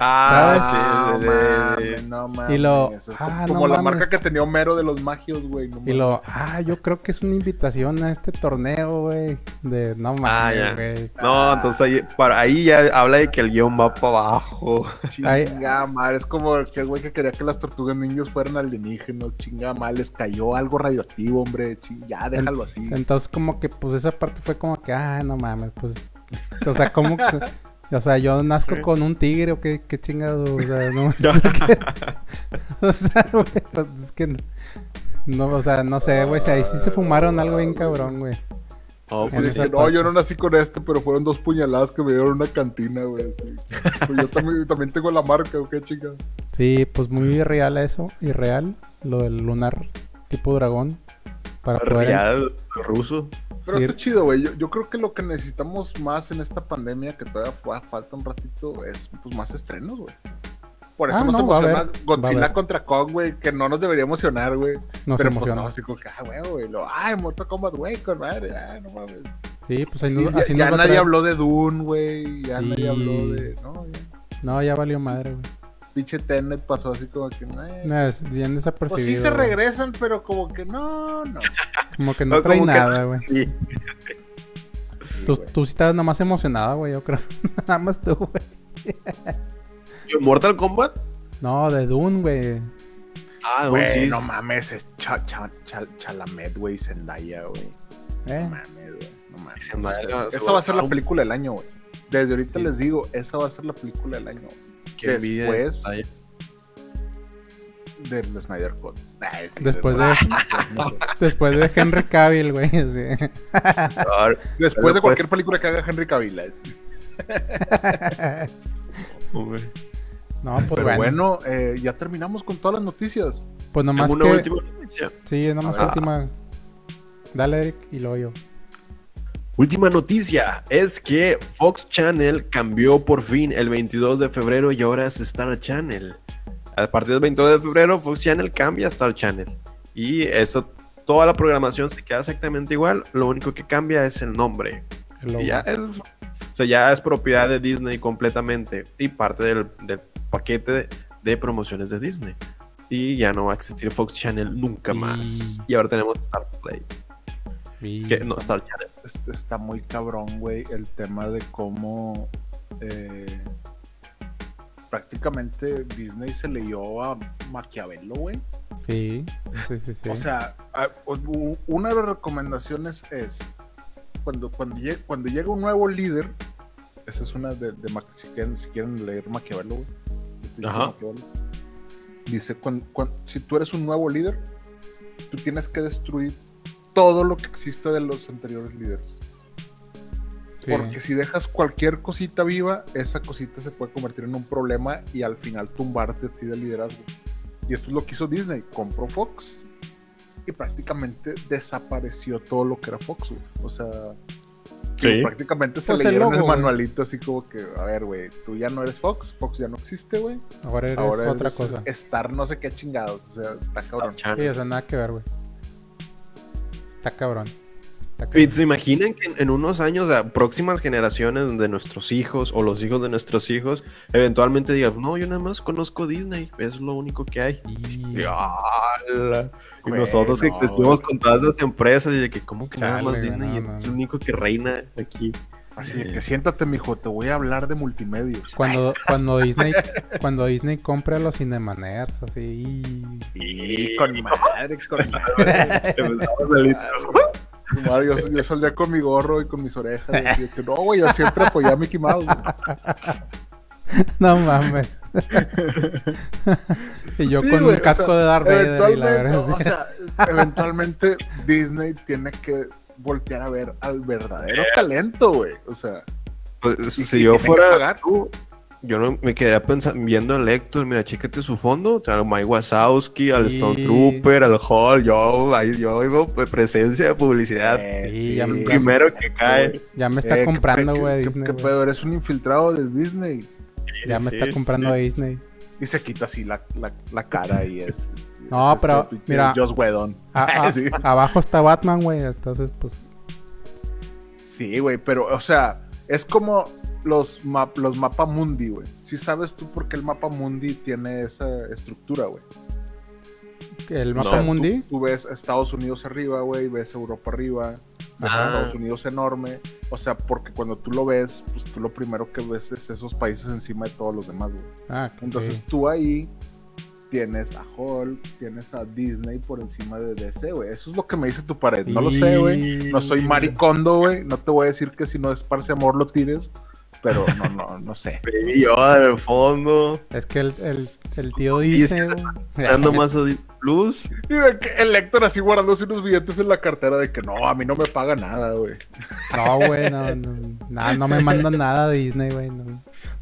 C: Ah, sí,
B: no
C: sí,
B: mames, no mames.
A: Y lo-
B: Es
A: ah,
B: como
A: no
B: como la
A: mames.
B: marca que tenía Homero de los magios, güey. no
A: Y lo, ah, yo creo que es una invitación a este torneo, güey. De no
C: Ah,
A: mames, güey.
C: No, entonces ahí, para ahí ya habla de que el guion va para abajo.
B: Chinga madre, es como aquel güey que quería que las tortugas ninjas fueran alienígenas. Chinga madre, les cayó algo radioactivo, hombre. Ching- ya, déjalo así.
A: Entonces, como que, pues, esa parte fue como que, ah, no mames, pues. O sea, como que. O sea, yo nazco
C: Sí.
A: con un tigre o qué, qué chingado. O sea, no. o sea, güey, pues es que. No, no, o sea, no sé, güey. si ahí sí se fumaron algo bien cabrón, güey.
C: No,
B: Sí,
A: en
C: pues
B: que, no, yo no nací con este, pero fueron dos puñaladas que me dieron una cantina, güey. así. Pues yo también, también tengo la marca, ¿o qué chica?
A: Sí, pues muy real eso. Irreal. Lo del lunar tipo dragón. Para poder.
C: Real, ruso.
B: Pero está chido, güey. Yo, yo creo que lo que necesitamos más en esta pandemia, que todavía fa- falta un ratito, es pues más estrenos, güey. Por eso
A: Ah,
B: nos
A: no,
B: emociona Godzilla contra Kong, güey, que no nos debería emocionar, güey. Pero pues
A: emociona.
B: no, así como que, ah, güey, güey. Lo, ay, Mortal Kombat, güey, con madre, ah, no mames.
A: Sí, pues ahí
B: Y
A: nos,
B: ya nadie
A: traer-
B: habló de Dune, güey. Ya nadie habló de. No, ya.
A: No, ya valió madre, güey.
B: Pinche Tenet pasó así como que. eh.
A: No, es bien desapercibido.
B: Pues sí se regresan, pero como que no, no.
A: Como que no
C: No,
A: trae nada, güey.
C: Sí.
B: Sí,
A: Tú, tú sí estabas nada más emocionada, güey, yo creo. nada más tú, güey.
C: ¿Mortal Kombat?
A: No, de Dune, güey.
C: Ah,
B: Güey,
C: sí.
B: no mames, es Cha- Cha- Cha- Chalamet, güey, Zendaya, güey.
A: Eh,
B: No mames, güey. No mames.
C: Zendaya,
B: Esa va a ser la película del año, güey. Desde ahorita
C: Sí.
B: les digo, esa va a ser la película del año
C: Qué
B: después-. Del Snyder Cut. Ay, sí,
A: Después de-. Después de Henry Cavill, güey. sí.
C: Ah,
B: Después
C: Pero
B: de
C: pues-
B: cualquier película que haga Henry Cavill. eh.
A: no, pues
B: Pero
A: bueno.
B: bueno, eh, ya terminamos con todas las noticias.
A: Pues nomás
C: una
A: que...
C: última noticia.
A: Sí, nomás
B: A ver.
A: última. Dale, Eric, y luego yo.
C: Última noticia es que Fox Channel cambió por fin el 22 de febrero y ahora es Star Channel. A partir del 22 de febrero Fox Channel cambia a Star Channel. Y eso, toda la programación se queda exactamente igual. Lo único que cambia es el nombre.
A: el.
C: Y ya es, o sea, ya es propiedad de Disney completamente y parte del, del paquete de, de promociones de Disney. Y ya no va a existir Fox Channel nunca más.
A: Y-
C: Y ahora tenemos Star Play.
A: Y-
C: Que- no, Star Channel.
B: Es- Está muy cabrón, güey, el tema de cómo eh, prácticamente Disney se leyó a Maquiavelo, güey.
A: Sí, sí, sí, sí.
B: O sea, una de las recomendaciones es cuando, cuando, llegue, cuando llega un nuevo líder, esa es una de, de Ma- si, quieren, si quieren leer Maquiavelo, güey.
C: Ajá.
B: Maquiavelo. Dice, cuan- cuan- si tú eres un nuevo líder, tú tienes que destruir todo lo que existe de los anteriores líderes.
A: Sí.
B: Porque si dejas cualquier cosita viva, esa cosita se puede convertir en un problema y al final tumbarte a ti del liderazgo. Y esto es lo que hizo Disney. Compró Fox y prácticamente desapareció todo lo que era Fox, güey. O sea,
C: Sí.
B: prácticamente se
A: Pues
B: leyeron el,
A: logo,
B: manualito así como que, a ver, güey, tú ya no eres Fox, Fox ya no existe, güey.
A: Ahora eres
B: Ahora
A: otra
B: eres
A: cosa.
B: Estar no sé qué chingados. O sea, está cabrón.
A: Sí, o sea, nada que ver, güey. Está cabrón.
C: Y se imaginan que en, unos años, a próximas generaciones de nuestros hijos o los hijos de nuestros hijos, eventualmente digan, no, yo nada más conozco Disney, es lo único que hay.
A: Y-
C: Y. Y nosotros que crecimos con todas esas empresas y de que, ¿cómo que nada más Disney?
A: no,
C: Y
A: no,
C: es el único que reina aquí.
B: Así de que siéntate, mijo, te voy a hablar de multimedios.
A: Cuando, cuando Disney cuando Disney compre a los Cinemaners, así.
B: Y con madre, con madre.
C: El
B: yo, yo saldría con mi gorro y con mis orejas. y que, no, güey, yo siempre apoyé a Mickey Mouse. güey".
A: No mames. y yo
B: Sí,
A: con
B: güey,
A: un
B: o
A: casco
B: sea,
A: de Darth Vader y la
B: eventualmente,
A: verdad.
B: o sea, eventualmente Disney tiene que voltear a ver al verdadero talento, güey. O sea,
C: Pues, si yo fuera tú, yo no me quedaría pensando, viendo al Héctor, mira, chécate su fondo, o sea, al Mike Wazowski, al
A: Sí.
C: Stone Trooper, al Hall, yo, ahí, yo oigo presencia de publicidad.
B: eh,
A: Sí, ya me-
C: primero que cae.
A: Ya me está
B: Eh, ¿qué-
A: comprando, güey,
B: qué-
A: Disney.
B: ¿Qué pedo? Eres un infiltrado de Disney.
A: Ya me
C: Sí,
A: está comprando
C: sí.
A: Disney.
B: Y se quita así la, la, la cara y es.
A: No,
B: es
A: pero, mira.
B: Joss Whedon.
A: A- a-
B: Sí.
A: Abajo está Batman, güey. Entonces, pues.
B: Sí, güey, pero, o sea, es como los, map, los mapa mundi, güey. Sí sabes tú por qué el mapa mundi tiene esa estructura, güey.
A: El mapa
B: O sea, tú-
A: mundi.
B: Tú, ves Estados Unidos arriba, güey, ves Europa arriba, ves
C: Ah.
B: Estados Unidos enorme. O sea, porque cuando tú lo ves, pues tú lo primero que ves es esos países encima de todos los demás, güey.
A: Ah,
B: Entonces
A: sí.
B: tú ahí tienes a Hulk, tienes a Disney por encima de DC, güey. Eso es lo que me dice tu pared. No lo sé, güey. No soy maricondo, güey. No te voy a decir que si no esparce amor lo tires. Pero no, no, no sé.
C: Baby Yoda en el fondo,
A: Es que el, el, el tío dice.
C: dando más a Disney Plus.
B: Que el Héctor así guardándose unos billetes en la cartera de que no, a mí no me paga nada, güey.
A: No, güey, no, no, nada, no me mandan nada de Disney, güey. No.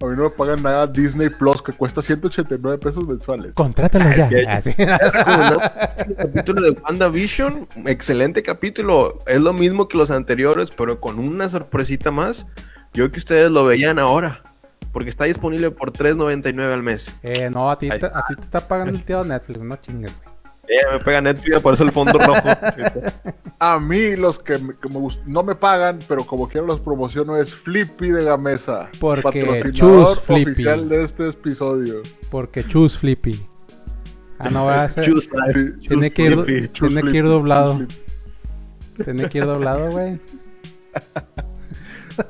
B: A mí no me pagan nada Disney Plus, que cuesta 189 pesos mensuales.
A: Contrátalo
C: Ah,
A: ya.
C: es que-
A: Ah.
C: El capítulo de WandaVision, excelente capítulo. Es lo mismo que los anteriores, pero con una sorpresita más. Yo que ustedes lo veían ahora. Porque está disponible por $3.99 al mes.
A: Eh, no, a ti, te, a ti te está pagando el tío Netflix, no chingues, güey.
C: Eh, me pega Netflix, por eso el fondo rojo.
B: A mí, los que, me- que me gust- no me pagan, pero como quiero los promociono, es Flippy de Gamesa.
A: Porque
B: patrocinador
A: choose Flippy.
B: oficial de este episodio.
A: Porque choose Flippy. Ah, no va a ser.
C: Life,
B: Sí,
A: Tiene que ir, tiene que ir doblado. Tiene que ir doblado, güey.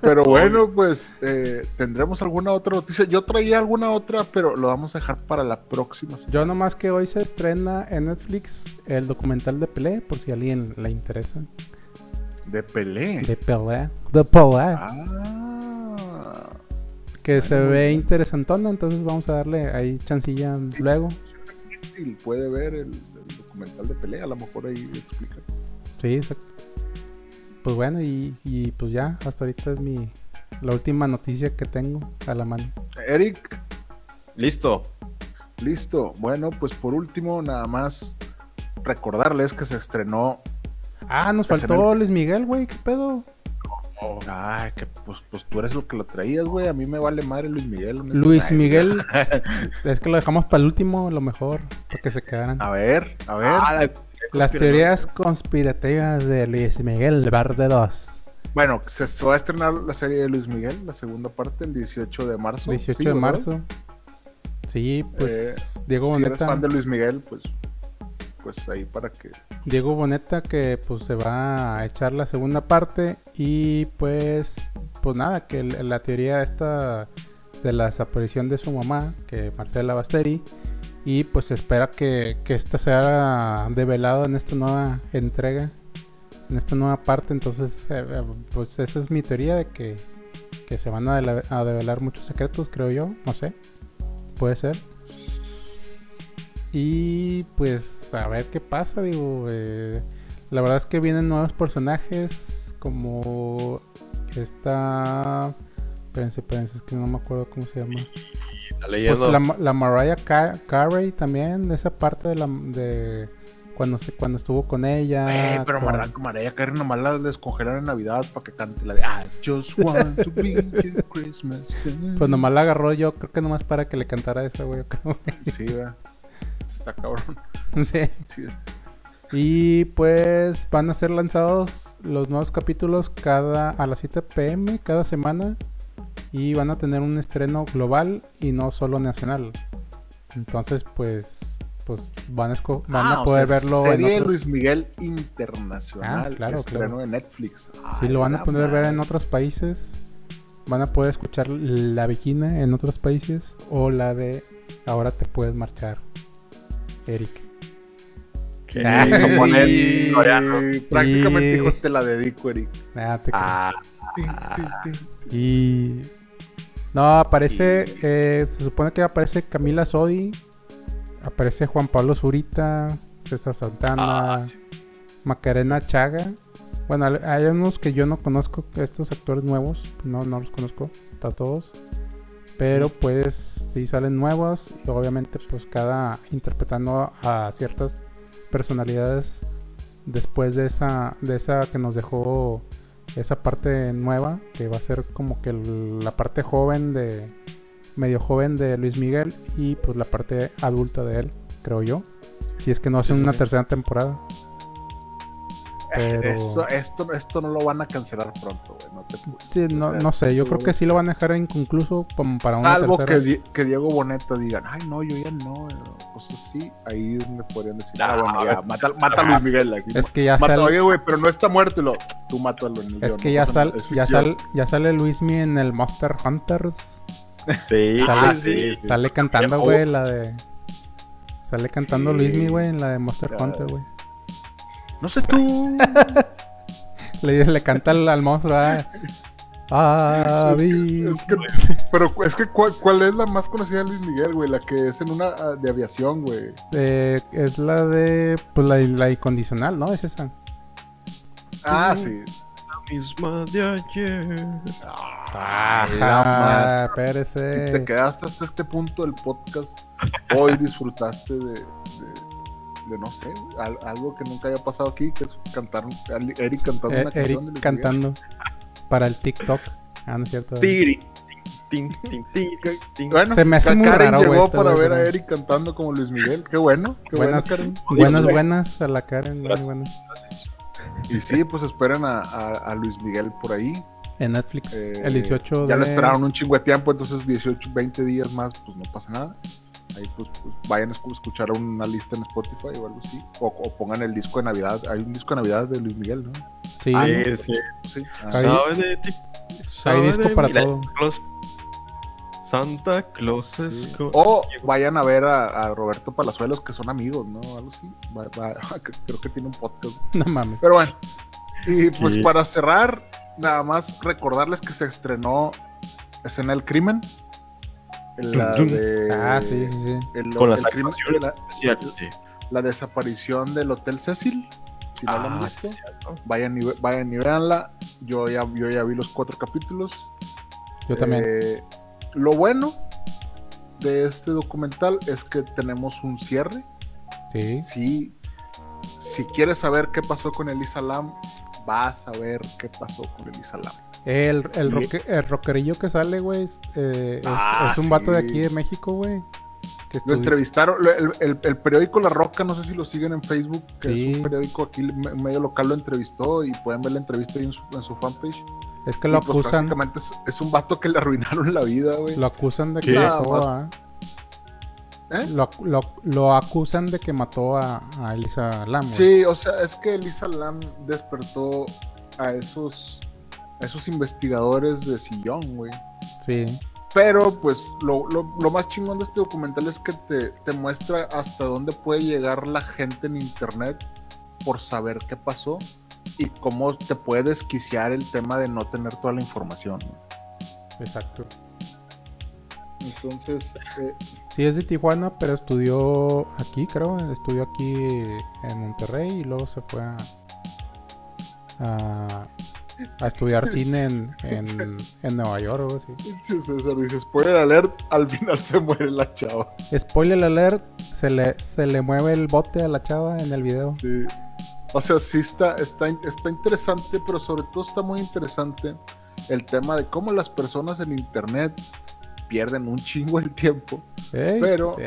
B: Pero bueno, pues eh, tendremos alguna otra noticia. Yo traía alguna otra, pero lo vamos a dejar para la próxima. semana.
A: Yo nomás que hoy se estrena en Netflix el documental de Pelé, por si a alguien le interesa.
B: De Pelé.
A: De Pelé. De Pelé.
B: Ah.
A: que se ve interesantona, entonces vamos a darle ahí chancilla luego.
B: Y puede ver el, el documental de Pelé, a lo mejor ahí explica.
A: Sí, exacto. Pues bueno, y, y pues ya, hasta ahorita es mi la última noticia que tengo a la mano.
B: Eric,
C: Listo.
B: listo. Bueno, pues por último, nada más recordarles que se estrenó.
A: Ah, nos faltó Luis Miguel, güey, qué pedo.
B: Ay, que pues, pues tú eres lo que lo traías, güey. A mí me vale madre Luis Miguel.
A: Luis. Miguel, es que lo dejamos para el último, lo mejor, para que se quedaran.
B: A ver, a ver.
C: Ah,
A: Las teorías conspirativas de Luis Miguel, de dos.
B: Bueno, se, se va a estrenar la serie de Luis Miguel, la segunda parte, el 18 de marzo.
A: 18
B: Sí,
A: de
B: ¿verdad?
A: marzo. Sí, pues
B: Eh,
A: Diego
B: Si eres
A: Boneta.
B: fan de Luis Miguel, pues, pues ahí para que.
A: Diego Boneta que pues se va a echar la segunda parte y pues pues nada, que la teoría esta de la desaparición de su mamá, que Marcela Basteri, y pues espera que, que esta sea develado en esta nueva entrega, en esta nueva parte, entonces eh, eh, pues esa es mi teoría de que, que se van a, a develar muchos secretos, creo yo, no sé, puede ser. Y pues a ver qué pasa, digo. eh, la verdad es que vienen nuevos personajes como esta... Espérense, espérense, es que no me acuerdo cómo se llama.
C: Está
A: Pues la, la Mariah Ca- Carey también, esa parte de la... De, cuando, se, cuando estuvo con ella.
B: Eh, pero
A: con-
B: Mariah, Mariah Carey nomás la descongelaron en Navidad para que cante la de I just want to be your Christmas.
A: Pues nomás la agarró yo, creo que nomás para que le cantara esa, güey.
B: Sí, ¿verdad? Está cabrón.
A: sí. Y pues van a ser lanzados los nuevos capítulos cada a las 7 pm cada semana y van a tener un estreno global y no solo nacional. Entonces pues pues van a, esco- van
B: Ah,
A: a
B: o
A: poder
B: sea,
A: verlo en
B: Serie de
A: otros-
B: Luis Miguel internacional.
A: Ah, claro,
B: estreno
A: claro.
B: de Netflix.
A: Sí, lo van a poder ver en otros países. Van a poder escuchar la Bikina en otros países o la de Ahora te puedes marchar, Eric.
C: Que-
A: Ah,
C: como en el coreano.
B: prácticamente
A: Y-
B: dijo, te la dedico, Eric.
A: Ah, te
C: Ah.
A: Y. No, aparece. eh, se supone que aparece Camila Sodi. Aparece Juan Pablo Zurita. César Santana.
C: Ah, sí.
A: Macarena Chaga. Bueno, hay- hay unos que yo no conozco. Estos actores nuevos. No, no los conozco. A todos. Pero pues sí salen nuevos. Y obviamente, pues cada. Interpretando a ciertas personalidades. Después de esa. De esa que nos dejó esa parte nueva que va a ser como que la parte joven de medio joven de Luis Miguel y pues la parte adulta de él creo yo. Si es que no hacen
C: Sí, sí,
A: una tercera temporada pero
B: Eso, esto, esto no lo van a cancelar pronto, güey. No te
A: sí, no,
B: O sea,
A: no sé yo creo que sí lo van a dejar inconcluso como para una
B: Salvo que,
A: tercera
B: que Diego Boneta digan, ay, no, yo ya no. Pues sí, ahí me podrían decir, ah,
C: Ah,
B: bueno, ya, mata, mata a Luis Miguel. Aquí,
A: es que ya
B: mata,
A: sale
B: oye, güey, pero no está muerto. Y lo, tú mátalo. ni
A: es que
B: no
A: ya sal,
B: es
A: ya
B: ficción".
A: sal, ya sale Luismi en el Monster Hunters
C: Sí,
A: Sale-
C: ah, sí, sí.
A: sale cantando güey la de sale cantando
B: Sí.
A: Luismi güey en la de Monster
B: Ya.
A: Hunter güey
B: No sé tú.
A: Le, le canta al, al monstruo. ah, ah,
B: Es que-
A: vi-
B: es que- pero es que, ¿cuál, cuál es la más conocida de Luis Miguel, güey? La que es en una ah, de aviación, güey.
A: eh, es la de. Pues la, la incondicional, ¿no? Es esa.
B: Ah,
A: Sí.
B: sí.
C: misma de ayer.
A: Ajá,
B: Si te
A: espérese.
B: quedaste hasta este punto del podcast, hoy disfrutaste de, de, de, no sé, al- algo que nunca había pasado aquí, que es cantar, Eric cantando
A: Eh,
B: una canción de
A: Eric
B: Luis Miguel.
A: cantando para el TikTok. Ah, no es cierto.
C: Tin, tin,
B: Que-
C: tin.
B: Bueno,
A: Se me hace muy
B: Karen
A: raro,
B: llegó
A: este
B: para ver a Eric cantando como Luis Miguel. Qué bueno, qué
A: Buenas,
B: bueno, Karen.
A: buenas, buenas a la Karen. Muy
C: Gracias.
A: buenas.
B: Y sí, pues esperen a, a- a Luis Miguel por ahí.
A: En Netflix,
B: Eh,
A: el 18
B: Ya
A: de...
B: lo esperaron un chingo de tiempo, entonces 18, 20 días más, pues no pasa nada. Ahí pues, pues, vayan a escu- escuchar una lista en Spotify o algo así. O, o pongan el disco de Navidad. Hay un disco de Navidad de Luis Miguel, ¿no?
A: Sí,
B: Ah,
C: Sí,
B: no.
C: sí.
B: Sí. Ah,
A: Ahí-
C: Sabe de ti. sabe
A: disco
C: de
A: para todo.
C: Claus- Santa Claus es
B: sí. O vayan a ver a, a Roberto Palazuelos, que son amigos, ¿no? Algo así. Va- va- creo que tiene un podcast.
A: no mames.
B: Pero bueno. Y pues para cerrar, nada más recordarles que se estrenó Escena del Crimen. La de.
A: Ah, sí, sí, sí.
B: el-
C: Con las
B: el crimen-
C: actuaciones
B: la,
C: especiales, sí.
B: la desaparición del Hotel Cecil. Si no lo han
C: Ah,
B: visto,
C: sí,
B: vayan, y, ve- vayan y véanla. Yo ya, yo ya vi los cuatro capítulos.
A: Yo también.
B: Eh, lo bueno de este documental es que tenemos un cierre.
A: Sí.
B: Si, si quieres saber qué pasó con Elisa Lam, vas a ver qué pasó con Elisa Lam.
A: El, el,
B: Sí.
A: roque- el rockerillo que sale, güey, es, eh,
B: Ah,
A: es un vato de aquí de México, güey.
B: Lo
A: estudió-
B: entrevistaron, el, el- el periódico La Roca, no sé si lo siguen en Facebook, que
A: Sí.
B: es un periódico aquí me- medio local, lo entrevistó y pueden ver la entrevista ahí en su, en su fanpage.
A: Es que lo
B: Y, pues,
A: acusan,
B: prácticamente es, es un vato que le arruinaron la vida, güey.
A: lo acusan de que
B: ¿Eh?
A: Lo, lo, lo acusan de que mató a, a Elisa Lam, güey.
B: Sí, o sea, es que Elisa Lam despertó a esos, a esos investigadores de sillón, güey.
A: Sí.
B: Pero, pues, lo, lo- lo más chingón de este documental es que te, te muestra hasta dónde puede llegar la gente en internet por saber qué pasó y cómo te puede desquiciar el tema de no tener toda la información.
A: Exacto.
B: Entonces, eh,
A: Sí, es de Tijuana, pero estudió aquí, creo. Estudió aquí en Monterrey y luego se fue a, a, a estudiar cine en, en, en Nueva York o así.
B: César dice, spoiler alert, al final se muere la chava.
A: Spoiler alert, se le, se le mueve el bote a la chava en el video.
B: Sí. O sea, sí está, está, está interesante, pero sobre todo está muy interesante el tema de cómo las personas en internet pierden un chingo el tiempo. Pero-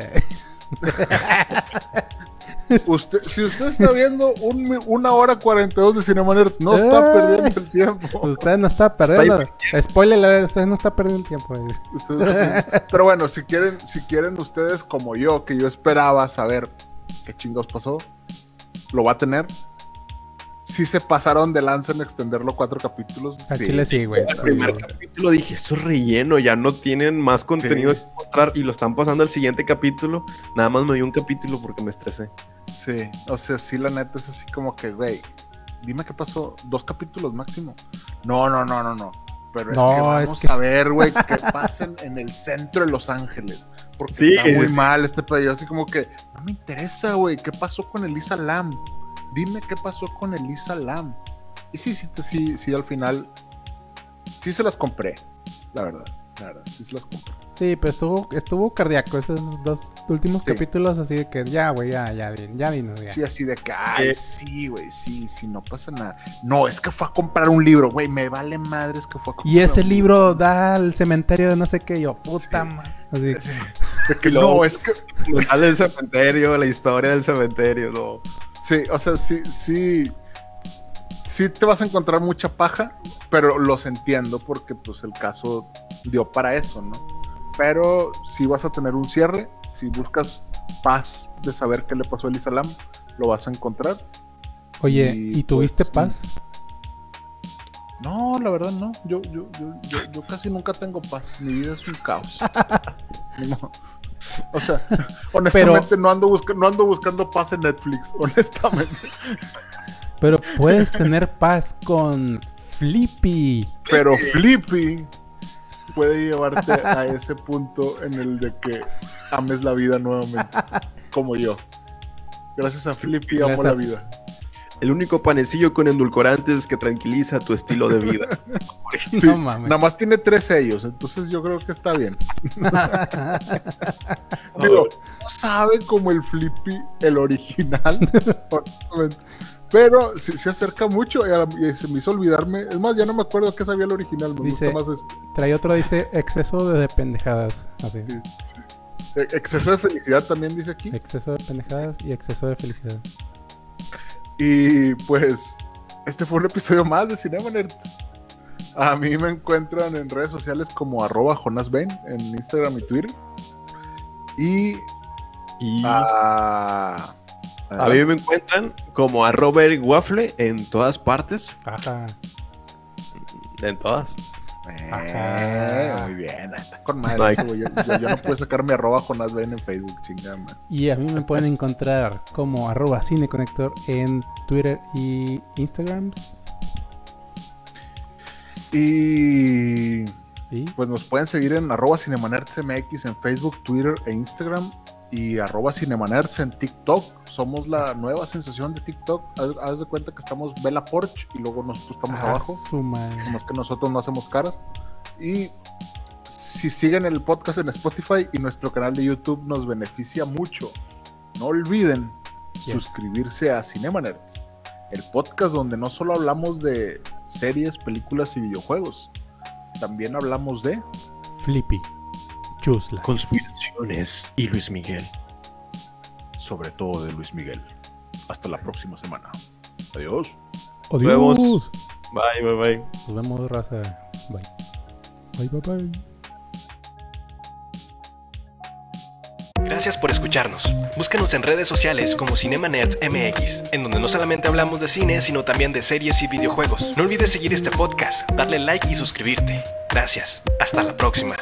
B: Usted, si usted está viendo un una hora 42 de Cinema Nerds, no está perdiendo el tiempo.
A: usted no está perdiendo. Spoiler usted no está perdiendo el tiempo.
B: pero bueno, si quieren, si quieren ustedes como yo, que yo esperaba saber qué chingos pasó, lo va a tener. Si se pasaron de lanza en extenderlo cuatro capítulos.
A: A
B: sí.
A: Chile sí, güey.
C: El
A: Sí,
C: primer
A: güey.
C: capítulo dije, esto es relleno, ya no tienen más contenido
B: Sí.
C: que mostrar y lo están pasando al siguiente capítulo. Nada más me dio un capítulo porque me estresé.
B: Sí, o sea, sí, la neta es así como que, güey, dime qué pasó, dos capítulos máximo. No, no, no, no, no. Pero es que
A: es
B: vamos
A: que-
B: a ver, güey, que pasen en el centro de Los Ángeles. Porque
C: Sí,
B: está muy
C: sí.
B: mal este pedo. Así como que, no me interesa, güey, ¿qué pasó con Elisa Lam? Dime qué pasó con Elisa Lam. Y sí, sí, sí, sí, al final, sí se las compré, la verdad, la verdad, sí se las compré.
A: Sí, pero estuvo, estuvo cardíaco esos dos últimos
B: Sí.
A: capítulos, así de que ya, güey, ya, ya, ya dinos, ya.
B: Sí, así de que, ay,
C: Eh.
B: sí, güey, sí, sí, no pasa nada. No, es que fue a comprar un libro, güey, me vale madres que fue a comprar
A: Y ese
B: un
A: libro da al cementerio de no sé qué, yo, puta
B: Sí.
A: madre. Así,
B: Sí. Que no, es que,
C: Al del cementerio, la historia del cementerio, no.
B: Sí, o sea, sí, sí, sí te vas a encontrar mucha paja, pero los entiendo porque, pues, el caso dio para eso, ¿no? Pero si vas a tener un cierre, si buscas paz de saber qué le pasó a Elisa Lam, lo vas a encontrar.
A: Oye,
B: Y,
A: ¿y tuviste
B: pues,
A: paz?
B: No, la verdad no. Yo, yo, yo, yo, yo casi nunca tengo paz. Mi vida es un caos. No. O sea, honestamente no, ando busca- no ando buscando paz en Netflix, honestamente.
A: Pero puedes tener paz con Flippy.
B: Pero Flippy puede llevarte a ese punto en el de que ames la vida nuevamente, como yo. Gracias a Flippy amo
A: Gracias
B: la vida.
C: El único panecillo con endulcorantes que tranquiliza tu estilo de vida.
B: Sí,
A: No mames.
B: Nada más tiene tres sellos, entonces yo creo que está bien. Digo, no sabe como el Flippy, el original. honestamente. Pero sí se acerca mucho y, a- y se me hizo olvidarme. Es más, ya no me acuerdo qué sabía el original. Me
A: Dice-
B: gusta más este.
A: Trae otro, dice exceso de pendejadas. Así.
B: E- Exceso de felicidad también dice aquí.
A: Exceso de pendejadas y exceso de felicidad.
B: Y pues, este fue un episodio más de Cinema Nerds. A mí me encuentran en redes sociales como arroba Jonas Ben en Instagram y Twitter. Y
C: Y
B: a...
C: a mí me encuentran como a Robert Waffle en todas partes.
A: Ajá.
C: En todas.
B: Eh,
A: Ajá.
B: muy bien, está con madre eso. Yo, yo- yo no puedo sacarme arroba Jonas Ben en Facebook, chingada.
A: Y a mí me pueden encontrar como arroba cineconector en Twitter y Instagram.
B: Y
A: Y
B: pues nos pueden seguir en arroba cinemanerdsmx en Facebook, Twitter e Instagram. Y arroba en TikTok. Somos la nueva sensación de TikTok. Haz, haz de cuenta que estamos Bella Porch y luego nosotros estamos
A: Ah,
B: abajo.
A: madre.
B: Más que nosotros no hacemos caras. Y si siguen el podcast en Spotify y nuestro canal de YouTube nos beneficia mucho. No olviden
A: Yes.
B: suscribirse a Cinema Nerds, el podcast donde no solo hablamos de series, películas y videojuegos, también hablamos de
A: Flippy. Chusla.
C: Conspiraciones y Luis Miguel.
B: sobre todo de Luis Miguel. Hasta la próxima semana. Adiós.
A: Adiós.
C: vemos. Bye, bye, bye.
A: Nos vemos, raza. Bye. Bye, bye, bye.
D: Gracias por escucharnos. Búscanos en redes sociales como Cinema Nerds MX, en donde no solamente hablamos de cine, sino también de series y videojuegos. No olvides seguir este podcast, darle like y suscribirte. Gracias. Hasta la próxima.